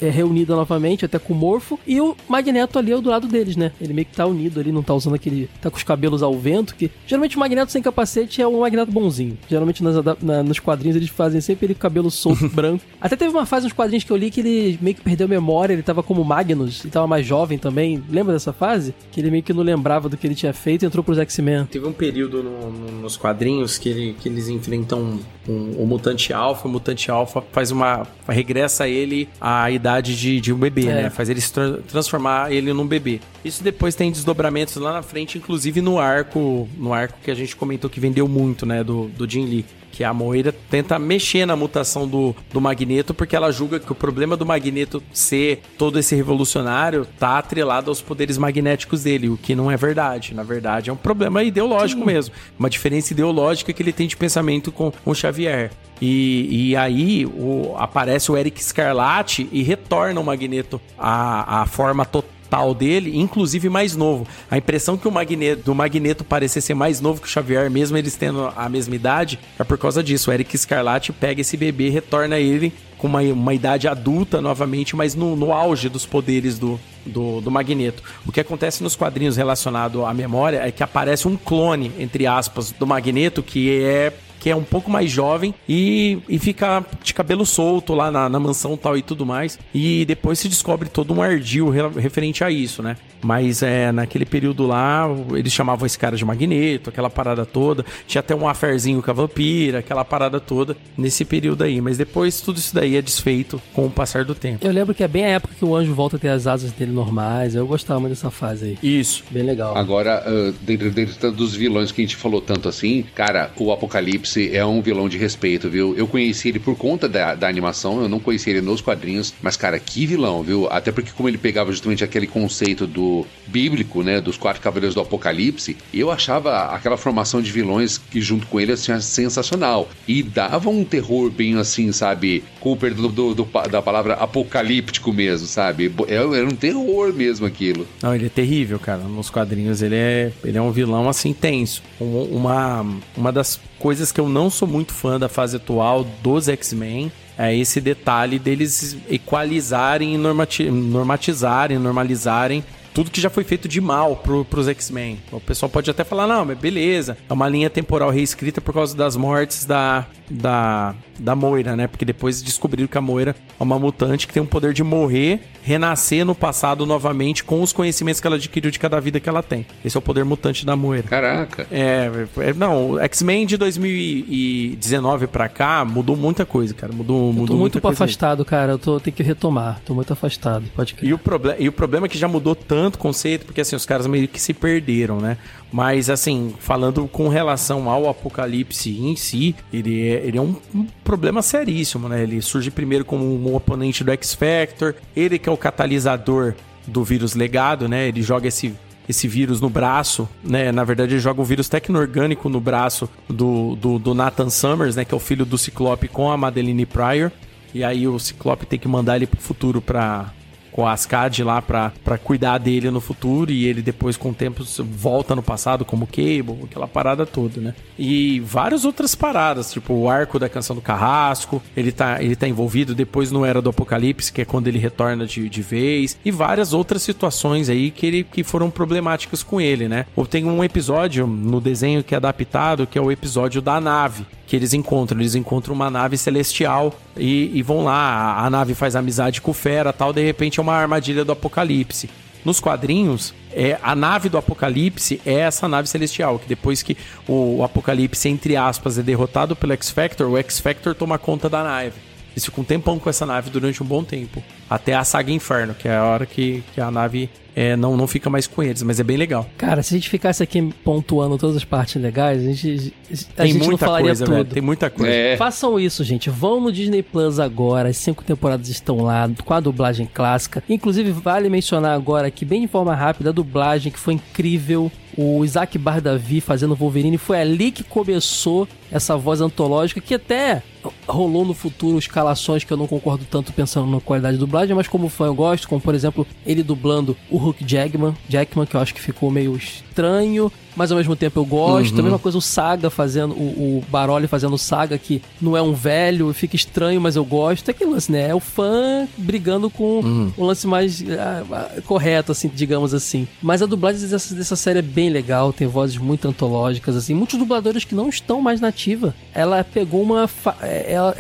é reunida novamente, até com o Morfo, e o Magneto ali é do lado deles, né? Ele meio que tá unido ali, não tá usando aquele. tá com os cabelos ao vento, que geralmente o Magneto sem capacete é um Magneto bonzinho. Geralmente nas na- nos quadrinhos eles fazem sempre ele com cabelo solto, branco. Até teve uma fase nos quadrinhos que eu li que ele meio que perdeu a memória, ele tava como Magnus, ele tava mais jovem também. Lembra dessa fase? Que ele meio que não lembrava do que ele tinha feito e entrou pros X-Men. Teve um período no- no- nos quadrinhos que, ele- que eles enfrentam um, um mutante alfa, o mutante alfa faz uma. regressa ele à idade de, de um bebê, É. né? Faz ele se tra- transformar ele num bebê. Isso depois tem desdobramentos lá na frente, inclusive no arco, no arco que a gente comentou que vendeu muito, né? Do, do Jin Lee. Que a Moira tenta mexer na mutação do, do Magneto, porque ela julga que o problema do Magneto ser todo esse revolucionário tá atrelado aos poderes magnéticos dele, o que não é verdade. Na verdade, é um problema ideológico mesmo. Uma diferença ideológica que ele tem de pensamento com o Xavier. E, e aí o- aparece o Eric Scarlatti e retorna o Magneto à, à forma total tal dele, inclusive mais novo. A impressão que o Magneto, do Magneto parecer ser mais novo que o Xavier, mesmo eles tendo a mesma idade, é por causa disso. O Eric Scarlatti pega esse bebê e retorna ele com uma, uma idade adulta novamente, mas no, no auge dos poderes do, do, do Magneto. O que acontece nos quadrinhos relacionado à memória é que aparece um clone, entre aspas, do Magneto, que é que é um pouco mais jovem e, e fica de cabelo solto lá na, na mansão tal e tudo mais. E depois se descobre todo um ardil re- referente a isso, né? Mas é, naquele período lá, eles chamavam esse cara de Magneto, aquela parada toda. Tinha até um aferzinho com a vampira, aquela parada toda nesse período aí. Mas depois tudo isso daí é desfeito com o passar do tempo. Eu lembro que é bem a época que o anjo volta a ter as asas dele normais. Eu gostava muito dessa fase aí. Isso. Bem legal. Agora, dentro, dentro dos vilões que a gente falou tanto assim, cara, o Apocalipse é um vilão de respeito, viu? Eu conheci ele por conta da, da animação, eu não conheci ele nos quadrinhos, mas, cara, que vilão, viu? Até porque, como ele pegava justamente aquele conceito do bíblico, né, dos quatro cavaleiros do Apocalipse, eu achava aquela formação de vilões que, junto com ele, assim, sensacional. E dava um terror bem assim, sabe? Com o perdão do, do- da palavra apocalíptico mesmo, sabe? Era era um terror mesmo aquilo. Não, ele é terrível, cara. Nos quadrinhos ele é, ele é um vilão assim tenso. Um- uma, uma das coisas que eu não sou muito fã da fase atual dos X-Men é esse detalhe deles equalizarem, e normati- normatizarem, normalizarem tudo que já foi feito de mal pro, pros X-Men. O pessoal pode até falar, não, mas beleza, é uma linha temporal reescrita por causa das mortes da, da, da Moira, né? Porque depois descobriram que a Moira é uma mutante que tem o poder de morrer, renascer no passado novamente com os conhecimentos que ela adquiriu de cada vida que ela tem. Esse é o poder mutante da Moira. Caraca. É, é, não, o X-Men de 2019 pra cá mudou muita coisa, cara. Mudou, Eu mudou tô muito afastado, cara. Eu tô, tenho que retomar. Tô muito afastado. Pode crer. E o, proble e o problema é que já mudou tanto o conceito, porque assim, os caras meio que se perderam, né? Mas assim, falando com relação ao apocalipse em si, ele é, ele é um, um problema seríssimo, né? Ele surge primeiro como um oponente do X-Factor, ele que é o catalisador do vírus legado, né? Ele joga esse esse vírus no braço, né? Na verdade, ele joga um vírus tecno-orgânico no braço do, do, do Nathan Summers, né? Que é o filho do Ciclope com a Madeline Pryor. E aí o Ciclope tem que mandar ele pro futuro pra. Com a Ascad lá pra cuidar dele no futuro e ele depois com o tempo volta no passado como Cable, aquela parada toda, né? E várias outras paradas, tipo o arco da canção do Carrasco, ele tá, ele tá envolvido depois no Era do Apocalipse, que é quando ele retorna de, de vez, e várias outras situações aí que, ele, que foram problemáticas com ele, né? Ou tem um episódio no desenho que é adaptado, que é o episódio da nave, que eles encontram. Eles encontram uma nave celestial e, e vão lá. A, a nave faz amizade com o Fera tal. De repente é uma armadilha do Apocalipse. Nos quadrinhos, é, a nave do Apocalipse é essa nave celestial. Que depois que o, Apocalipse, entre aspas, é derrotado pelo X-Factor, o X-Factor toma conta da nave. Eles ficam um tempão com essa nave durante um bom tempo. Até a saga Inferno, que é a hora que, que a nave é, não, não fica mais com eles. Mas é bem legal. Cara, se a gente ficasse aqui pontuando todas as partes legais, a gente, a Tem gente não muita falaria coisa, tudo. velho. Tem muita coisa. É. Façam isso, gente. Vão no Disney Plus agora. As cinco temporadas estão lá com a dublagem clássica. Inclusive, vale mencionar agora aqui, bem de forma rápida, a dublagem que foi incrível. O Isaac Bardavi fazendo Wolverine. Foi ali que começou essa voz antológica que até rolou no futuro escalações que eu não concordo tanto pensando na qualidade de dublagem, mas como fã eu gosto, como por exemplo ele dublando o Hulk Jackman, Jackman que eu acho que ficou meio estranho, mas ao mesmo tempo eu gosto. A mesma coisa o Saga fazendo, o, o Baroli fazendo o Saga, que não é um velho, fica estranho, mas eu gosto. É aquele lance, né? É o fã brigando com o lance mais ah, ah, correto, assim, digamos assim. Mas a dublagem dessa, dessa série é bem legal, tem vozes muito antológicas, assim. Muitos dubladores que não estão mais na ativa. Ela pegou uma. é, ela-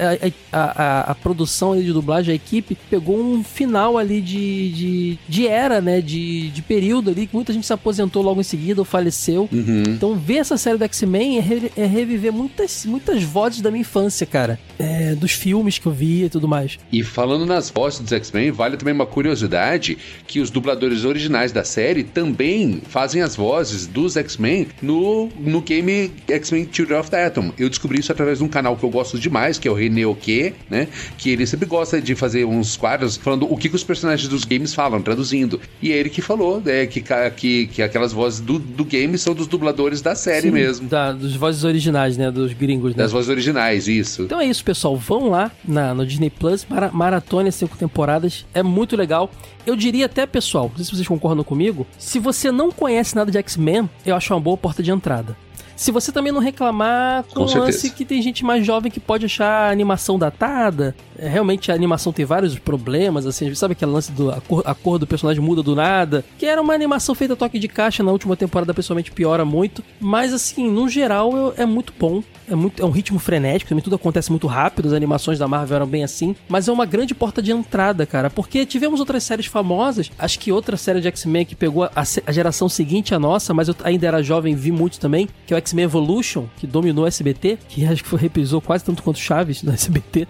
a, a, a, a produção ali de dublagem, a equipe, pegou um final ali de, de, de era, né? De, de período ali, que muita gente se aposentou logo em seguida ou faleceu. Uhum. Então ver essa série do X-Men é, re- é reviver muitas, muitas vozes da minha infância, cara. É, dos filmes que eu via e tudo mais. E falando nas vozes dos X-Men, vale também uma curiosidade que os dubladores originais da série também fazem as vozes dos X-Men no, no game X-Men Children of the Atom. Eu descobri isso através de um canal que eu gosto demais, que é o Reneoque, né? Que ele sempre gosta de fazer uns quadros falando o que, que os personagens dos games falam, traduzindo. E é ele que falou, né? Que, que, que aquelas vozes do, do game são dos dubladores da série Sim, mesmo. Da, dos vozes originais, né? Dos gringos, né? Das vozes originais, isso. Então é isso, pessoal. Vão lá na, no Disney Plus, mara, maratone as cinco temporadas. É muito legal. Eu diria até, pessoal, não sei se vocês concordam comigo, se você não conhece nada de X-Men, eu acho uma boa porta de entrada. Se você também não reclamar com Com o lance que tem gente mais jovem que pode achar a animação datada, é, realmente a animação tem vários problemas, assim, sabe aquele lance do a cor, a cor do personagem muda do nada, que era uma animação feita a toque de caixa na última temporada, pessoalmente piora muito, mas assim, no geral eu- é muito bom. É, muito, é um ritmo frenético, também tudo acontece muito rápido, as animações da Marvel eram bem assim, mas é uma grande porta de entrada, cara, porque tivemos outras séries famosas, acho que outra série de X-Men que pegou a, a geração seguinte à nossa, mas eu ainda era jovem, vi muito também, que é o X-Men Evolution, que dominou o SBT, que acho que foi, reprisou quase tanto quanto Chaves no SBT,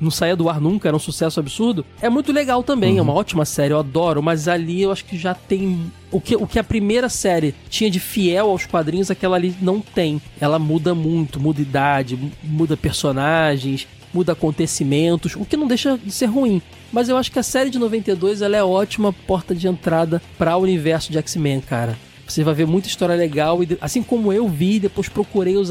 não saía do ar nunca, era um sucesso absurdo. É muito legal também, é uma ótima série, eu adoro, mas ali eu acho que já tem. O que, o que a primeira série tinha de fiel aos quadrinhos, aquela ali não tem. Ela muda muito, muda idade, mu- muda personagens, muda acontecimentos, o que não deixa de ser ruim. Mas eu acho que a série de 92 ela é ótima porta de entrada para o universo de X-Men, cara. Você vai ver muita história legal, e assim como eu vi, depois procurei os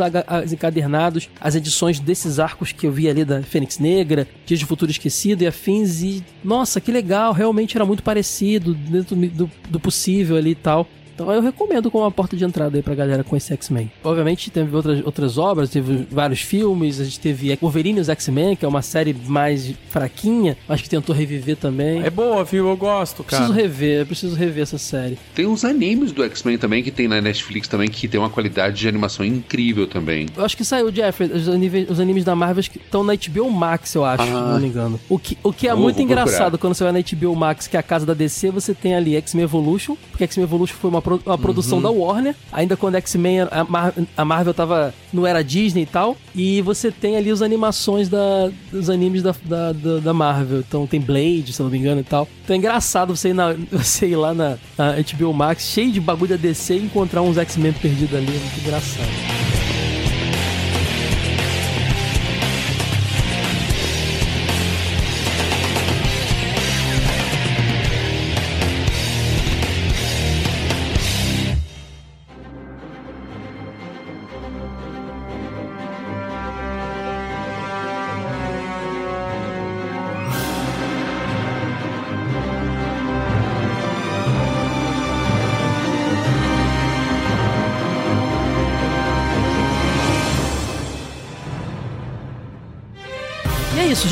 encadernados, as edições desses arcos que eu vi ali da Fênix Negra, Dias de Futuro Esquecido e afins, e nossa, que legal, realmente era muito parecido, dentro do, do possível ali e tal. Então eu recomendo como uma porta de entrada aí pra galera conhecer X-Men. Obviamente teve outras, outras obras, teve vários filmes, a gente teve Wolverine e os X-Men, que é uma série mais fraquinha, mas que tentou reviver também. É boa, viu? Eu gosto, cara. preciso rever, eu preciso rever essa série. Tem uns animes do X-Men também que tem na Netflix também que tem uma qualidade de animação incrível também. Eu acho que saiu, Jeffrey, os animes, os animes da Marvel que estão na HBO Max, eu acho, Ah. se não me engano. O que, o que é Vou- muito vou procurar. engraçado quando você vai na HBO Max, que é a casa da DC, você tem ali X-Men Evolution, porque X-Men Evolution foi uma, pro- uma produção da Warner, ainda quando X-Men, a, Mar- a Marvel tava, não era Disney e tal, e você tem ali as animações da, dos animes da, da, da- da Marvel. Então tem Blade, se não me engano e tal. Então é engraçado você ir, na, você ir lá na, na HBO Max, cheio de bagulho da DC, e encontrar uns X-Men perdidos ali, é muito engraçado.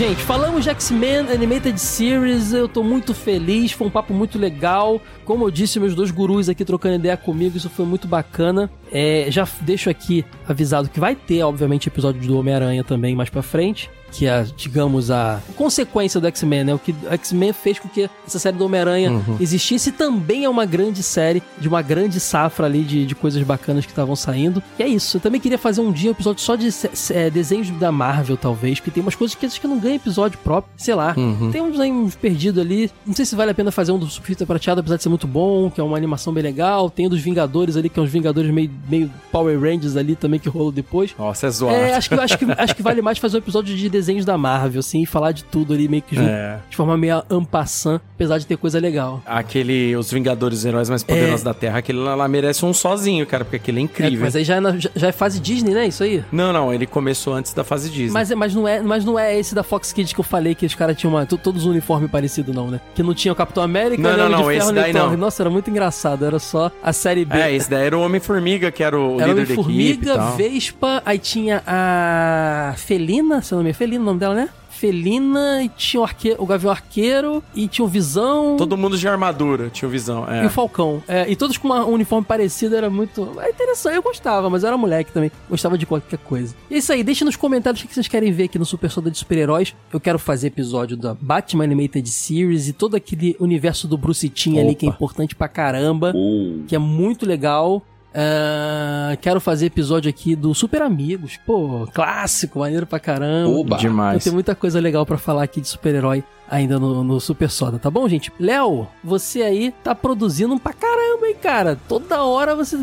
Gente. Falamos de X-Men Animated Series. Eu tô muito feliz. Foi um papo muito legal. Como eu disse, meus dois gurus aqui trocando ideia comigo. Isso foi muito bacana. É, já deixo aqui avisado que vai ter, obviamente, episódio do Homem-Aranha também mais pra frente. Que é, digamos, a consequência do X-Men, né? O que o X-Men fez com que essa série do Homem-Aranha existisse. E também é uma grande série, de uma grande safra ali de, de coisas bacanas que estavam saindo. E é isso. Eu também queria fazer um dia um episódio só de é, desenhos da Marvel, talvez. Porque tem umas coisas que acho que não ganham episódio próprio. Sei lá. Tem uns aí uns perdidos ali. Não sei se vale a pena fazer um do Surfista Prateado, apesar de ser muito bom, que é uma animação bem legal. Tem o dos Vingadores ali, que é uns Vingadores meio, meio Power Rangers ali também, que rolou depois. Nossa, é zoado. É, acho que, acho, que, acho que vale mais fazer um episódio de desenhos da Marvel, assim, e falar de tudo ali meio que junto, É. de forma meio ampassant, apesar de ter coisa legal. Aquele, os Vingadores, os heróis mais poderosos da Terra, aquele lá, lá merece um sozinho, cara, porque aquele é É, incrível. mas aí já é, na- já, é fase Disney, né? Isso aí? Não, não, ele começou antes da fase Disney. Mas, é- mas, não é, mas não é esse da Fox Kids que eu falei que os caras tinham uma, to- todos um uniforme parecido, não, né? Que não tinha o Capitão América, Não, nem não, o Homem não, de esse Ferro, nem daí não. Nossa, era muito engraçado. Era só a série B. É, esse daí era o Homem-Formiga, que era o Era líder da equipe Homem-Formiga. Vespa, aí tinha a Felina, seu nome é Felina o nome dela, né? Felina, e tinha o, arque... o Gavião Arqueiro, e tinha o Visão. Todo mundo de armadura, tinha o Visão. É. E o Falcão. É, e todos com uma- um uniforme parecido, era muito. É interessante, eu gostava, mas eu era moleque também. Gostava de qualquer coisa. E é isso aí, deixa nos comentários o que vocês querem ver aqui no Super Soda de Super-Heróis. Eu quero fazer episódio da Batman Animated Series e todo aquele universo do Bruce Timm ali que é importante pra caramba Uh, que é muito legal. Ah, quero fazer episódio aqui do Super Amigos. Pô, clássico, maneiro pra caramba. Oba. Então Demais. tem muita coisa legal pra falar aqui de super-herói ainda no, no Super Soda, tá bom, gente? Léo, você aí tá produzindo pra caramba, hein, cara? Toda hora você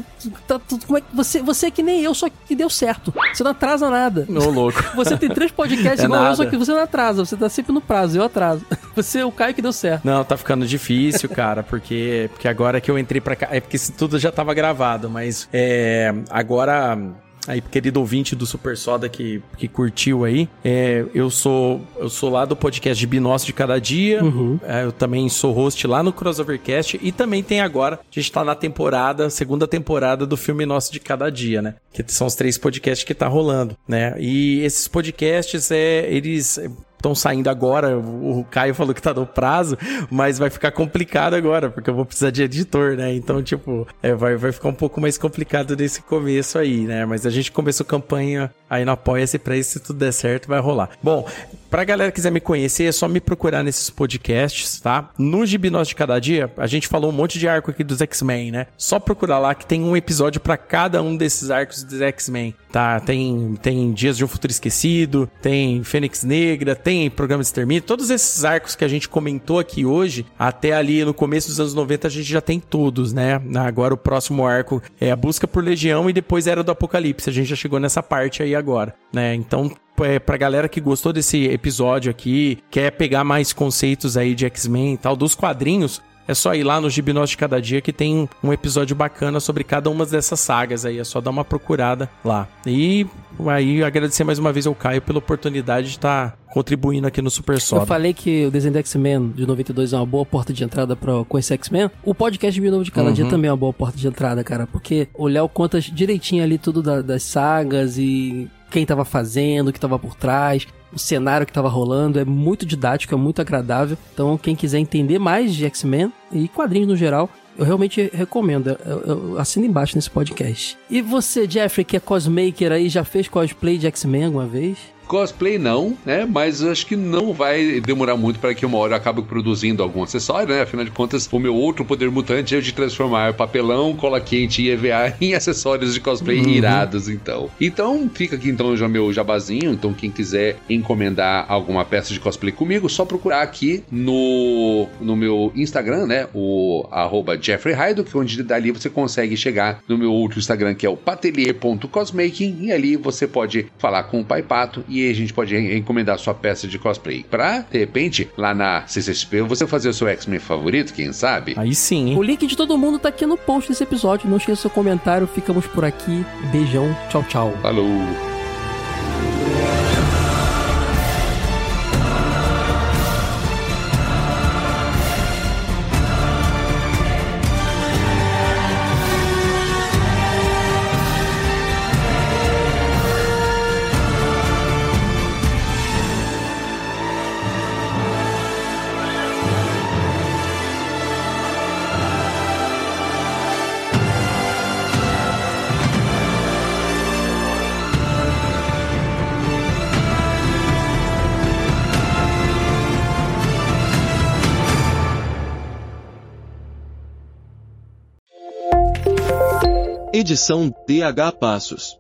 tá como é que você você é que nem eu, só que deu certo. Você não atrasa nada. Ô, louco. Você tem três podcasts É igual eu, nada. só que você não atrasa, você tá sempre no prazo, eu atraso. Você é o Caio que deu certo. Não, tá ficando difícil, cara, porque, porque agora que eu entrei pra cá. É porque isso tudo já tava gravado, mas é, agora. Aí, querido ouvinte do Super Soda que, que curtiu aí, é, eu sou eu sou lá do podcast de Binócio de Cada Dia, Uhum. é, eu também sou host lá no Crossovercast e também tem agora, a gente tá na temporada, segunda temporada do filme Nosso de Cada Dia, né? Que são os três podcasts que tá rolando, né? E esses podcasts, é, eles estão saindo agora. O Caio falou que tá no prazo, mas vai ficar complicado agora, porque eu vou precisar de editor, né? Então, tipo, é, vai, vai ficar um pouco mais complicado nesse começo aí, né? Mas a gente começou campanha aí no Apoia-se pra isso, se tudo der certo, vai rolar. Bom, pra galera que quiser me conhecer, é só me procurar nesses podcasts, tá? No Gibinós de Cada Dia, a gente falou um monte de arco aqui dos X-Men, né? Só procurar lá que tem um episódio pra cada um desses arcos dos X-Men, tá? Tem, tem Dias de um Futuro Esquecido, tem Fênix Negra, tem Programa de Extermínio, todos esses arcos que a gente comentou aqui hoje, até ali no começo dos anos 90 a gente já tem todos, né? Agora o próximo arco é a busca por Legião e depois Era do Apocalipse, a gente já chegou nessa parte aí agora, né? Então é, pra galera que gostou desse episódio aqui, quer pegar mais conceitos aí de X-Men e tal, dos quadrinhos, é só ir lá no Gibinós de Cada Dia que tem um, episódio bacana sobre cada uma dessas sagas aí. É só dar uma procurada lá. E aí agradecer mais uma vez ao Caio pela oportunidade de estar contribuindo aqui no Super Eu Soda. falei que o desenho do X-Men de 92 é uma boa porta de entrada pra conhecer X-Men. O podcast de Novo de Cada Uhum. Dia também é uma boa porta de entrada, cara. Porque o Léo conta direitinho ali tudo da- das sagas e quem tava fazendo, o que tava por trás, o cenário que tava rolando. É muito didático, é muito agradável. Então, quem quiser entender mais de X-Men e quadrinhos no geral, eu realmente recomendo. Eu, eu assino embaixo nesse podcast. E você, Jeffrey, que é cosmaker aí, já fez cosplay de X-Men alguma vez? Cosplay não, né? Mas acho que não vai demorar muito para que uma hora eu acabe produzindo algum acessório, né? Afinal de contas, o meu outro poder mutante é o de transformar papelão, cola quente e EVA em acessórios de cosplay irados, então. Então, fica aqui então já meu jabazinho. Então, quem quiser encomendar alguma peça de cosplay comigo, só procurar aqui no, no meu Instagram, né? O arroba Jeffrey onde dali você consegue chegar no meu outro Instagram, que é o patelier.cosmaking, e ali você pode falar com o Pai Pato e a gente pode encomendar sua peça de cosplay. Pra, de repente, lá na CCXP, você fazer o seu X-Men favorito, quem sabe? Aí sim, hein? O link de todo mundo tá aqui no post desse episódio. Não esqueça seu comentário. Ficamos por aqui. Beijão. Tchau, tchau. Falou! Edição DH Passos.